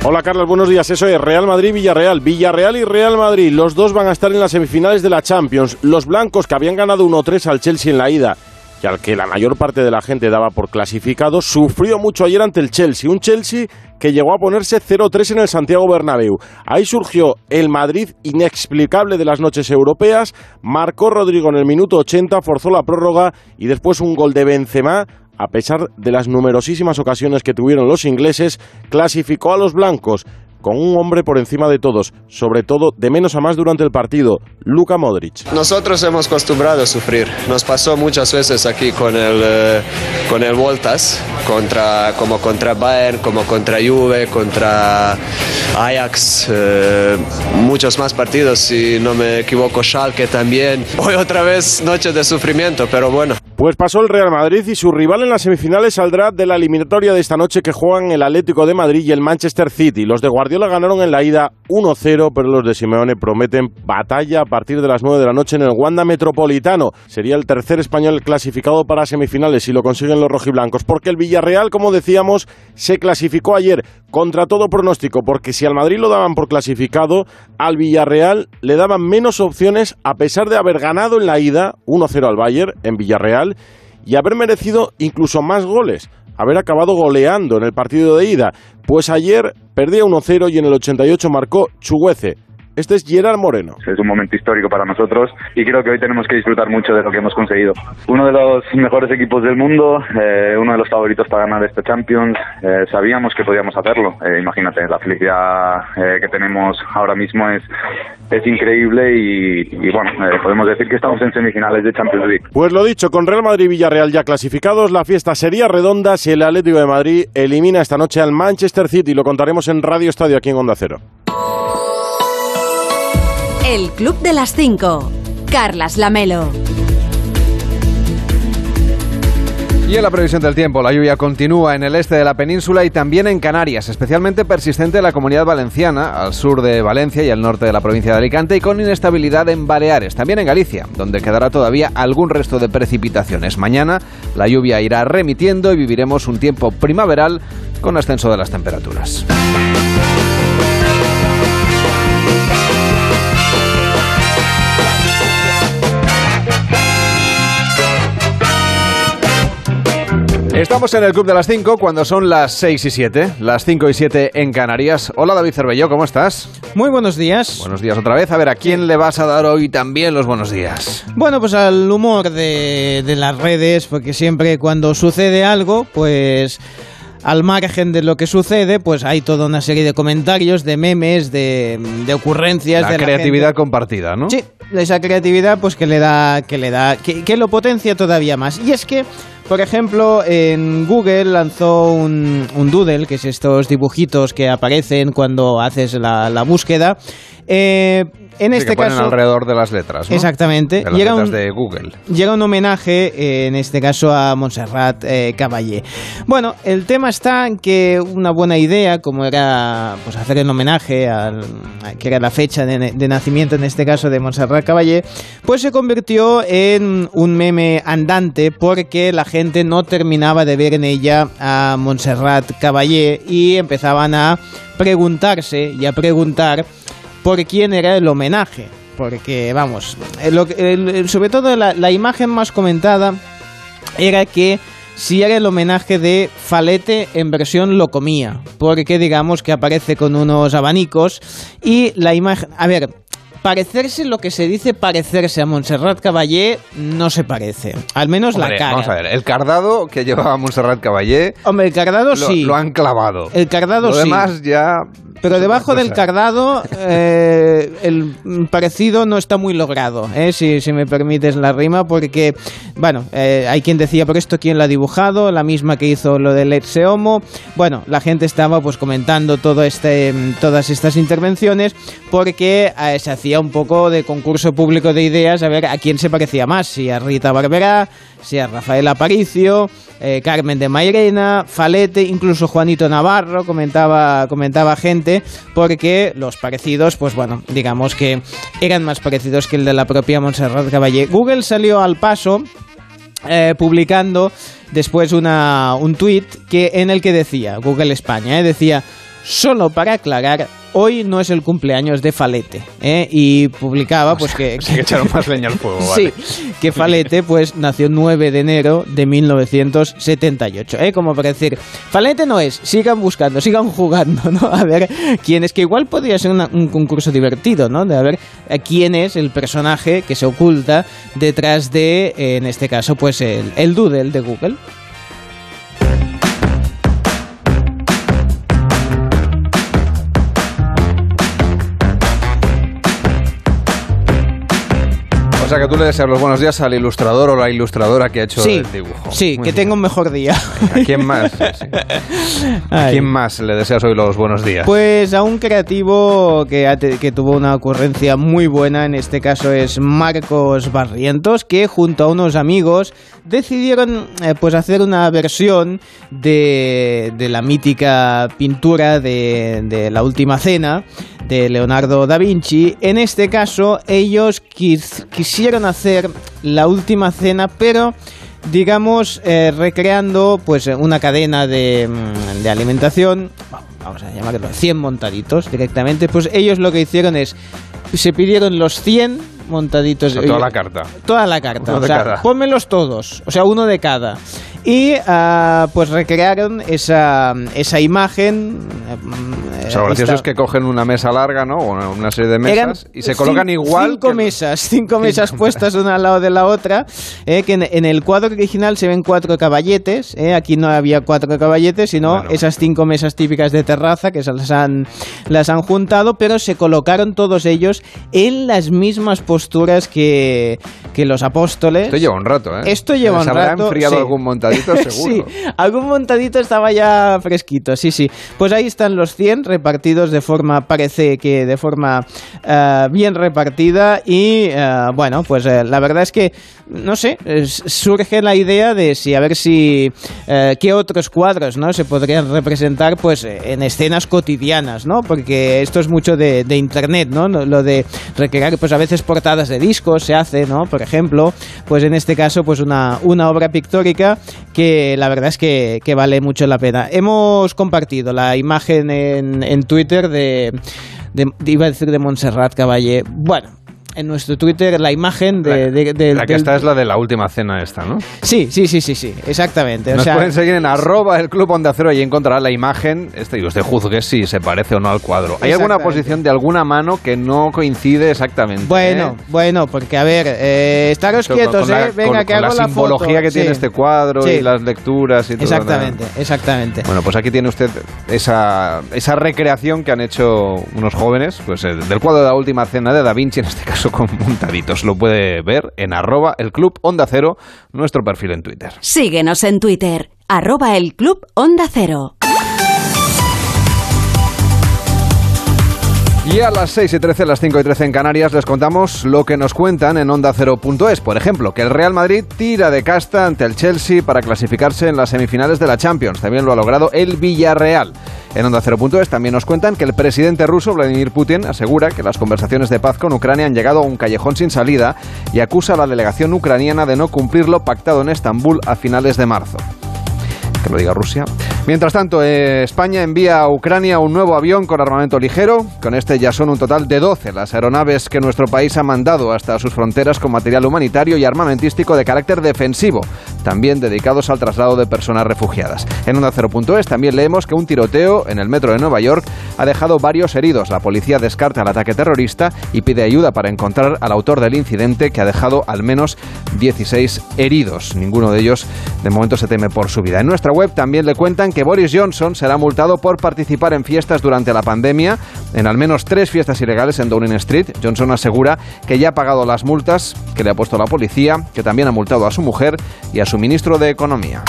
S26: Hola Carlos, buenos días. Eso es Real Madrid-Villarreal. Villarreal y Real Madrid, los dos van a estar en las semifinales de la Champions. Los blancos que habían ganado 1-3 al Chelsea en la ida y al que la mayor parte de la gente daba por clasificado, sufrió mucho ayer ante el Chelsea. Un Chelsea que llegó a ponerse 0-3 en el Santiago Bernabéu. Ahí surgió el Madrid inexplicable de las noches europeas. Marcó Rodrigo en el minuto 80, forzó la prórroga y después un gol de Benzema a pesar de las numerosísimas ocasiones que tuvieron los ingleses, clasificó a los blancos con un hombre por encima de todos, sobre todo de menos a más durante el partido, Luka Modric.
S19: Nosotros hemos acostumbrado a sufrir. Nos pasó muchas veces aquí con el, eh, con el Voltas, contra, como contra Bayern, como contra Juve, contra Ajax, eh, muchos más partidos, si no me equivoco, Schalke también. Hoy otra vez noche de sufrimiento, pero bueno.
S26: Pues pasó el Real Madrid y su rival en las semifinales saldrá de la eliminatoria de esta noche que juegan el Atlético de Madrid y el Manchester City. Los de Guardiola ganaron en la ida 1-0, pero los de Simeone prometen batalla a partir de las 9 de la noche en el Wanda Metropolitano. Sería el tercer español clasificado para semifinales si lo consiguen los rojiblancos, porque el Villarreal, como decíamos, se clasificó ayer contra todo pronóstico, porque si al Madrid lo daban por clasificado, al Villarreal le daban menos opciones a pesar de haber ganado en la ida 1-0 al Bayern en Villarreal y haber merecido incluso más goles, haber acabado goleando en el partido de ida. Pues ayer perdía 1-0 y en el 88 marcó Chuguece. Este es Gerard Moreno.
S27: Es un momento histórico para nosotros y creo que hoy tenemos que disfrutar mucho de lo que hemos conseguido. Uno de los mejores equipos del mundo, eh, uno de los favoritos para ganar este Champions. Eh, sabíamos que podíamos hacerlo. Eh, imagínate, la felicidad eh, que tenemos ahora mismo es, es increíble y, y bueno, eh, podemos decir que estamos en semifinales de Champions League.
S26: Pues lo dicho, con Real Madrid y Villarreal ya clasificados, la fiesta sería redonda si el Atlético de Madrid elimina esta noche al Manchester City. Lo contaremos en Radio Estadio aquí en Onda Cero.
S2: El Club de las 5. Carlas Lamelo.
S1: Y en la previsión del tiempo, la lluvia continúa en el este de la península y también en Canarias, especialmente persistente en la comunidad valenciana, al sur de Valencia y al norte de la provincia de Alicante, y con inestabilidad en Baleares, también en Galicia, donde quedará todavía algún resto de precipitaciones. Mañana la lluvia irá remitiendo y viviremos un tiempo primaveral con ascenso de las temperaturas. Estamos en el Club de las 5 cuando son las 6 y 7, las 5 y 7 en Canarias. Hola David Cervelló, ¿cómo estás?
S3: Muy buenos días.
S1: Buenos días otra vez. A ver, ¿a quién le vas a dar hoy también los buenos días?
S3: Bueno, pues al humor de, de las redes, porque siempre cuando sucede algo, pues al margen de lo que sucede, pues hay toda una serie de comentarios, de memes, de, de ocurrencias.
S1: La
S3: de
S1: creatividad
S3: gente.
S1: compartida, ¿no?
S3: Sí, esa creatividad pues que le da, que le da, que, lo potencia todavía más. Y es que, por ejemplo, en Google lanzó un, un doodle, que es estos dibujitos que aparecen cuando haces la, la búsqueda, eh, en
S1: Sí,
S3: este
S1: que ponen
S3: caso...
S1: alrededor de las letras, ¿no?
S3: Exactamente.
S1: De las
S3: era
S1: letras
S3: un-
S1: de Google.
S3: Llega un homenaje, eh, en este caso a Montserrat eh, Caballé. Bueno, el tema está en que una buena idea, como era pues hacer el homenaje al, a- que era la fecha de, de nacimiento, en este caso de Montserrat Caballé, pues se convirtió en un meme andante porque la gente no terminaba de ver en ella a Montserrat Caballé y empezaban a preguntarse y a preguntar por quién era el homenaje. Porque, vamos, eh, lo sobre todo la, la imagen más comentada era que si era el homenaje de Falete en versión lo comía. Porque digamos que aparece con unos abanicos y la imagen... A ver, parecerse lo que se dice parecerse a Montserrat Caballé no se parece. Al menos
S1: Hombre,
S3: la cara.
S1: Vamos a ver, el cardado que llevaba Montserrat Caballé.
S3: Hombre, el cardado
S1: lo,
S3: sí.
S1: Lo han clavado.
S3: El cardado
S1: Lo
S3: sí.
S1: demás ya.
S3: Pero debajo del cardado eh, el parecido no está muy logrado, eh, si, si me permites la rima, porque, bueno, eh, hay quien decía, pero esto quién lo ha dibujado, la misma que hizo lo del Let's Homo. Bueno, la gente estaba pues comentando todo este, todas estas intervenciones porque eh, se hacía un poco de concurso público de ideas a ver a quién se parecía más, si a Rita Barberá, si a Rafael Aparicio, eh, Carmen de Mairena, Falete, incluso Juanito Navarro, comentaba, comentaba gente, porque los parecidos, pues bueno, digamos que eran más parecidos que el de la propia Montserrat Caballé. Google salió al paso eh, publicando después una, un tuit que, en el que decía, Google España, eh, decía, solo para aclarar, hoy no es el cumpleaños de Falete. eh, y publicaba pues que...
S1: Sí que echaron más leña al fuego, vale.
S3: Sí, que Falete pues nació el 9 de enero de 1978. ¿eh? Como para decir, Falete no es, sigan buscando, sigan jugando, ¿no? A ver quién es, que igual podría ser una- un concurso divertido, ¿no? De a ver eh, quién es el personaje que se oculta detrás de, eh, en este caso, pues el, el doodle de Google.
S1: Sea que tú le deseas los buenos días al ilustrador o la ilustradora que ha hecho
S3: Sí,
S1: el dibujo.
S3: sí,
S1: Muy
S3: que
S1: bien.
S3: tenga un mejor día.
S1: ¿A quién más? Sí. ¿A quién más le deseas hoy los buenos días?
S3: Pues a un creativo que, que tuvo una ocurrencia muy buena, en este caso es Marcos Barrientos, que junto a unos amigos decidieron eh, pues hacer una versión de, de la mítica pintura de, de La Última Cena de Leonardo da Vinci. En este caso ellos quis- quisieron hacer La Última Cena, pero digamos, eh, recreando pues una cadena de, mm, de alimentación, vamos a llamarlo 100 montaditos directamente, pues ellos lo que hicieron es, se pidieron los 100 montaditos.
S1: O sea, toda la carta.
S3: Toda la carta,
S1: Uno
S3: o sea, pónmelos todos, o sea, uno de cada. Y ah, pues recrearon esa, esa imagen.
S1: Sea, lo gracioso es que cogen una mesa larga, ¿no? O una- serie de mesas
S3: Eran
S1: y se colocan igual.
S3: Cinco mesas, cinco mesas puestas una al lado de la otra. eh, que en, en el cuadro original se ven cuatro caballetes. eh, aquí no había cuatro caballetes, sino esas cinco mesas típicas de terraza que se las han, las han juntado, pero se colocaron todos ellos en las mismas posturas que, que los apóstoles.
S1: Esto lleva un rato, ¿eh?
S3: Esto lleva un
S1: ¿Se habrá
S3: rato,
S1: enfriado
S3: sí.
S1: algún montadito? Seguro.
S3: sí, algún montadito estaba ya fresquito, sí, sí. Pues ahí están los 100 repartidos de forma, parece que de forma eh, bien repartida y eh, bueno, pues eh, la verdad es que, no sé, surge la idea de si, a ver si, qué otros cuadros, ¿no? Se podrían representar pues en escenas cotidianas, ¿no? Porque esto es mucho de, internet. No- Lo de recrear, pues a veces portadas de discos se hace, ¿no? Por ejemplo, pues en este caso, pues una, una obra pictórica que la verdad es que, que vale mucho la pena. Hemos compartido la imagen en, en Twitter de, iba a decir de Montserrat Caballé. Bueno, en nuestro Twitter la imagen de, de- de-
S1: La que
S3: del-
S1: está es la de la última cena esta, ¿no?
S3: Sí, sí, sí, sí, sí, exactamente. O sea,
S1: pueden seguir en arroba el club Onda Cero y encontrará la imagen este, y usted juzgue si se parece o no al cuadro. ¿Hay alguna posición de alguna mano que no coincide exactamente?
S3: Bueno,
S1: eh?
S3: bueno, porque a ver, eh, estaros quietos,
S1: con
S3: eh. Venga,
S1: con-
S3: que hago
S1: la
S3: la foto.
S1: simbología que tiene este cuadro
S3: Sí.
S1: y las lecturas y todo.
S3: Exactamente, exactamente.
S1: Bueno, pues aquí tiene usted esa, esa recreación que han hecho unos jóvenes, pues eh, del cuadro de la última cena de Da Vinci, en este caso con montaditos. Lo puede ver en arroba el club Onda Cero, nuestro perfil en Twitter.
S2: Síguenos en Twitter, arroba el Club Onda Cero.
S1: Y a las 6 y 13, las 5 y 13 en Canarias, les contamos lo que nos cuentan en Onda 0.es. Por ejemplo, que el Real Madrid tira de casta ante el Chelsea para clasificarse en las semifinales de la Champions. También lo ha logrado el Villarreal. En Onda 0.es también nos cuentan que el presidente ruso, Vladimir Putin, asegura que las conversaciones de paz con Ucrania han llegado a un callejón sin salida y acusa a la delegación ucraniana de no cumplir lo pactado en Estambul a finales de marzo que lo diga Rusia. Mientras tanto, eh, España envía a Ucrania un nuevo avión con armamento ligero. Con este ya son un total de 12 las aeronaves que nuestro país ha mandado hasta sus fronteras con material humanitario y armamentístico de carácter defensivo, también dedicados al traslado de personas refugiadas. En Onda 0.es también leemos que un tiroteo en el metro de Nueva York ha dejado varios heridos. La policía descarta el ataque terrorista y pide ayuda para encontrar al autor del incidente que ha dejado al menos 16 heridos. Ninguno de ellos de momento se teme por su vida. En nuestra web también le cuentan que Boris Johnson será multado por participar en fiestas durante la pandemia, en al menos tres fiestas ilegales en Downing Street. Johnson asegura que ya ha pagado las multas que le ha puesto la policía, que también ha multado a su mujer y a su ministro de Economía.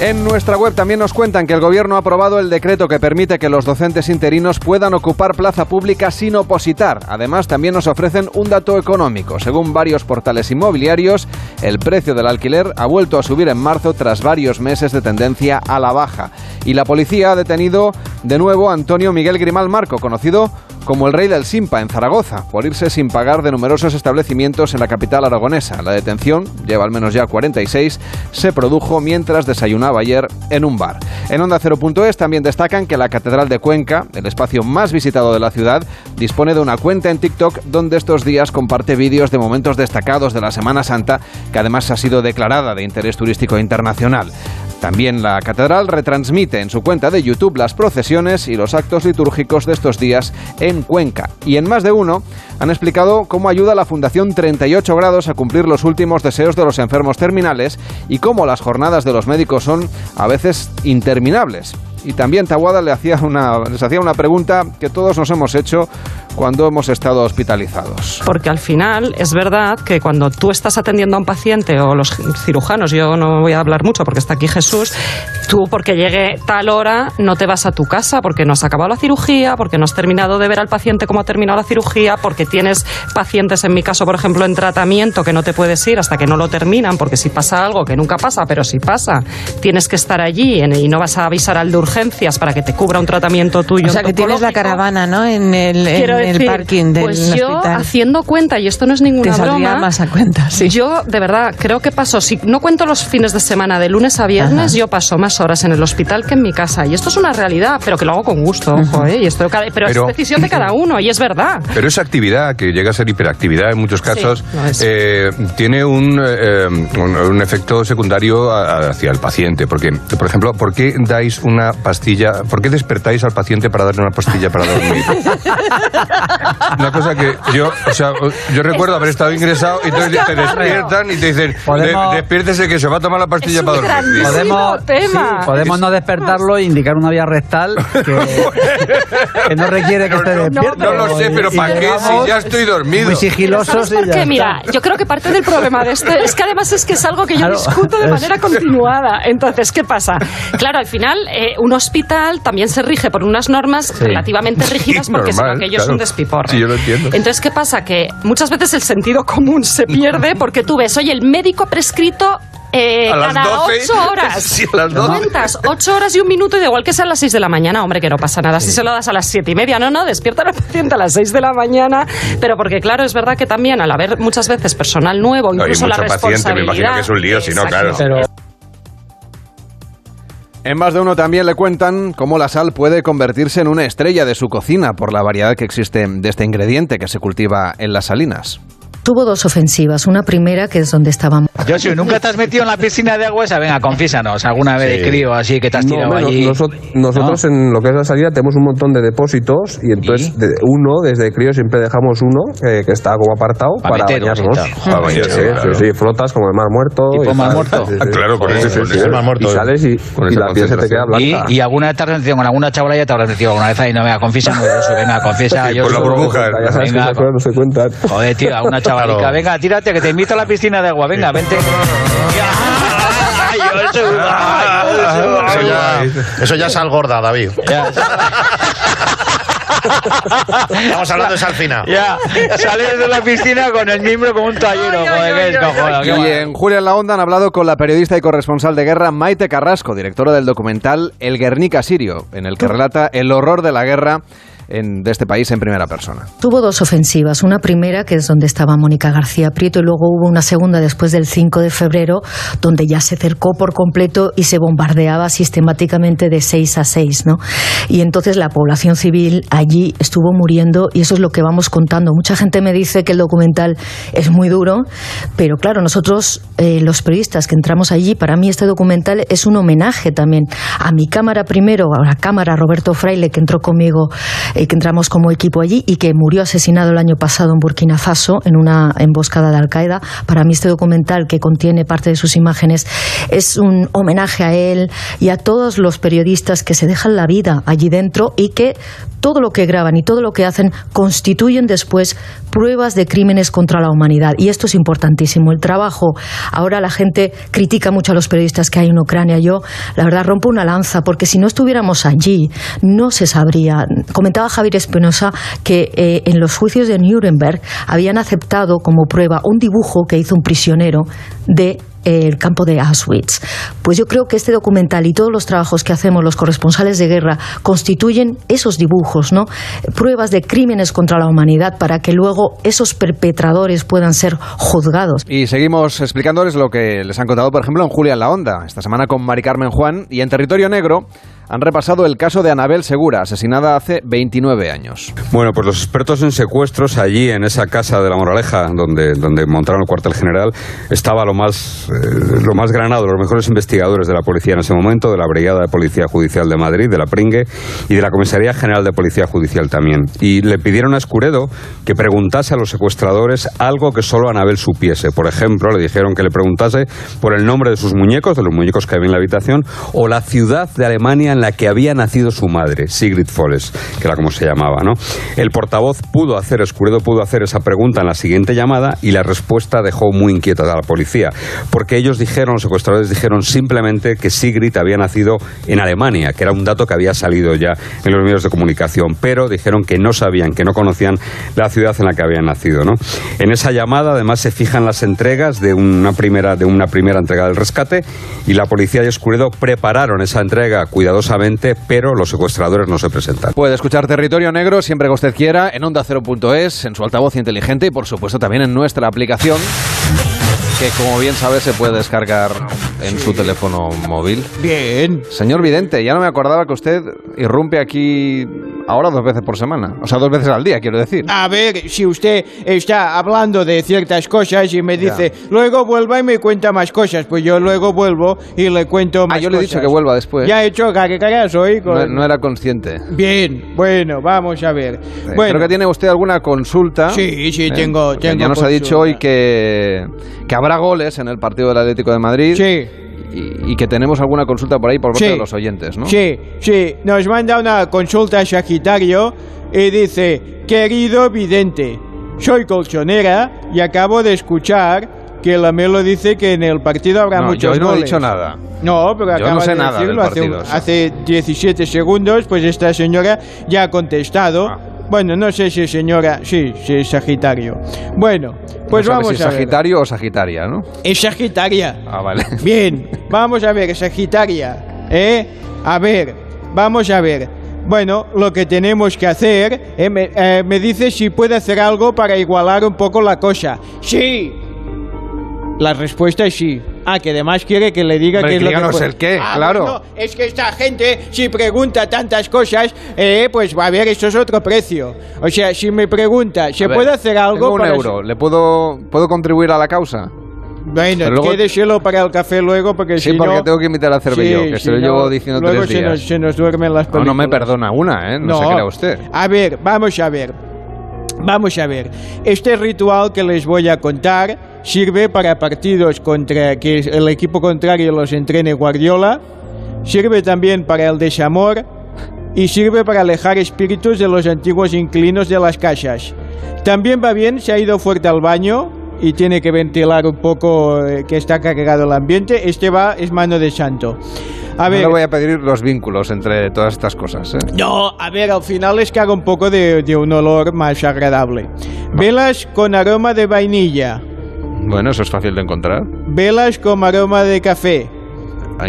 S1: En nuestra web también nos cuentan que el Gobierno ha aprobado el decreto que permite que los docentes interinos puedan ocupar plaza pública sin opositar. Además, también nos ofrecen un dato económico. Según varios portales inmobiliarios, el precio del alquiler ha vuelto a subir en marzo tras varios meses de tendencia a la baja. Y la policía ha detenido de nuevo a Antonio Miguel Grimal Marco, conocido como el rey del Simpa en Zaragoza, por irse sin pagar de numerosos establecimientos en la capital aragonesa. La detención, lleva al menos ya 46, se produjo mientras desayunaba ayer en un bar. En Onda 0.es también destacan que la Catedral de Cuenca, el espacio más visitado de la ciudad, dispone de una cuenta en TikTok donde estos días comparte vídeos de momentos destacados de la Semana Santa, que además ha sido declarada de interés turístico internacional. También la catedral retransmite en su cuenta de YouTube las procesiones y los actos litúrgicos de estos días en Cuenca. Y en más de uno han explicado cómo ayuda la Fundación 38 Grados a cumplir los últimos deseos de los enfermos terminales y cómo las jornadas de los médicos son a veces interminables. Y también Tawada le hacía una, les hacía una pregunta que todos nos hemos hecho cuando hemos estado hospitalizados.
S28: Porque al final es verdad que cuando tú estás atendiendo a un paciente o los cirujanos, yo no voy a hablar mucho porque está aquí Jesús, tú porque llegue tal hora no te vas a tu casa porque no has acabado la cirugía, porque no has terminado de ver al paciente cómo ha terminado la cirugía, porque tienes pacientes, en mi caso, por ejemplo, en tratamiento que no te puedes ir hasta que no lo terminan, porque si pasa algo, que nunca pasa, pero si pasa, tienes que estar allí y no vas a avisar al de urgencias para que te cubra un tratamiento tuyo.
S29: O sea, que tienes la caravana, ¿no? En el, en
S28: Quiero decir,
S29: parking del
S28: pues yo
S29: hospital.
S28: haciendo cuenta, y esto no es ninguna
S29: Te
S28: broma,
S29: más a cuenta, sí.
S28: yo de verdad creo que paso, si no cuento los fines de semana, de lunes a viernes, yo paso más horas en el hospital que en mi casa. Y esto es una realidad, pero que lo hago con gusto, ojo, ¿eh? Y esto, cada- pero,
S30: Pero-
S28: es decisión de cada uno, y es verdad.
S30: Pero esa actividad, que llega a ser hiperactividad en muchos casos, eh, tiene un, eh, un, un efecto secundario a- hacia el paciente. Porque, por ejemplo, ¿por qué dais una pastilla, por qué despertáis al paciente para darle una pastilla para dormir? Una cosa que yo, o sea, yo recuerdo haber estado ingresado y entonces te despiertan y te dicen,
S31: Podemos-
S30: "De- despiértese que se va a tomar la pastilla para dormir.
S31: Podemos, sí, podemos no despertarlo e indicar una vía rectal que, que no requiere que esté despierto.
S30: No lo sé, pero ¿para qué si ya estoy dormido?
S31: Muy sigilosos
S28: ¿Sabes
S31: y ya.
S28: Mira, yo creo que parte del problema de este es que además es que es algo que yo
S31: Claro,
S28: discuto de
S31: es-
S28: manera continuada. Entonces, ¿qué pasa? Claro, al final, eh, un hospital también se rige por unas normas
S30: Sí.
S28: relativamente rígidas porque no,
S30: Normal,
S28: aquello es
S30: claro.
S28: Un despiporre.
S30: Sí, yo lo entiendo.
S28: Entonces, ¿qué pasa? Que muchas veces el sentido común se pierde porque tú ves, oye, el médico ha prescrito eh,
S30: A las
S28: cada
S30: 12.
S28: ocho horas.
S30: Sí, a las 12.
S28: Cuentas ocho horas y un minuto y da igual que sea a las seis de la mañana, hombre, que no pasa nada. Si se lo das a las siete y media, no, no, despierta al paciente a las seis de la mañana. Pero porque, claro, es verdad que también al haber muchas veces personal nuevo,
S30: No, y
S28: incluso la
S30: mucho paciente, me imagino
S28: responsabilidad.
S30: que es un lío, si no, claro.
S1: En más de uno también le cuentan cómo la sal puede convertirse en una estrella de su cocina por la variedad que existe de este ingrediente que se cultiva en las salinas.
S32: Tuvo dos ofensivas. Una primera, que es donde estábamos.
S31: Joshua, ¿nunca te has metido en la piscina de agua esa? Venga, confiésanos, alguna vez de crío así que te has
S33: No,
S31: tirado
S33: hombre,
S31: allí.
S33: noso- nosotros en lo que es la salida tenemos un montón de depósitos y entonces de- uno, desde crío siempre dejamos uno eh, que está como apartado
S31: Pa'
S33: para
S31: meter
S33: bañarnos. Para
S31: Joder,
S33: bañarse,
S31: sí, claro.
S33: sí, sí, flotas como el mar muerto.
S31: ¿Tipo
S33: y
S31: mar muerto?
S33: Sí, sí,
S31: Ah, claro, con
S33: sí,
S31: ese-
S33: sí,
S31: con
S33: sí.
S31: ese mar muerto.
S33: Y sales y, Con y la piel se te queda
S31: ¿Y,
S33: blanca.
S31: y alguna vez te has metido con alguna chavala ya te habrás metido alguna vez ahí, no, venga, confiesa, no, venga, confiesa.
S33: Sí,
S31: yo
S33: por la burbuja. Ya sabes que
S31: venga,
S33: no se cuentan.
S31: Joder, tío, a una
S33: Claro.
S31: venga, tírate, que te invito a la piscina de agua, venga, vente. Ay, ay, Joshua.
S34: ya, eso ya es algorda, David. Estamos hablando de Salfina.
S35: Ya, salir de la piscina con el miembro como un tallero.
S1: Y en Julia en la Onda han hablado con la periodista y corresponsal de guerra Maite Carrasco, directora del documental El Guernica Sirio, en el que relata el horror de la guerra de este país en primera persona.
S32: Tuvo dos ofensivas, una primera que es donde estaba Mónica García Prieto y luego hubo una segunda después del 5 de febrero donde ya se cercó por completo y se bombardeaba sistemáticamente de 6 a 6, ¿no? Y entonces la población civil allí estuvo muriendo y eso es lo que vamos contando. Mucha gente me dice que el documental es muy duro, pero claro, nosotros eh, los periodistas que entramos allí, para mí este documental es un homenaje también a mi cámara primero, a la cámara Roberto Fraile que entró conmigo eh, que entramos como equipo allí y que murió asesinado el año pasado en Burkina Faso en una emboscada de Al-Qaeda. Para mí este documental que contiene parte de sus imágenes es un homenaje a él y a todos los periodistas que se dejan la vida allí dentro y que todo lo que graban y todo lo que hacen constituyen después pruebas de crímenes contra la humanidad. Y esto es importantísimo. El trabajo, ahora la gente critica mucho a los periodistas que hay en Ucrania. Yo, la verdad, rompo una lanza, porque si no estuviéramos allí, no se sabría. Comentaba Javier Espinosa que eh, en los juicios de Nuremberg habían aceptado como prueba un dibujo que hizo un prisionero de el campo de Auschwitz. Pues yo creo que este documental y todos los trabajos que hacemos los corresponsales de guerra constituyen esos dibujos, ¿no? Pruebas de crímenes contra la humanidad para que luego esos perpetradores puedan ser juzgados.
S1: Y seguimos explicándoles lo que les han contado, por ejemplo, en Julia en la Onda, esta semana con Mari Carmen Juan, y en Territorio Negro han repasado el caso de Anabel Segura, asesinada hace 29 años.
S30: Bueno, pues los expertos en secuestros allí en esa casa de la Moraleja, donde, donde montaron el cuartel general, estaba lo más, eh, lo más granado, los mejores investigadores de la policía en ese momento, de la Brigada de Policía Judicial de Madrid, de la Pringue y de la Comisaría General de Policía Judicial también. Y le pidieron a Escuredo que preguntase a los secuestradores algo que solo Anabel supiese. Por ejemplo, le dijeron que le preguntase por el nombre de sus muñecos, de los muñecos que había en la habitación, o la ciudad de Alemania en la que había nacido su madre, Sigrid Foles, que era como se llamaba, ¿no? El portavoz pudo hacer, Escuredo pudo hacer esa pregunta en la siguiente llamada y la respuesta dejó muy inquieta a la policía, porque ellos dijeron, los secuestradores dijeron simplemente que Sigrid había nacido en Alemania, que era un dato que había salido ya en los medios de comunicación, pero dijeron que no sabían, que no conocían la ciudad en la que había nacido, ¿no? En esa llamada además se fijan las entregas de una primera de una primera entrega del rescate y la policía y Escuredo prepararon esa entrega cuidadosamente, pero los secuestradores no se presentaron.
S1: Puede escuchar Territorio Negro siempre que usted quiera en onda Cero.es, en su altavoz inteligente y por supuesto también en nuestra aplicación que como bien sabe se puede descargar en su teléfono móvil.
S3: Bien.
S1: Señor Vidente, ya no me acordaba que usted irrumpe aquí ahora dos veces por semana. O sea, dos veces al día, quiero decir.
S3: A ver, si usted está hablando de ciertas cosas y me dice, luego vuelva y me cuenta más cosas, pues yo luego vuelvo y le cuento más
S1: Ah, yo le he
S3: cosas.
S1: dicho que vuelva después.
S3: Ya he hecho carreras hoy.
S1: No,
S3: Con...
S1: no era consciente.
S3: Bien, bueno, vamos a ver.
S1: Eh,
S3: Bueno,
S1: Creo que tiene usted alguna consulta.
S3: Sí, sí,
S1: Eh,
S3: tengo- tengo
S1: Ya nos ha
S3: consulta.
S1: dicho hoy que, que habrá goles en el partido del Atlético de Madrid.
S3: Sí.
S1: Y, y que tenemos alguna consulta por ahí por parte
S3: Sí.
S1: de los oyentes, ¿no?
S3: Sí, sí, nos manda una consulta Sagitario y dice, querido vidente, soy colchonera y acabo de escuchar que la Melo dice que en el partido habrá
S1: No,
S3: muchos
S1: yo no he
S3: goles".
S1: dicho nada.
S3: No, pero acaba
S1: no sé
S3: de
S1: nada
S3: decirlo
S1: del
S3: hace, un-
S1: partido,
S3: hace 17 segundos, pues esta señora ya ha contestado.
S1: Ah.
S3: Bueno, no sé si es señora, sí, sí es Sagitario. Bueno, pues
S1: No
S3: vamos
S1: si
S3: a ver.
S1: Sagitario o Sagitaria, ¿no?
S3: Es Sagitaria.
S1: Ah, vale.
S3: Bien, vamos a ver, Sagitaria. ¿Eh? A ver, vamos a ver. Bueno, lo que tenemos que hacer, eh, me, eh, me dice si puede hacer algo para igualar un poco la cosa. Sí. La respuesta es sí. Ah, que además quiere que le diga
S1: Hombre,
S3: qué es lo que puede-
S1: el qué,
S3: Ah,
S1: claro.
S3: bueno, es que esta gente, si pregunta tantas cosas, eh, pues va a ver, esto es otro precio. O sea, si me pregunta, ¿se
S1: A ver,
S3: puede hacer algo
S1: tengo un
S3: para...
S1: euro. ¿Le puedo, puedo contribuir a la causa?
S3: Bueno,
S1: luego-
S3: quédeselo para el café luego porque
S1: Sí,
S3: si
S1: porque
S3: no...
S1: tengo que invitar a Cervelló,
S3: Sí,
S1: que
S3: si
S1: se lo
S3: no,
S1: llevo diciendo
S3: luego
S1: tres
S3: se
S1: días.
S3: nos, se nos duermen las
S1: No,
S3: películas.
S1: no me perdona una, ¿eh? No, se crea usted.
S3: A ver, vamos a ver. Vamos a ver. Este ritual que les voy a contar sirve para partidos contra que el equipo contrario los entrene Guardiola, sirve también para el desamor y sirve para alejar espíritus de los antiguos inquilinos de las casas. También va bien si ha ido fuerte al baño y tiene que ventilar un poco eh, que está cargado el ambiente, este va, es mano de santo. A
S1: No
S3: ver,
S1: le voy a pedir los vínculos entre todas estas cosas. ¿eh?
S3: no, a ver, al final es que haga un poco de, de un olor más agradable. Velas con aroma de vainilla,
S1: Bueno, eso es fácil de encontrar.
S3: velas con aroma de café,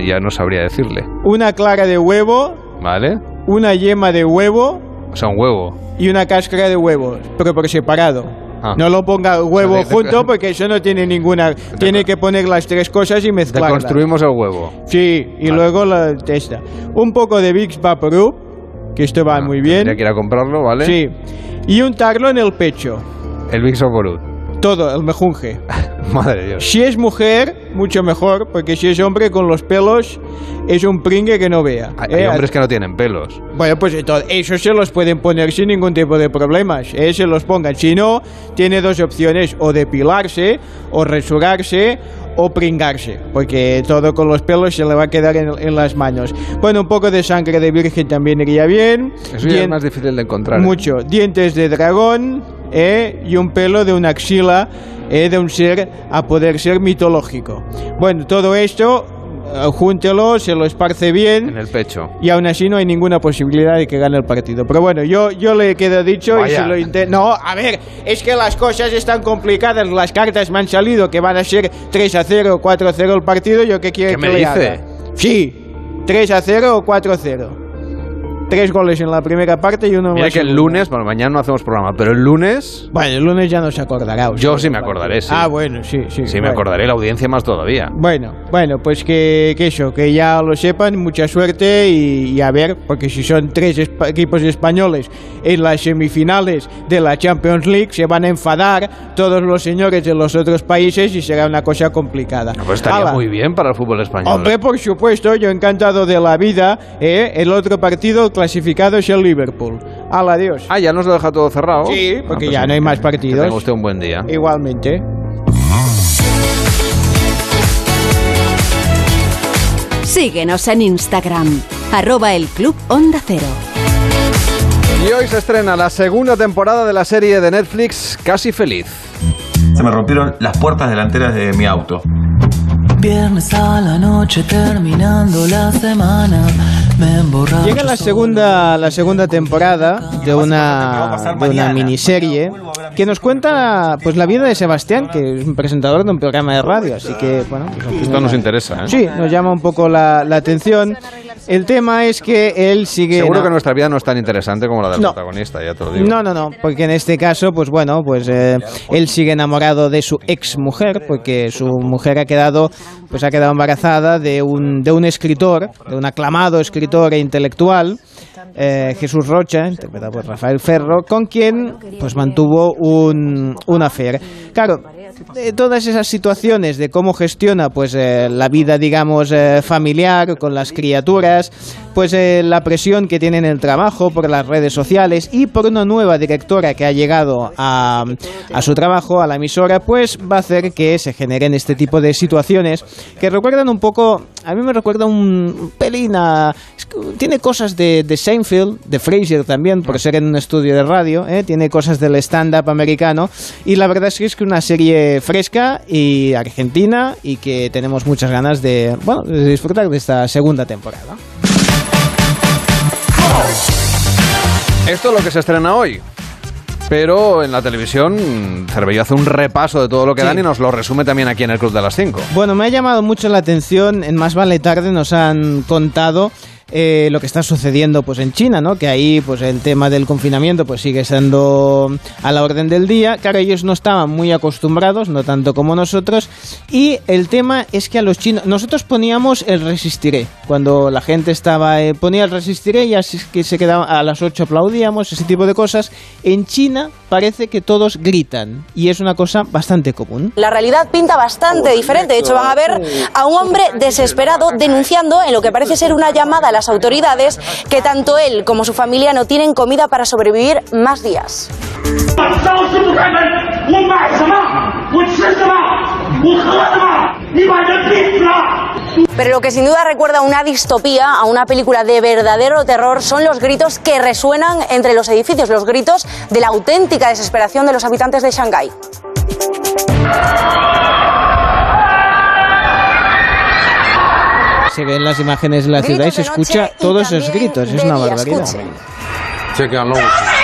S1: ya no sabría decirle.
S3: una clara de huevo,
S1: ¿Vale?
S3: una yema de huevo
S1: O sea, un huevo.
S3: y una cáscara de huevo, pero por separado.
S1: Ah.
S3: No lo ponga el huevo junto porque eso no tiene ninguna... Tiene que poner las tres cosas y mezclarlas.
S1: Deconstruimos el huevo.
S3: Sí, y luego la testa. Un poco de Vicks Vaporub, que esto va muy bien.
S1: Ya que ir a comprarlo, ¿vale?
S3: Sí. Y un tarlo en el pecho.
S1: El Big Soporut.
S3: Todo, el mejunje.
S1: Madre de Dios.
S3: Si es mujer, mucho mejor, porque si es hombre con los pelos, es un pringue que no vea.
S1: Hay
S3: ¿eh?
S1: hombres que no tienen pelos.
S3: Bueno, pues entonces, eso se los pueden poner sin ningún tipo de problemas. ¿eh? Se los pongan. Si no, tiene dos opciones: o depilarse, o resurarse, o pringarse. Porque todo con los pelos se le va a quedar en, en las manos. Bueno, un poco de sangre de virgen también iría bien.
S1: Eso ya es más difícil de encontrar. ¿eh?
S3: Mucho. Dientes de dragón ¿eh? y un pelo de una axila ¿eh? de un ser a poder ser mitológico. Bueno, todo esto, eh, júntelo, se lo esparce bien
S1: En el pecho.
S3: y aún así no hay ninguna posibilidad de que gane el partido. Pero bueno, yo, yo le quedo dicho y
S1: Vaya.
S3: si lo intento... No, a ver, es que las cosas están complicadas, las cartas me han salido que van a ser 3 a 0 o 4 a 0 el partido, yo qué quiere
S1: ¿Qué
S3: que
S1: me
S3: le
S1: dice?
S3: haga? Sí, 3 a 0 o 4 a 0. Tres goles en la primera parte y uno en
S1: Mira
S3: la
S1: que el lunes, bueno, mañana no hacemos programa, pero el lunes
S3: Bueno, el lunes ya no se acordará.
S1: yo sí me acordaré, sí.
S3: Ah, bueno, sí, sí.
S1: Sí, me
S3: bueno.
S1: acordaré, la audiencia más todavía.
S3: Bueno, bueno, pues que, que eso, que ya lo sepan, mucha suerte y, y a ver, porque si son tres espa- equipos españoles en las semifinales de la Champions League, se van a enfadar todos los señores de los otros países y será una cosa complicada.
S1: Pues estaría
S3: Hala.
S1: muy bien para el fútbol español.
S3: Hombre, por supuesto, yo encantado de la vida, ¿eh? el otro partido clasificado es el Liverpool. Al adiós.
S1: Ah, ya nos lo deja todo cerrado.
S3: Sí, porque
S1: Ah, pues
S3: ya no hay más
S1: Que
S3: partidos.
S1: tenga usted un buen día.
S3: Igualmente.
S2: Síguenos en Instagram, arroba el Club Onda Cero.
S1: Y hoy se estrena la segunda temporada de la serie de Netflix Casi Feliz.
S36: Se me rompieron las puertas delanteras de mi auto.
S24: Viernes a la noche terminando la semana me
S3: Llega la segunda, la segunda temporada de una, de una miniserie que nos cuenta pues la vida de Sebastián, que es un presentador de un programa de radio, así que bueno, pues,
S1: Esto nos interesa, ¿eh?
S3: Sí, nos llama un poco la, la atención. El tema es que él sigue...
S1: Seguro que nuestra vida no es tan interesante como la del
S3: No.
S1: protagonista, ya te lo digo.
S3: No, no, no, porque en este caso, pues bueno, pues eh, él sigue enamorado de su ex mujer, porque su mujer ha quedado, pues ha quedado embarazada de un, de un escritor, de un aclamado escritor e intelectual, eh, Jesús Rocha, interpretado por Rafael Ferro, con quien pues mantuvo un, un affair. Claro, de todas esas situaciones de cómo gestiona pues eh, la vida digamos eh, familiar con las criaturas pues eh, la presión que tiene en el trabajo por las redes sociales y por una nueva directora que ha llegado a, a su trabajo a la emisora pues va a hacer que se generen este tipo de situaciones que recuerdan un poco a mí me recuerda un pelín a es que tiene cosas de, de Seinfeld de Frasier también por ser en un estudio de radio ¿eh? tiene cosas del stand-up americano y la verdad es que es que una serie fresca y argentina y que tenemos muchas ganas de, bueno, de disfrutar de esta segunda temporada.
S1: Esto es lo que se estrena hoy. Pero en la televisión, Cervello hace un repaso de todo lo que
S3: Sí.
S1: dan y nos lo resume también aquí en el Club de las 5.
S3: Bueno, me ha llamado mucho la atención, en Más Vale Tarde nos han contado eh, lo que está sucediendo pues en China, ¿no? Que ahí pues el tema del confinamiento pues sigue siendo a la orden del día. Claro, ellos no estaban muy acostumbrados, no tanto como nosotros. Y el tema es que a los chinos, nosotros poníamos el resistiré. Cuando la gente estaba, eh, ponía el resistiré y así que se quedaba a las 8 aplaudíamos, ese tipo de cosas. En China parece que todos gritan y es una cosa bastante común.
S37: La realidad pinta bastante diferente. De hecho, van a ver a un hombre desesperado denunciando en lo que parece ser una llamada a las autoridades que tanto él como su familia no tienen comida para sobrevivir más días. Pero lo que sin duda recuerda a una distopía a una película de verdadero terror son los gritos que resuenan entre los edificios, los gritos de la auténtica desesperación de los habitantes de Shanghái.
S3: Se ven las imágenes en la ciudad y se escucha todos esos gritos, es una barbaridad. Escuche.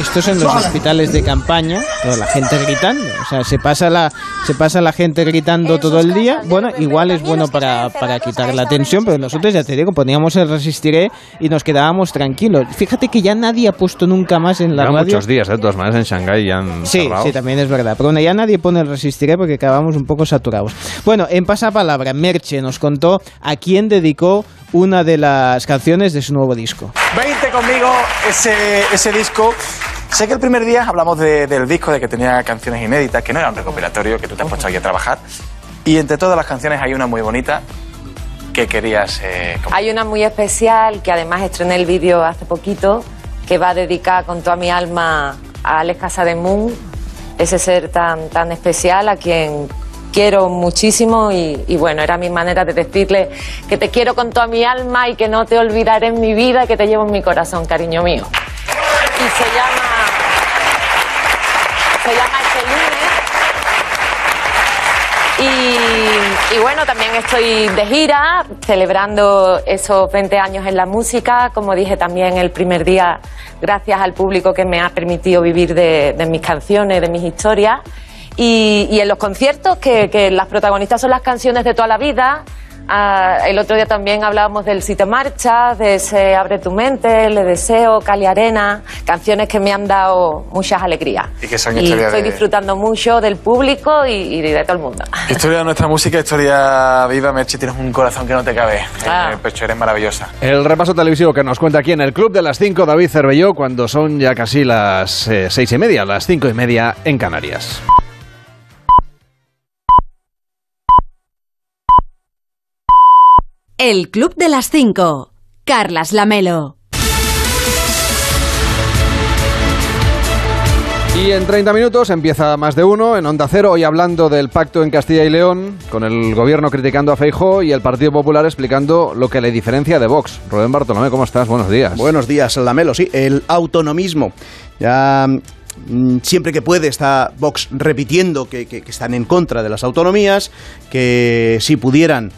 S3: Estos en los hospitales de campaña, toda la gente gritando. O sea, se pasa la, se pasa la gente gritando todo el día. Bueno, igual es bueno para, para quitar la tensión, pero nosotros ya te digo, poníamos el Resistiré y nos quedábamos tranquilos. Fíjate que ya nadie ha puesto nunca más en la radio.
S1: muchos días, ¿eh? de todas maneras, en Shanghái ya han
S3: Sí,
S1: cerrado.
S3: sí, también es verdad. Pero bueno, ya nadie pone el resistiré porque acabamos un poco saturados. Bueno, en pasapalabra, Merche nos contó a quién dedicó una de las canciones de su nuevo disco.
S38: 20 conmigo, ese, ese disco. Sé que el primer día hablamos de- del disco, de que tenía canciones inéditas, que no era un recopilatorio, que tú te has puesto aquí a trabajar. Y entre todas las canciones hay una muy bonita que querías... eh,
S39: Hay una muy especial que además estrené el vídeo hace poquito, que va dedicada con toda mi alma a Alex Casademun, ese ser tan, tan especial a quien quiero muchísimo y, y bueno, era mi manera de decirle que te quiero con toda mi alma y que no te olvidaré en mi vida, que te llevo en mi corazón, cariño mío. Y se llama, se llama Este lunes. Y, y bueno, también estoy de gira, celebrando esos 20 años en la música. Como dije también el primer día, gracias al público que me ha permitido vivir de mis canciones, de mis historias. Y, y en los conciertos, que, que las protagonistas son las canciones de toda la vida. Ah, el otro día también hablábamos del Si te marchas, de ese Abre tu mente, Le deseo, Cali Arena, canciones que me han dado muchas alegrías.
S38: Y que son
S39: Y
S38: historia
S39: estoy
S38: de-
S39: disfrutando mucho del público y, y de todo el mundo.
S38: Historia de nuestra música, historia viva, Merche, tienes un corazón que no te cabe
S39: Ah.
S38: en el pecho, eres maravillosa.
S1: El repaso televisivo que nos cuenta aquí en el Club de las 5, David Cervelló, cuando son ya casi las eh, seis y media, las cinco y media en Canarias.
S2: El Club de las 5. Carlas Lamelo.
S1: Y en 30 minutos empieza más de uno en Onda Cero, hoy hablando del pacto en Castilla y León, con el gobierno criticando a Feijó y el Partido Popular explicando lo que le diferencia de Vox. Rubén Bartolomé, ¿cómo estás? Buenos días.
S40: Buenos días, Lamelo. Sí, el autonomismo. Ya mm, siempre que puede está Vox repitiendo que, que- que están en contra de las autonomías, que si pudieran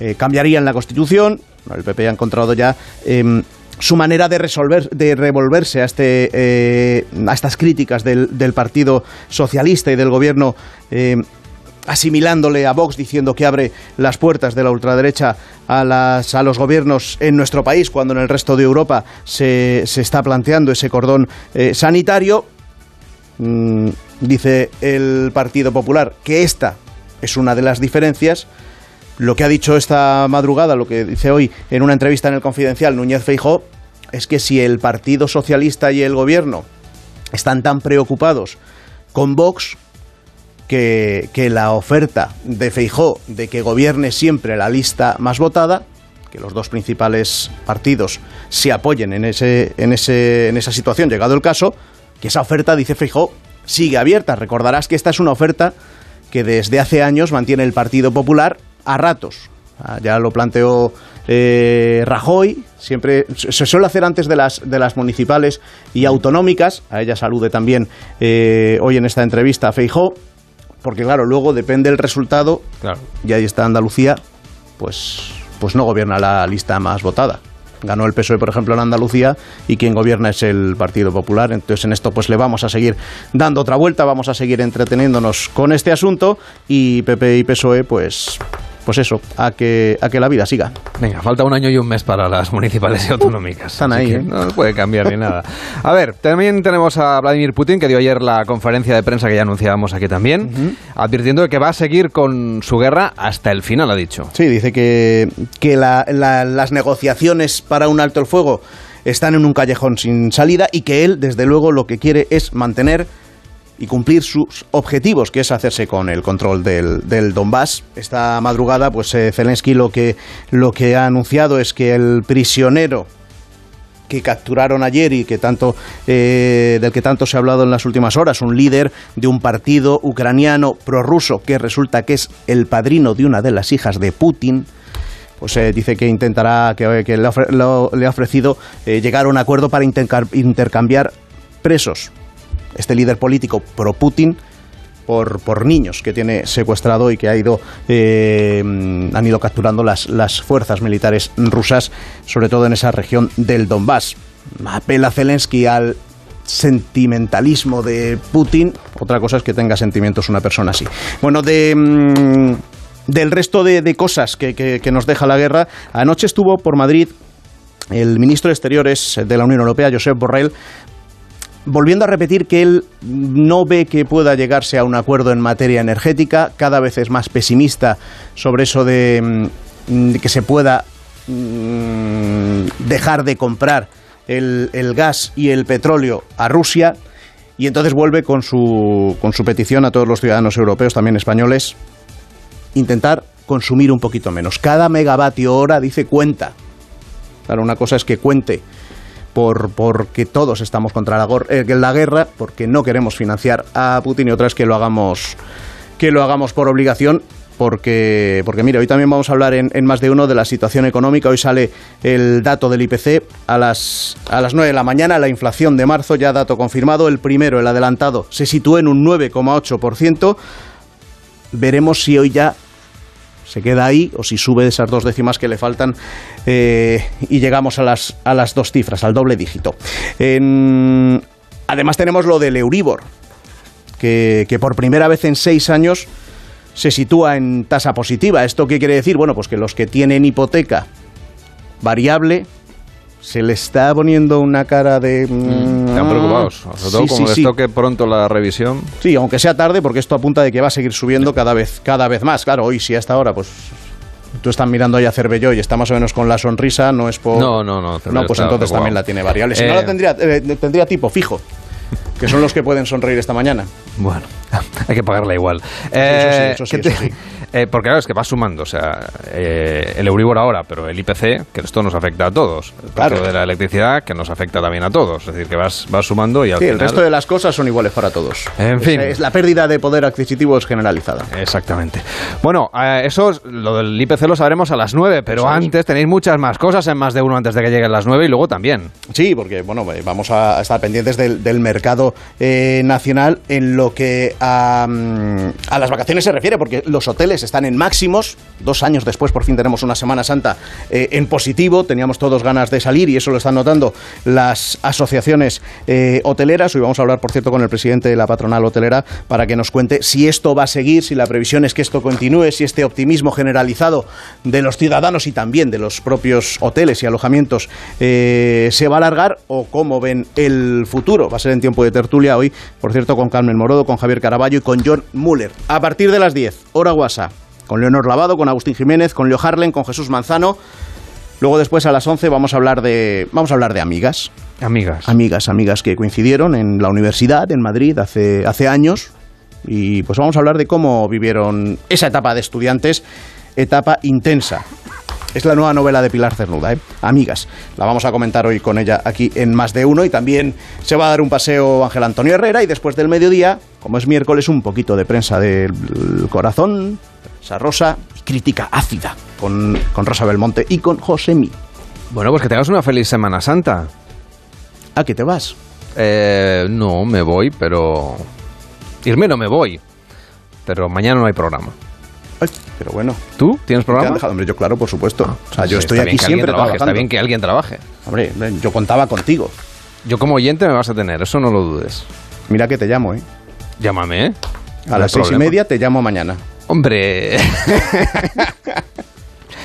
S40: eh, cambiarían la Constitución. El PP ha encontrado ya em, su manera de resolver, de revolverse a este, eh, a estas críticas del, Partido Socialista y del Gobierno. em, asimilándole a Vox diciendo que abre las puertas de la ultraderecha a, las, a los gobiernos en nuestro país, cuando en el resto de Europa se, se está planteando ese cordón eh, sanitario. Mm, dice el Partido Popular que esta es una de las diferencias. Lo que ha dicho esta madrugada, lo que dice hoy en una entrevista en el Confidencial Núñez Feijó, es que si el Partido Socialista y el Gobierno están tan preocupados con Vox, que, la oferta de Feijó de que gobierne siempre la lista más votada, que los dos principales partidos se apoyen en, ese, en, ese, en esa situación, llegado el caso, que esa oferta, dice Feijó, sigue abierta. Recordarás que esta es una oferta que desde hace años mantiene el Partido Popular a ratos. Ah, Ya lo planteó eh, Rajoy, siempre se suele hacer antes de las, de las municipales y autonómicas, a ella salude también eh, hoy en esta entrevista a Feijó, porque claro, luego depende el resultado, y ahí está Andalucía, pues, pues no gobierna la lista más votada. Ganó el PSOE, por ejemplo, en Andalucía y quien gobierna es el Partido Popular. Entonces, en esto, pues le vamos a seguir dando otra vuelta, vamos a seguir entreteniéndonos con este asunto y PP y PSOE, pues, pues eso, a que, a que la vida siga.
S1: Venga, falta un año y un mes para las municipales y autonómicas.
S40: Están ahí, ¿eh?
S1: No puede cambiar ni nada. A ver, también tenemos a Vladimir Putin, que dio ayer la conferencia de prensa que ya anunciábamos aquí también, advirtiendo de que va a seguir con su guerra hasta el final, ha dicho.
S40: Sí, dice que, que la- la- las negociaciones para un alto el fuego están en un callejón sin salida y que él, desde luego, lo que quiere es mantener y cumplir sus objetivos, que es hacerse con el control del, del Donbass. Esta madrugada, pues eh, Zelensky lo que, lo que ha anunciado es que el prisionero que capturaron ayer y que tanto eh, del que tanto se ha hablado en las últimas horas, un líder de un partido ucraniano prorruso que resulta que es el padrino de una de las hijas de Putin. Pues eh, dice que intentará, que, que le, lo- le ha ofrecido llegar a un acuerdo para intercambiar presos. Este líder político pro-Putin por, por niños que tiene secuestrado y que ha ido, eh, han ido capturando las, las fuerzas militares rusas, sobre todo en esa región del Donbass. Apela Zelensky al sentimentalismo de Putin. Otra cosa es que tenga sentimientos una persona así. Bueno, de... mm, del resto de, de cosas que, que- que nos deja la guerra, anoche estuvo por Madrid el ministro de Exteriores de la Unión Europea, Josep Borrell, volviendo a repetir que él no ve que pueda llegarse a un acuerdo en materia energética, cada vez es más pesimista sobre eso de, mm, de que se pueda mm, dejar de comprar el, gas y el petróleo a Rusia. Y entonces vuelve con su, con su petición a todos los ciudadanos europeos, también españoles, intentar consumir un poquito menos. Cada megavatio hora, dice, cuenta. Claro, una cosa es que cuente por porque todos estamos contra eh, la guerra, porque no queremos financiar a Putin, y otra es que lo hagamos, que lo hagamos por obligación. Porque, porque mire, hoy también vamos a hablar en, en más de uno de la situación económica. Hoy sale el dato del IPC a las, a las 9 de la mañana, la inflación de marzo, ya dato confirmado. El primero, el adelantado, se sitúa en un 9,8%. Veremos si hoy ya se queda ahí o si sube esas dos décimas que le faltan eh, y llegamos a las, a las dos cifras, al doble dígito. En- además tenemos lo del Euribor, que, que por primera vez en seis años se sitúa en tasa positiva. ¿Esto qué quiere decir? Bueno, pues que los que tienen hipoteca variable se le está poniendo una cara de... mm,
S1: Están preocupados. Sobre todo
S40: Sí,
S1: como
S40: sí,
S1: les
S40: sí.
S1: toque pronto la revisión.
S40: Sí, aunque sea tarde, porque esto apunta de que va a seguir subiendo cada vez, cada vez más. Claro, hoy si a esta hora, pues tú estás mirando ahí a Cervelló y está más o menos con la sonrisa, no es por...
S1: No, no, no,
S40: No, pues entonces también la tiene variable. Si
S1: Eh,
S40: no la tendría, eh, tendría tipo fijo, que son los que pueden sonreír esta mañana.
S1: Bueno, hay que pagarla igual.
S40: eso sí, eso sí,
S1: ¿qué te-
S40: eso sí.
S1: eh, porque claro, es que va sumando, o sea, eh, el Euribor ahora, pero el IPC, que esto nos afecta a todos. El
S40: Claro.
S1: de la electricidad, que nos afecta también a todos. Es decir, que vas, vas sumando y al
S40: Sí, el
S1: final...
S40: resto de las cosas son iguales para todos.
S1: En fin.
S40: Es, la pérdida de poder adquisitivo es generalizada.
S1: Exactamente. Bueno, eh, eso, es- lo del IPC lo sabremos a las 9, pero antes tenéis muchas más cosas en más de uno antes de que lleguen las 9 y luego también.
S40: Sí, porque bueno, eh, vamos a estar pendientes del, del mercado eh, nacional en lo que a, mm, a las vacaciones se refiere, porque los hoteles están en máximos. Dos años después, por fin tenemos una Semana Santa eh, en positivo. Teníamos todos ganas de salir y eso lo están notando las asociaciones eh, hoteleras. Hoy vamos a hablar, por cierto, con el presidente de la patronal hotelera para que nos cuente si esto va a seguir, si la previsión es que esto continúe, si este optimismo generalizado de los ciudadanos y también de los propios hoteles y alojamientos se va a alargar o cómo ven el futuro. Va a ser tiempo de tertulia hoy, por cierto, con Carmen Morodo, con Javier Caraballo y con John Muller. A partir de las 10, hora guasa, con Leonor Lavado, con Agustín Jiménez, con Leo Harlen, con Jesús Manzano. Luego después a las 11 vamos a hablar de vamos a hablar de amigas.
S1: Amigas.
S40: Amigas, amigas que coincidieron en la universidad en Madrid hace hace años y pues vamos a hablar de cómo vivieron esa etapa de estudiantes, etapa intensa. Es la nueva novela de Pilar Cernuda, ¿eh? Amigas. La vamos a comentar hoy con ella aquí en Más de Uno y también se va a dar un paseo Ángel Antonio Herrera y después del mediodía, como es miércoles, un poquito de prensa del corazón, esa rosa y crítica ácida con, con Rosa Belmonte y con Josemi.
S1: Bueno, pues que tengas una feliz Semana Santa.
S40: ¿A qué te vas?
S1: Eh, no, me voy, pero... Irme no me voy. Pero mañana no hay programa.
S40: Pero bueno.
S1: ¿Tú tienes
S40: ¿Te han
S1: programa?
S40: dejado? Hombre, yo claro, por supuesto. o sea, yo
S1: Sí,
S40: estoy aquí
S1: bien que alguien
S40: siempre
S1: trabaje, Está bien que alguien trabaje.
S40: Hombre, yo contaba contigo.
S1: Yo como oyente me vas a tener, eso no lo dudes.
S40: Mira que te llamo, ¿eh?
S1: Llámame, ¿eh?
S40: A
S1: No
S40: las seis y media te llamo mañana.
S1: Hombre.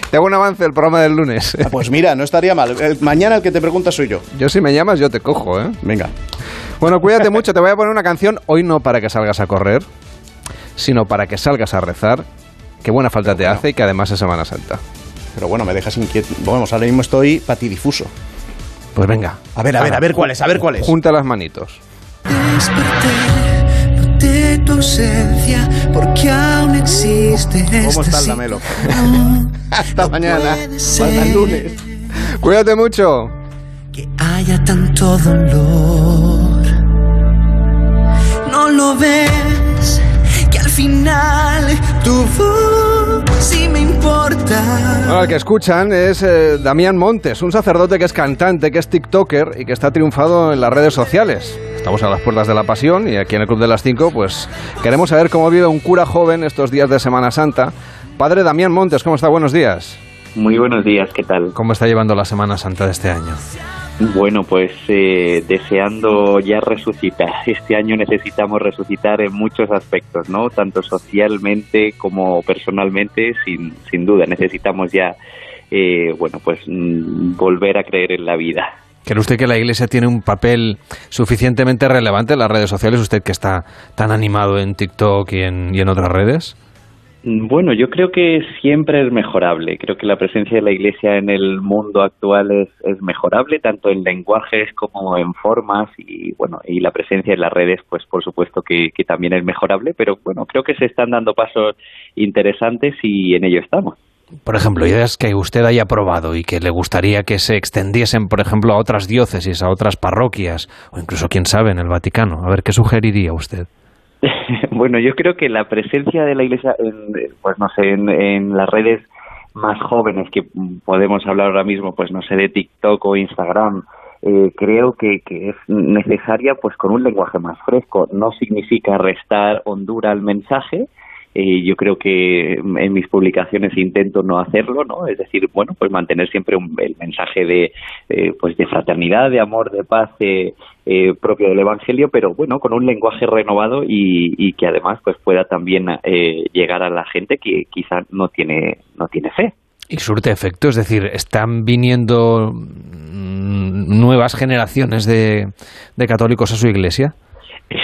S1: Te hago un avance del programa del lunes.
S40: Ah, pues mira, no estaría mal. El- mañana el que te pregunta soy yo.
S1: Yo si me llamas, yo te cojo, ¿eh?
S40: Venga.
S1: Bueno, cuídate mucho. Te voy a poner una canción, hoy no para que salgas a correr, sino para que salgas a rezar. Qué buena falta te hace y que además es Semana Santa.
S40: Pero bueno, me dejas inquieto. Vamos, ahora mismo estoy patidifuso.
S1: Pues venga.
S40: A ver, a ver, a ver cuál es, a ver cuál es.
S1: Junta las manitos.
S24: de tu ausencia, porque aún existe
S40: ¿Cómo
S24: esta
S40: está el
S24: cita.
S40: Lamelo? Hasta mañana. Hasta el lunes.
S1: Cuídate mucho.
S24: haya tanto dolor. No lo ves, que final tu voz sí me importa.
S1: Ahora, el que escuchan es eh, Damián Montes, un sacerdote que es cantante, que es TikToker y que está triunfado en las redes sociales. Estamos a las puertas de la pasión y aquí en el Club de las Cinco, pues queremos saber cómo vive un cura joven estos días de Semana Santa. Padre Damián Montes, ¿cómo está? Buenos días.
S41: Muy buenos días, ¿qué tal?
S1: ¿Cómo está llevando la Semana Santa de este año?
S41: Bueno, pues eh, deseando ya resucitar. Este año necesitamos resucitar en muchos aspectos, ¿no? Tanto socialmente como personalmente, sin, sin duda. Necesitamos ya, eh, bueno, pues mm, volver a creer en la vida.
S1: ¿Cree usted que la Iglesia tiene un papel suficientemente relevante en las redes sociales? Usted que está tan animado en TikTok y en, y en otras redes.
S41: Bueno, yo creo que siempre es mejorable. Creo que la presencia de la Iglesia en el mundo actual es, mejorable, tanto en lenguajes como en formas y bueno, y la presencia en las redes, pues por supuesto que, que también es mejorable, pero bueno, creo que se están dando pasos interesantes y en ello estamos.
S1: Por ejemplo, ideas que usted haya probado y que le gustaría que se extendiesen, por ejemplo, a otras diócesis, a otras parroquias, o incluso, quién sabe, en el Vaticano. A ver, ¿qué sugeriría usted?
S41: bueno, yo creo que la presencia de la Iglesia, en, pues no sé, en, en las redes más jóvenes que podemos hablar ahora mismo, pues no sé, de TikTok o Instagram, eh, creo que, que es necesaria pues con un lenguaje más fresco. No significa restar hondura al mensaje, eh, yo creo que en mis publicaciones intento no hacerlo, ¿no? Es decir, bueno, pues mantener siempre un, el mensaje de, eh, pues de fraternidad, de amor, de paz eh, propio del Evangelio, pero bueno, con un lenguaje renovado y, y que además pues pueda también llegar a la gente que quizá no tiene no tiene fe.
S1: Y surte efecto, es decir, están viniendo mm, nuevas generaciones de católicos a su iglesia.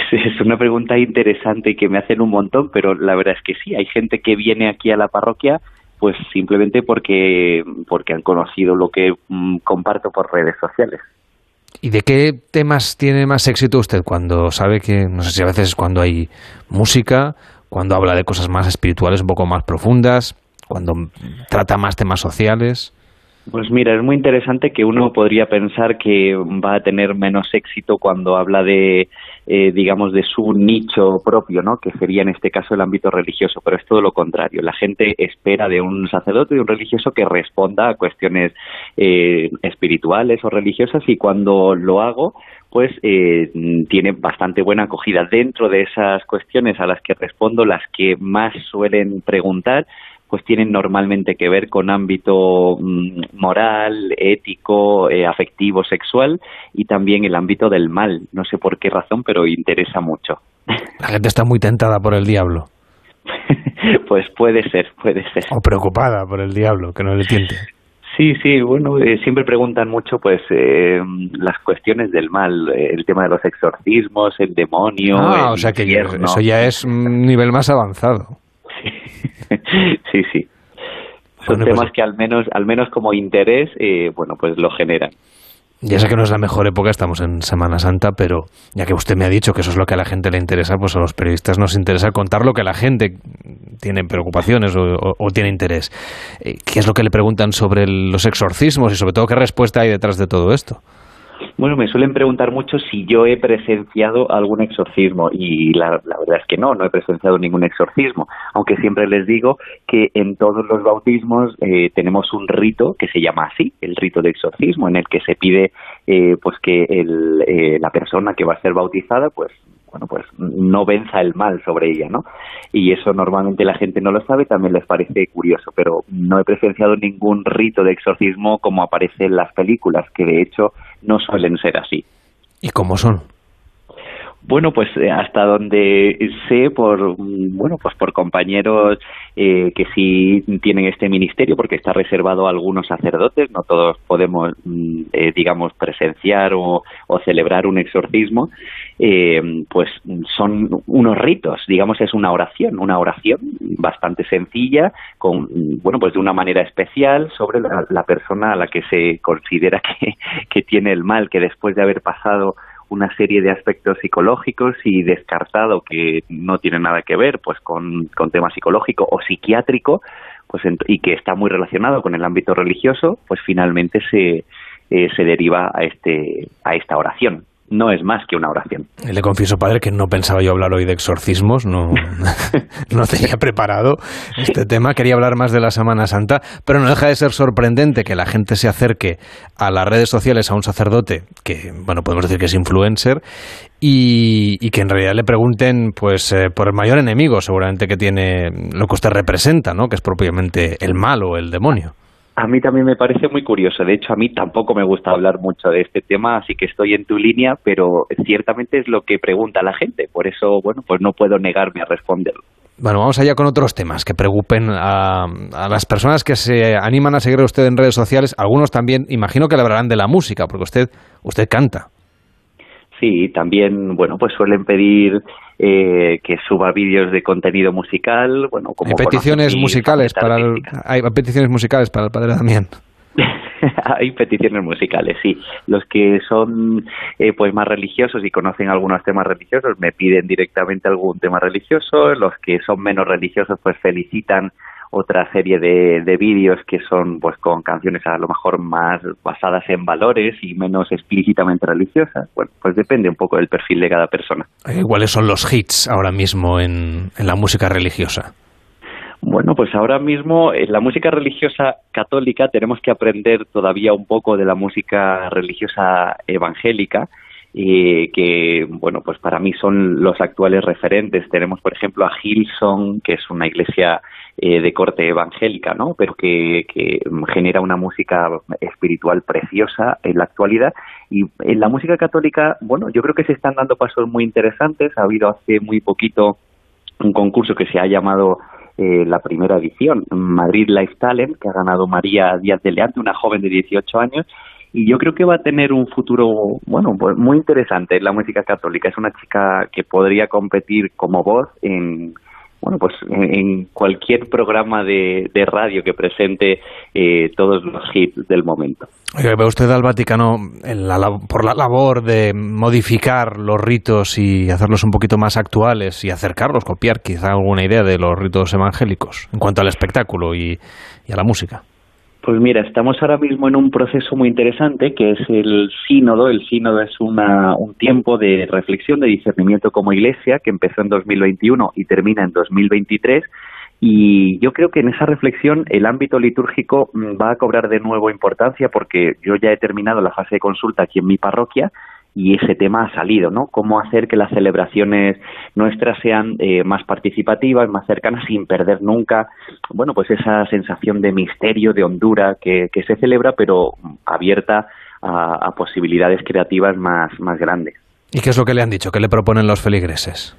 S41: Es, una pregunta interesante y que me hacen un montón, pero la verdad es que sí, hay gente que viene aquí a la parroquia pues simplemente porque porque han conocido lo que mm, comparto por redes sociales.
S1: ¿Y de qué temas tiene más éxito usted cuando sabe que, no sé si a veces es cuando hay música, cuando habla de cosas más espirituales, un poco más profundas, cuando trata más temas sociales?
S41: Pues mira, es muy interesante que uno podría pensar que va a tener menos éxito cuando habla de, eh, digamos, de su nicho propio, ¿no? Que sería en este caso el ámbito religioso, pero es todo lo contrario. La gente espera de un sacerdote y un religioso que responda a cuestiones eh, espirituales o religiosas y cuando lo hago, pues eh, tiene bastante buena acogida. Dentro de esas cuestiones a las que respondo, las que más suelen preguntar pues tienen normalmente que ver con ámbito mm, moral, ético, eh, afectivo, sexual y también el ámbito del mal. No sé por qué razón, pero interesa mucho.
S1: La gente está muy tentada por el diablo.
S41: pues puede ser, puede ser.
S1: O preocupada por el diablo, que no le tiente.
S41: Sí, sí, bueno, eh, siempre preguntan mucho pues eh, las cuestiones del mal, eh, el tema de los exorcismos, el demonio.
S1: Ah,
S41: el
S1: o sea que
S41: infierno.
S1: eso ya es un nivel más avanzado.
S41: sí, sí. Son
S1: Bueno, pues-
S41: temas que al menos, al menos como interés, eh, bueno, pues lo generan.
S1: Ya sé que no es la mejor época, estamos en Semana Santa, pero ya que usted me ha dicho que eso es lo que a la gente le interesa, pues a los periodistas nos interesa contar lo que la gente tiene preocupaciones o, o- o tiene interés. Eh, ¿Qué es lo que le preguntan sobre los exorcismos y sobre todo qué respuesta hay detrás de todo esto?
S41: Bueno, me suelen preguntar mucho si yo he presenciado algún exorcismo y la, verdad es que no, no he presenciado ningún exorcismo, aunque siempre les digo que en todos los bautismos eh, tenemos un rito que se llama así, el rito de exorcismo, en el que se pide eh, pues que el, eh, la persona que va a ser bautizada pues bueno, pues no venza el mal sobre ella, ¿no? Y eso normalmente la gente no lo sabe, también les parece curioso, pero no he presenciado ningún rito de exorcismo como aparece en las películas, que de hecho no suelen ser así.
S1: ¿Y cómo son?
S41: Bueno, pues eh, hasta donde sé por mm, bueno, pues por compañeros eh, que sí tienen este ministerio, porque está reservado a algunos sacerdotes, no todos podemos, mm, eh, digamos, presenciar o, o celebrar un exorcismo, eh, pues son unos ritos, digamos, es una oración, una oración bastante sencilla, con bueno, pues de una manera especial sobre la, persona a la que se considera que, que tiene el mal, que después de haber pasado una serie de aspectos psicológicos y descartado que no tiene nada que ver pues con, con tema psicológico o psiquiátrico pues y que está muy relacionado con el ámbito religioso pues finalmente se, eh, se deriva a este a esta oración no es más que una oración.
S1: Le confieso, padre, que no pensaba yo hablar hoy de exorcismos, no, no tenía preparado este tema, quería hablar más de la Semana Santa, pero no deja de ser sorprendente que la gente se acerque a las redes sociales a un sacerdote que, bueno, podemos decir que es influencer y, y que en realidad le pregunten pues eh, por el mayor enemigo seguramente que tiene lo que usted representa, ¿no? que es propiamente el mal o el demonio.
S41: A mí también me parece muy curioso. De hecho, a mí tampoco me gusta hablar mucho de este tema, así que estoy en tu línea, pero ciertamente es lo que pregunta la gente. Por eso, bueno, pues no puedo negarme a responderlo.
S1: Bueno, vamos allá con otros temas que preocupen a, a las personas que se animan a seguir a usted en redes sociales. Algunos también, imagino que le hablarán de la música, porque usted, usted canta.
S41: Sí, también, bueno, pues suelen pedir eh, que suba vídeos de contenido musical, bueno, como
S1: Hay peticiones musicales para el, hay peticiones musicales para el padre Damián.
S41: Hay peticiones musicales, sí. Los que son eh, pues más religiosos y conocen algunos temas religiosos me piden directamente algún tema religioso. Los que son menos religiosos pues felicitan otra serie de, de vídeos que son pues con canciones a lo mejor más basadas en valores y menos explícitamente religiosas. Bueno, pues depende un poco del perfil de cada persona.
S1: Eh, ¿Cuáles son los hits ahora mismo en, en la música religiosa?
S41: Bueno, pues ahora mismo en la música religiosa católica tenemos que aprender todavía un poco de la música religiosa evangélica, eh, que, bueno, pues para mí son los actuales referentes. Tenemos, por ejemplo, a Hillsong, que es una iglesia eh, de corte evangélica, ¿no? Pero que, que genera una música espiritual preciosa en la actualidad. Y en la música católica, bueno, yo creo que se están dando pasos muy interesantes. Ha habido hace muy poquito un concurso que se ha llamado eh, la primera edición, Madrid Life Talent, que ha ganado María Díaz de Leante, una joven de 18 años, y yo creo que va a tener un futuro, bueno, pues muy interesante en la música católica. Es una chica que podría competir como voz en, bueno, pues en, cualquier programa de, de radio que presente eh, todos los hits del momento.
S1: ¿Ve usted al Vaticano en la por la labor de modificar los ritos y hacerlos un poquito más actuales y acercarlos, copiar quizá alguna idea de los ritos evangélicos en cuanto al espectáculo y, y a la música?
S41: Pues mira, estamos ahora mismo en un proceso muy interesante que es el sínodo. El sínodo es una, un tiempo de reflexión, de discernimiento como iglesia que empezó en 2021 y termina en 2023. Y yo creo que en esa reflexión el ámbito litúrgico mm, va a cobrar de nuevo importancia porque yo ya he terminado la fase de consulta aquí en mi parroquia y ese tema ha salido, ¿no? Cómo hacer que las celebraciones nuestras sean eh, más participativas, más cercanas, sin perder nunca, bueno, pues esa sensación de misterio, de hondura que, que se celebra, pero abierta a, a posibilidades creativas más, más grandes.
S1: ¿Y qué es lo que le han dicho? ¿Qué le proponen los feligreses?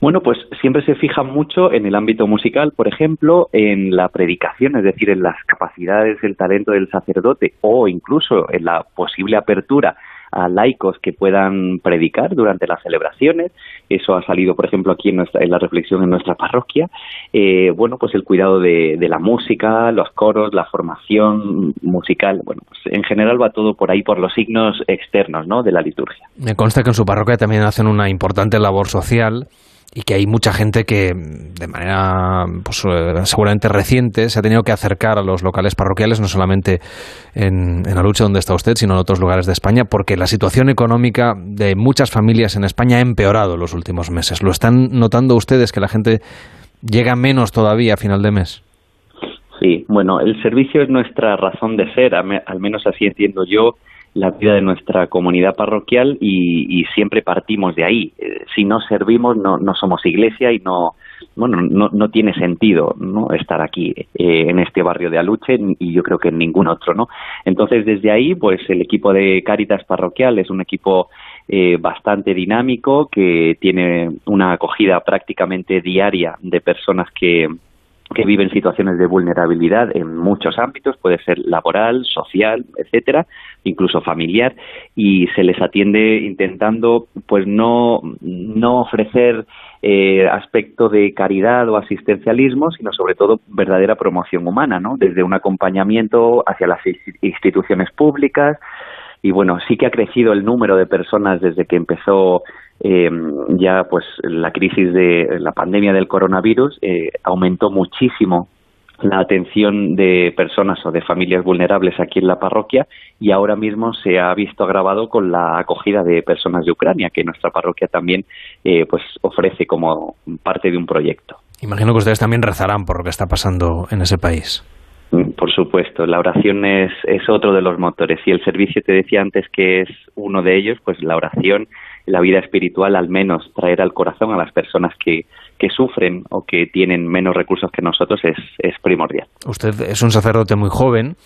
S41: Bueno, pues siempre se fijan mucho en el ámbito musical, por ejemplo, en la predicación, es decir, en las capacidades, el talento del sacerdote o incluso en la posible apertura a laicos que puedan predicar durante las celebraciones. Eso ha salido, por ejemplo, aquí en, nuestra, en la reflexión en nuestra parroquia. Eh, bueno, pues el cuidado de, la música, los coros, la formación musical. Bueno, pues en general va todo por ahí, por los signos externos ¿no? de la liturgia.
S1: Me consta que en su parroquia también hacen una importante labor social y que hay mucha gente que de manera pues, seguramente reciente se ha tenido que acercar a los locales parroquiales, no solamente en, en la lucha donde está usted, sino en otros lugares de España, porque la situación económica de muchas familias en España ha empeorado en los últimos meses. ¿Lo están notando ustedes que la gente llega menos todavía a final de mes?
S41: Sí, bueno, el servicio es nuestra razón de ser, al menos así entiendo yo la vida de nuestra comunidad parroquial y, siempre partimos de ahí. Eh, si no servimos, no, no somos iglesia y no, bueno, no, no tiene sentido ¿no? estar aquí eh, en este barrio de Aluche y yo creo que en ningún otro, ¿no? Entonces, desde ahí, pues el equipo de Cáritas Parroquial es un equipo eh, bastante dinámico que tiene una acogida prácticamente diaria de personas que que viven situaciones de vulnerabilidad en muchos ámbitos, puede ser laboral, social, etcétera, incluso familiar, y se les atiende intentando, pues no, no ofrecer eh, aspecto de caridad o asistencialismo, sino sobre todo verdadera promoción humana, ¿no? Desde un acompañamiento hacia las instituciones públicas, y bueno, sí que ha crecido el número de personas desde que empezó eh, ya pues la crisis de la pandemia del coronavirus eh, aumentó muchísimo la atención de personas o de familias vulnerables aquí en la parroquia y ahora mismo se ha visto agravado con la acogida de personas de Ucrania que nuestra parroquia también eh, pues ofrece como parte de un proyecto.
S42: Imagino que ustedes también rezarán por lo que está pasando en ese país.
S41: Mm, Por supuesto, la oración es, es otro de los motores y el servicio te decía antes que es uno de ellos, pues la oración, la vida espiritual, al menos traer al corazón a las personas que, que sufren o que tienen menos recursos que nosotros es, es primordial.
S42: Usted es un sacerdote muy joven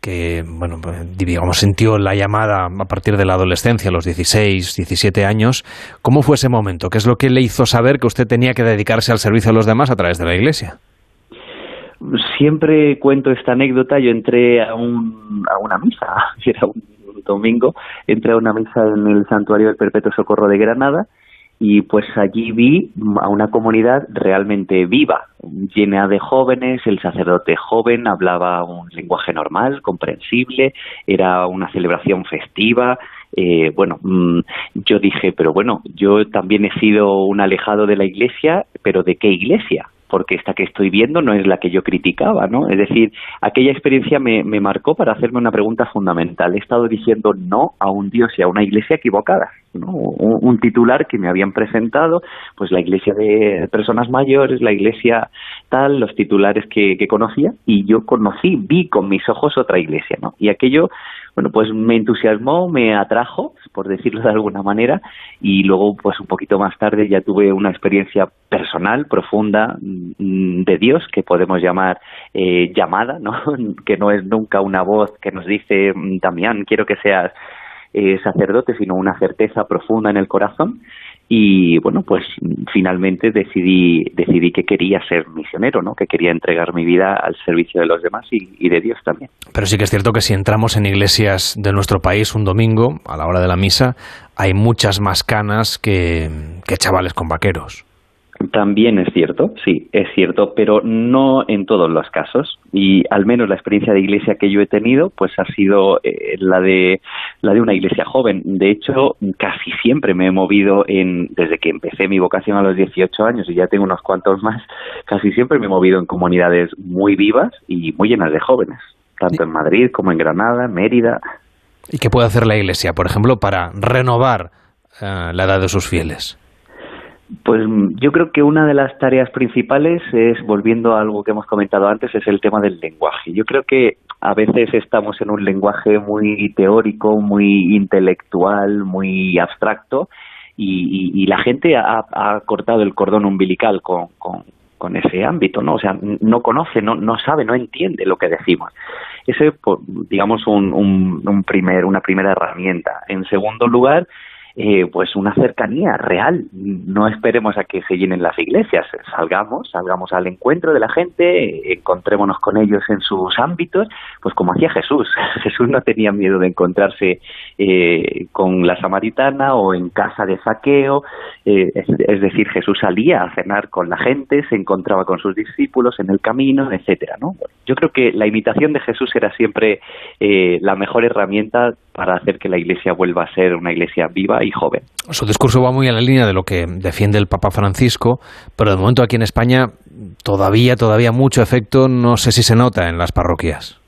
S42: que, bueno, digamos, sintió la llamada a partir de la adolescencia, los 16, 17 años. ¿Cómo fue ese momento? ¿Qué es lo que le hizo saber que usted tenía que dedicarse al servicio a los demás a través de la Iglesia?
S41: Siempre cuento esta anécdota. Yo entré a, un, a una misa, era un domingo, entré a una misa en el Santuario del Perpetuo Socorro de Granada y pues allí vi a una comunidad realmente viva, llena de jóvenes, el sacerdote joven hablaba un lenguaje normal, comprensible, era una celebración festiva, eh, bueno, mm, yo dije, pero bueno, yo también he sido un alejado de la iglesia, pero ¿de qué iglesia? Porque esta que estoy viendo no es la que yo criticaba, ¿no? Es decir, aquella experiencia me, me marcó para hacerme una pregunta fundamental. He estado diciendo no a un Dios y a una iglesia equivocada, ¿no? Un, titular que me habían presentado, pues la iglesia de personas mayores, la iglesia tal, los titulares que, que conocía, y yo conocí, vi con mis ojos otra iglesia, ¿no? Y aquello, bueno, pues me entusiasmó, me atrajo, por decirlo de alguna manera, y luego, pues un poquito más tarde ya tuve una experiencia personal, profunda, mm, de Dios, que podemos llamar eh, llamada, ¿no? Que no es nunca una voz que nos dice, mm, Damián, quiero que seas eh, sacerdote, sino una certeza profunda en el corazón. Y bueno, pues finalmente decidí, decidí que quería ser misionero, ¿no? Que quería entregar mi vida al servicio de los demás y, y de Dios también.
S42: Pero sí que es cierto que si entramos en iglesias de nuestro país un domingo, a la hora de la misa, hay muchas más canas que, que chavales con vaqueros.
S41: También es cierto, sí, es cierto, pero no en todos los casos. Y al menos la experiencia de iglesia que yo he tenido, pues ha sido eh, la de la de una iglesia joven. De hecho, casi siempre me he movido en desde que empecé mi vocación a los 18 años y ya tengo unos cuantos más, casi siempre me he movido en comunidades muy vivas y muy llenas de jóvenes, tanto en Madrid como en Granada, Mérida.
S42: ¿Y qué puede hacer la Iglesia, por ejemplo, para renovar eh, la edad de sus fieles?
S41: Pues mm, yo creo que una de las tareas principales es, volviendo a algo que hemos comentado antes, es el tema del lenguaje. Yo creo que a veces estamos en un lenguaje muy teórico, muy intelectual, muy abstracto, y, y- y la gente ha, cortado el cordón umbilical con, ese ámbito, ¿no? O sea, no conoce, no, no sabe, no entiende lo que decimos. Ese, digamos, un primer, una primera herramienta. En segundo lugar, eh, pues una cercanía real. No esperemos a que se llenen las iglesias. Salgamos, salgamos al encuentro de la gente, encontrémonos con ellos en sus ámbitos, pues como hacía Jesús. Jesús no tenía miedo de encontrarse eh, con la samaritana o en casa de saqueo. eh, es, es decir, Jesús salía a cenar con la gente, se encontraba con sus discípulos en el camino, etcétera. ¿no? Yo creo que la imitación de Jesús era siempre eh, la mejor herramienta para hacer que la iglesia vuelva a ser una iglesia viva y joven.
S42: Su discurso va muy en la línea de lo que defiende el Papa Francisco, pero de momento aquí en España todavía, todavía mucho efecto, no sé si se nota en las parroquias.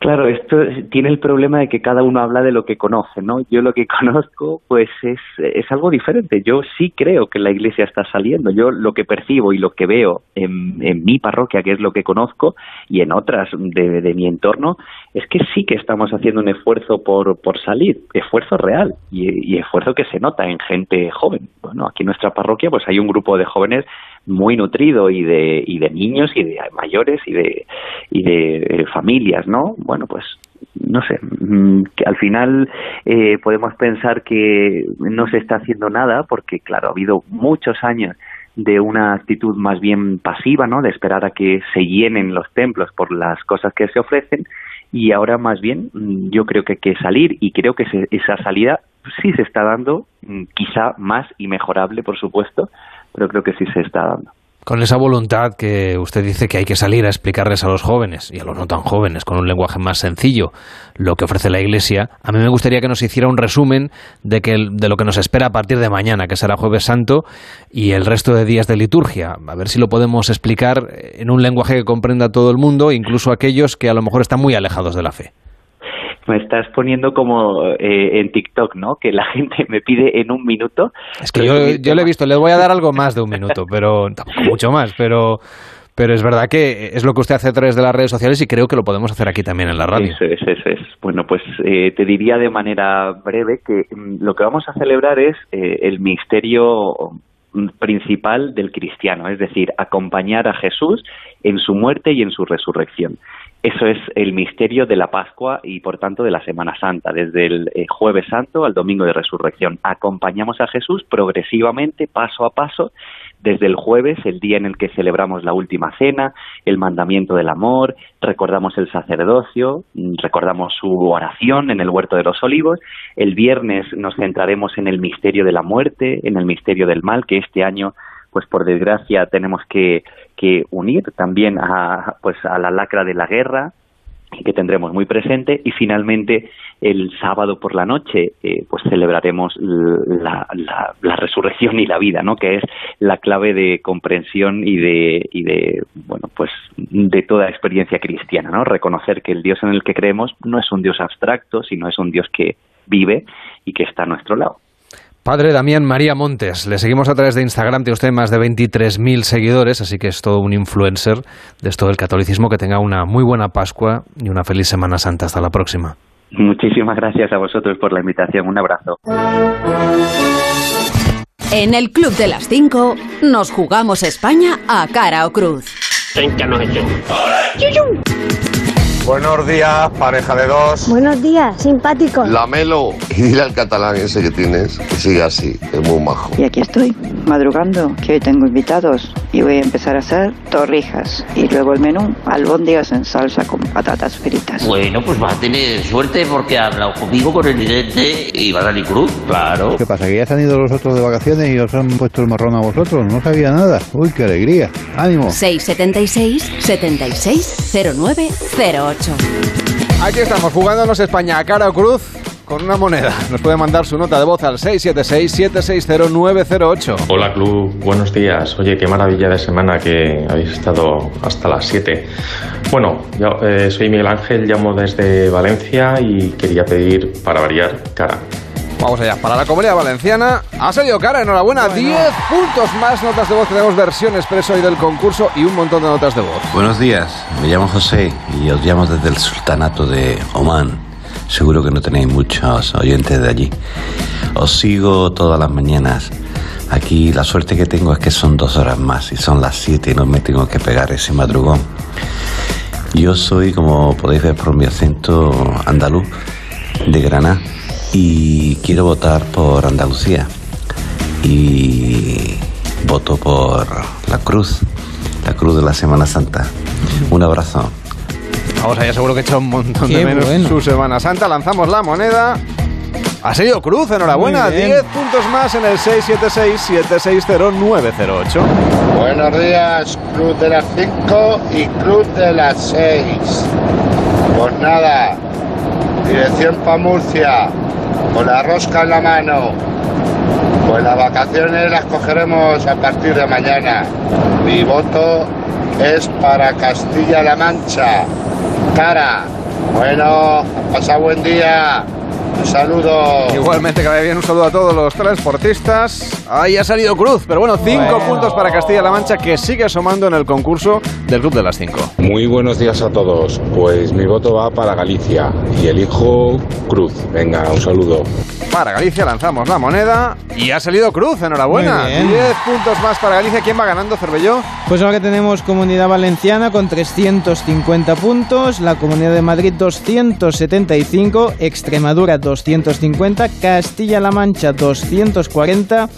S41: Claro, esto es- tiene el problema de que cada uno habla de lo que conoce, ¿no? Yo lo que conozco, pues es, es algo diferente. Yo sí creo que la iglesia está saliendo. Yo lo que percibo y lo que veo en, en mi parroquia, que es lo que conozco, y en otras de, de mi entorno, es que sí que estamos haciendo un esfuerzo por, por salir, esfuerzo real y, y esfuerzo que se nota en gente joven. Bueno, aquí en nuestra parroquia, pues hay un grupo de jóvenes muy nutrido y de, y de niños y de mayores y de, y de eh, familias, ¿no? Bueno, pues no sé, mm, que al final eh, podemos pensar que no se está haciendo nada porque, claro, ha habido muchos años de una actitud más bien pasiva, ¿no? De esperar a que se llenen los templos por las cosas que se ofrecen y ahora más bien mm, yo creo que hay que salir y creo que se- esa salida sí se está dando, mm, quizá más y mejorable, por supuesto, pero creo que sí se está dando.
S42: con esa voluntad que usted dice que hay que salir a explicarles a los jóvenes y a los no tan jóvenes con un lenguaje más sencillo lo que ofrece la Iglesia, a mí me gustaría que nos hiciera un resumen de, que, de lo que nos espera a partir de mañana, que será jueves santo, y el resto de días de liturgia. A ver si lo podemos explicar en un lenguaje que comprenda a todo el mundo, incluso aquellos que a lo mejor están muy alejados de la fe
S41: me estás poniendo como eh, en TikTok, ¿no? Que la gente me pide en un minuto.
S42: Es que yo, yo lo he visto, les voy a dar algo más de un minuto, pero tampoco mucho más, pero pero es verdad que es lo que usted hace a través de las redes sociales y creo que lo podemos hacer aquí también en la radio.
S41: Eso es, eso es. Bueno, pues eh, te diría de manera breve que mm, lo que vamos a celebrar es eh, el misterio principal del cristiano, es decir, acompañar a Jesús en su muerte y en su resurrección. Eso es el misterio de la Pascua y, por tanto, de la Semana Santa, desde el eh, jueves santo al domingo de resurrección. Acompañamos a Jesús progresivamente, paso a paso, desde el jueves, el día en el que celebramos la última cena, el mandamiento del amor, recordamos el sacerdocio, recordamos su oración en el huerto de los olivos. El viernes nos centraremos en el misterio de la muerte, en el misterio del mal, que este año pues por desgracia tenemos que, que unir también a, pues a la lacra de la guerra que tendremos muy presente. Y finalmente el sábado por la noche eh, pues celebraremos la, la, la, resurrección y la vida no que es la clave de comprensión y de y de bueno pues de toda experiencia cristiana no reconocer que el Dios en el que creemos no es un Dios abstracto sino es un Dios que vive y que está a nuestro lado
S42: Padre Damián María Montes, le seguimos a través de Instagram, tiene usted más de 23.000 seguidores, así que es todo un influencer de esto del catolicismo. Que tenga una muy buena Pascua y una feliz Semana Santa. Hasta la próxima.
S41: Muchísimas gracias a vosotros por la invitación. Un abrazo.
S2: En el Club de las 5 nos jugamos España a cara o cruz.
S43: Buenos días, pareja de dos.
S44: Buenos días, simpático.
S43: Lamelo. Y dile al catalán ese que tienes que siga así, es muy majo.
S45: Y aquí estoy, madrugando, que hoy tengo invitados. Y voy a empezar a hacer torrijas. Y luego el menú, albóndigas en salsa con patatas fritas.
S46: Bueno, pues vas a tener suerte porque ha hablado conmigo con el vidente y va a salir cruz, claro.
S47: ¿Qué pasa? ¿Que ya se han ido los otros de vacaciones y os han puesto el marrón a vosotros? No sabía nada. Uy, qué alegría. Ánimo.
S2: 676 76 0908
S1: Aquí estamos, jugándonos España a cara o cruz con una moneda. Nos puede mandar su nota de voz al 676-760-908.
S48: Hola Club, buenos días. Oye, qué maravilla de semana que habéis estado hasta las 7. Bueno, yo eh, soy Miguel Ángel, llamo desde Valencia y quería pedir, para variar, cara.
S1: Vamos allá, para la comunidad valenciana ha salido cara, enhorabuena, 10 puntos más notas de voz, tenemos versión expreso hoy del concurso y un montón de notas de voz.
S49: Buenos días, me llamo José y os llamo desde el Sultanato de Omán. Seguro que no tenéis muchos oyentes de allí. Os sigo todas las mañanas. Aquí la suerte que tengo es que son dos horas más y son las 7 y no me tengo que pegar ese madrugón. Yo soy, como podéis ver por mi acento andaluz, de Granada y quiero votar por Andalucía y voto por la cruz, la cruz de la Semana Santa. Un abrazo.
S1: Vamos allá, seguro que he hecho un montón
S3: Qué
S1: de menos
S3: bueno.
S1: su Semana Santa. Lanzamos la moneda. Ha sido cruz, enhorabuena.
S3: Muy bien.
S1: 10 puntos más en el 676-760-908.
S43: Buenos días, Cruz de las 5 y Cruz de las 6. Pues nada, dirección para Murcia, con la rosca en la mano. Pues las vacaciones las cogeremos a partir de mañana. Mi voto es para Castilla-La Mancha. Cara, bueno, pasa buen día. Un saludo.
S1: Igualmente, que vaya bien, un saludo a todos los transportistas. Ahí ha salido cruz, pero bueno, 5
S43: Bueno.
S1: puntos para Castilla-La Mancha que sigue asomando en el concurso del Club de las 5.
S50: Muy buenos días a todos. Pues mi voto va para Galicia y elijo Cruz. Venga, un saludo.
S1: Para Galicia lanzamos la moneda y ha salido cruz, enhorabuena. 10 puntos más para Galicia. ¿Quién va ganando, Cervelló?
S3: Pues ahora que tenemos Comunidad Valenciana con 350 puntos, la Comunidad de Madrid 275, Extremadura 250, Castilla-La Mancha 240,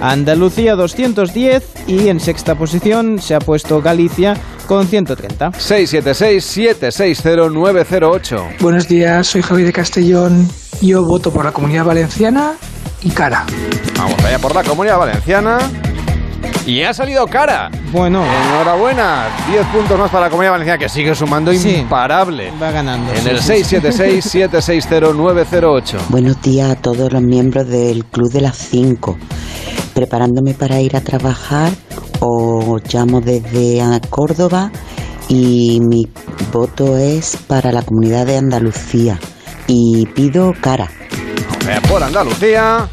S3: Andalucía 210 y en sexta posición se ha puesto Galicia con 130.
S1: 676-760-908.
S51: Buenos días, soy Javi de Castellón. Yo voto por la Comunidad Valenciana y cara.
S1: Vamos allá por la Comunidad Valenciana. Y ha salido cara.
S3: Bueno.
S1: Enhorabuena. 10 puntos más para la Comunidad Valenciana que sigue sumando imparable.
S3: Va ganando.
S1: En
S3: sí,
S1: el
S3: sí, sí.
S1: 676-760-908.
S52: Buenos días a todos los miembros del Club de las 5. Preparándome para ir a trabajar, os llamo desde a Córdoba y mi voto es para la comunidad de Andalucía y pido cara.
S1: Eh, Por Andalucía.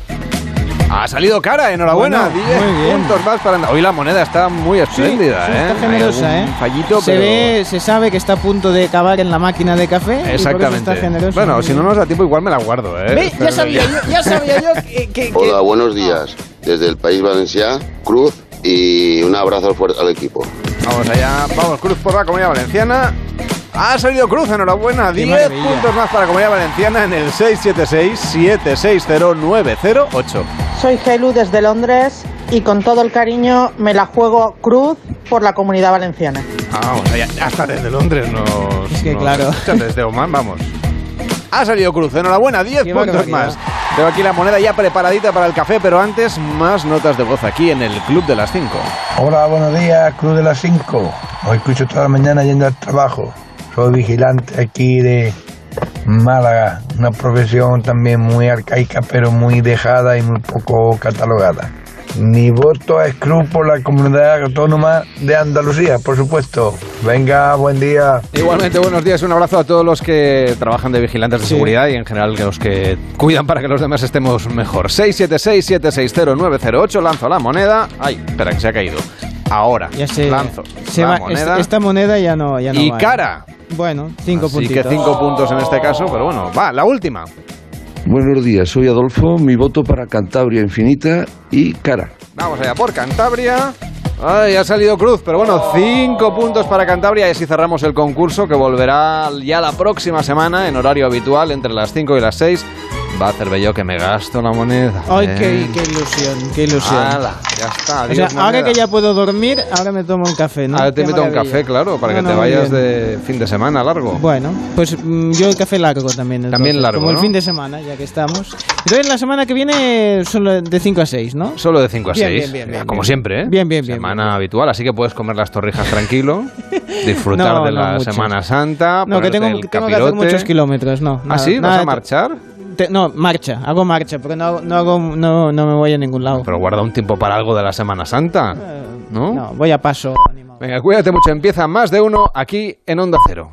S1: Ha salido cara, enhorabuena.
S3: Bueno,
S1: 10
S3: muy bien.
S1: puntos más para. Hoy la moneda está muy espléndida,
S3: Sí,
S1: ¿eh?
S3: está generosa,
S1: Hay
S3: ¿eh?
S1: Fallito,
S3: se
S1: pero-
S3: ve, se sabe que está a punto de cavar en la máquina de café. y por eso
S1: Exactamente.
S3: está generosa.
S1: Bueno, si no nos da tiempo, igual me la guardo, ¿eh?
S3: Ve, ya sabía yo, ya sabía yo que, que- que-
S53: Hola, buenos días. Desde el País Valenciano, Cruz y un abrazo fuerte al equipo.
S1: Vamos allá, vamos, Cruz por la Comunidad Valenciana. Ha salido Cruz, enhorabuena.
S53: Qué
S1: 10
S53: maravilla.
S1: puntos más para la Comunidad Valenciana en el 676-760-908.
S54: Soy Gelu desde Londres y con todo el cariño me la juego cruz por la comunidad valenciana.
S1: Ah, Vamos allá, hasta desde Londres nos.
S54: Es que
S1: nos
S54: claro.
S1: desde Oman, vamos. Ha salido Cruz, enhorabuena, 10
S54: Qué
S1: puntos
S54: barbaridad.
S1: más. Tengo aquí la moneda ya preparadita para el café, pero antes más notas de voz aquí en el Club de las 5.
S55: Hola, buenos días, Cruz de las 5. Os escucho toda la mañana yendo al trabajo. Soy vigilante aquí de Málaga, una profesión también muy arcaica, pero muy dejada y muy poco catalogada. Mi voto es Cruz por la comunidad autónoma de Andalucía, por supuesto. Venga, buen día.
S1: Igualmente, buenos días, un abrazo a todos los que trabajan de vigilantes de seguridad y en general que los que cuidan para que los demás estemos mejor. 676-760-908, lanzo la moneda. Ay, espera, que se ha caído. Ahora,
S3: Ya se,
S1: lanzo
S3: se
S1: la
S3: va-
S1: moneda.
S3: esta, moneda ya no, ya no
S1: Y
S3: vale.
S1: cara.
S3: Bueno, cinco
S1: Así
S3: puntitos.
S1: que cinco puntos en este caso, pero bueno, va, la última.
S56: Buenos días, soy Adolfo, mi voto para Cantabria Infinita y Cara.
S1: Vamos allá por Cantabria. Ay, ha salido Cruz, pero bueno, cinco puntos para Cantabria y así cerramos el concurso que volverá ya la próxima semana en horario habitual entre las 5 y las 6. Va a hacer bello que me gasto la moneda.
S3: Ay,
S1: Eh.
S3: qué, qué ilusión, qué ilusión.
S1: Ala, ya está,
S3: o
S1: adiós,
S3: sea, ahora que ya puedo dormir, ahora me tomo un café, ¿no?
S1: Ahora te
S3: Qué
S1: invito a un café, claro, para
S3: No,
S1: que
S3: no,
S1: te
S3: muy
S1: vayas de fin de semana largo.
S3: Bueno, pues mm, yo el café largo también. entonces,
S1: También largo,
S3: Como el
S1: ¿no?
S3: fin de semana, ya que estamos. Entonces la semana que viene solo de 5 a 6, ¿no?
S1: Solo de 5 a
S3: Bien,
S1: 6.
S3: bien, bien, bien,
S1: como
S3: bien.
S1: siempre, ¿eh?
S3: Bien, bien, bien.
S1: Semana habitual, así que puedes comer las torrijas tranquilo, disfrutar
S3: No,
S1: de
S3: no
S1: la
S3: mucho.
S1: Semana Santa.
S3: No, que tengo,
S1: el
S3: tengo que hacer muchos kilómetros, no.
S1: ¿Ah,
S3: nada,
S1: sí? ¿Vas
S3: nada
S1: a marchar?
S3: Te- no, marcha, hago marcha, pero no, no, hago, no, no me voy a ningún lado.
S1: Pero guarda un tiempo para algo de la Semana Santa, ¿no?
S3: No, voy a paso.
S1: Venga, cuídate mucho. Empieza más de uno aquí en Onda Cero.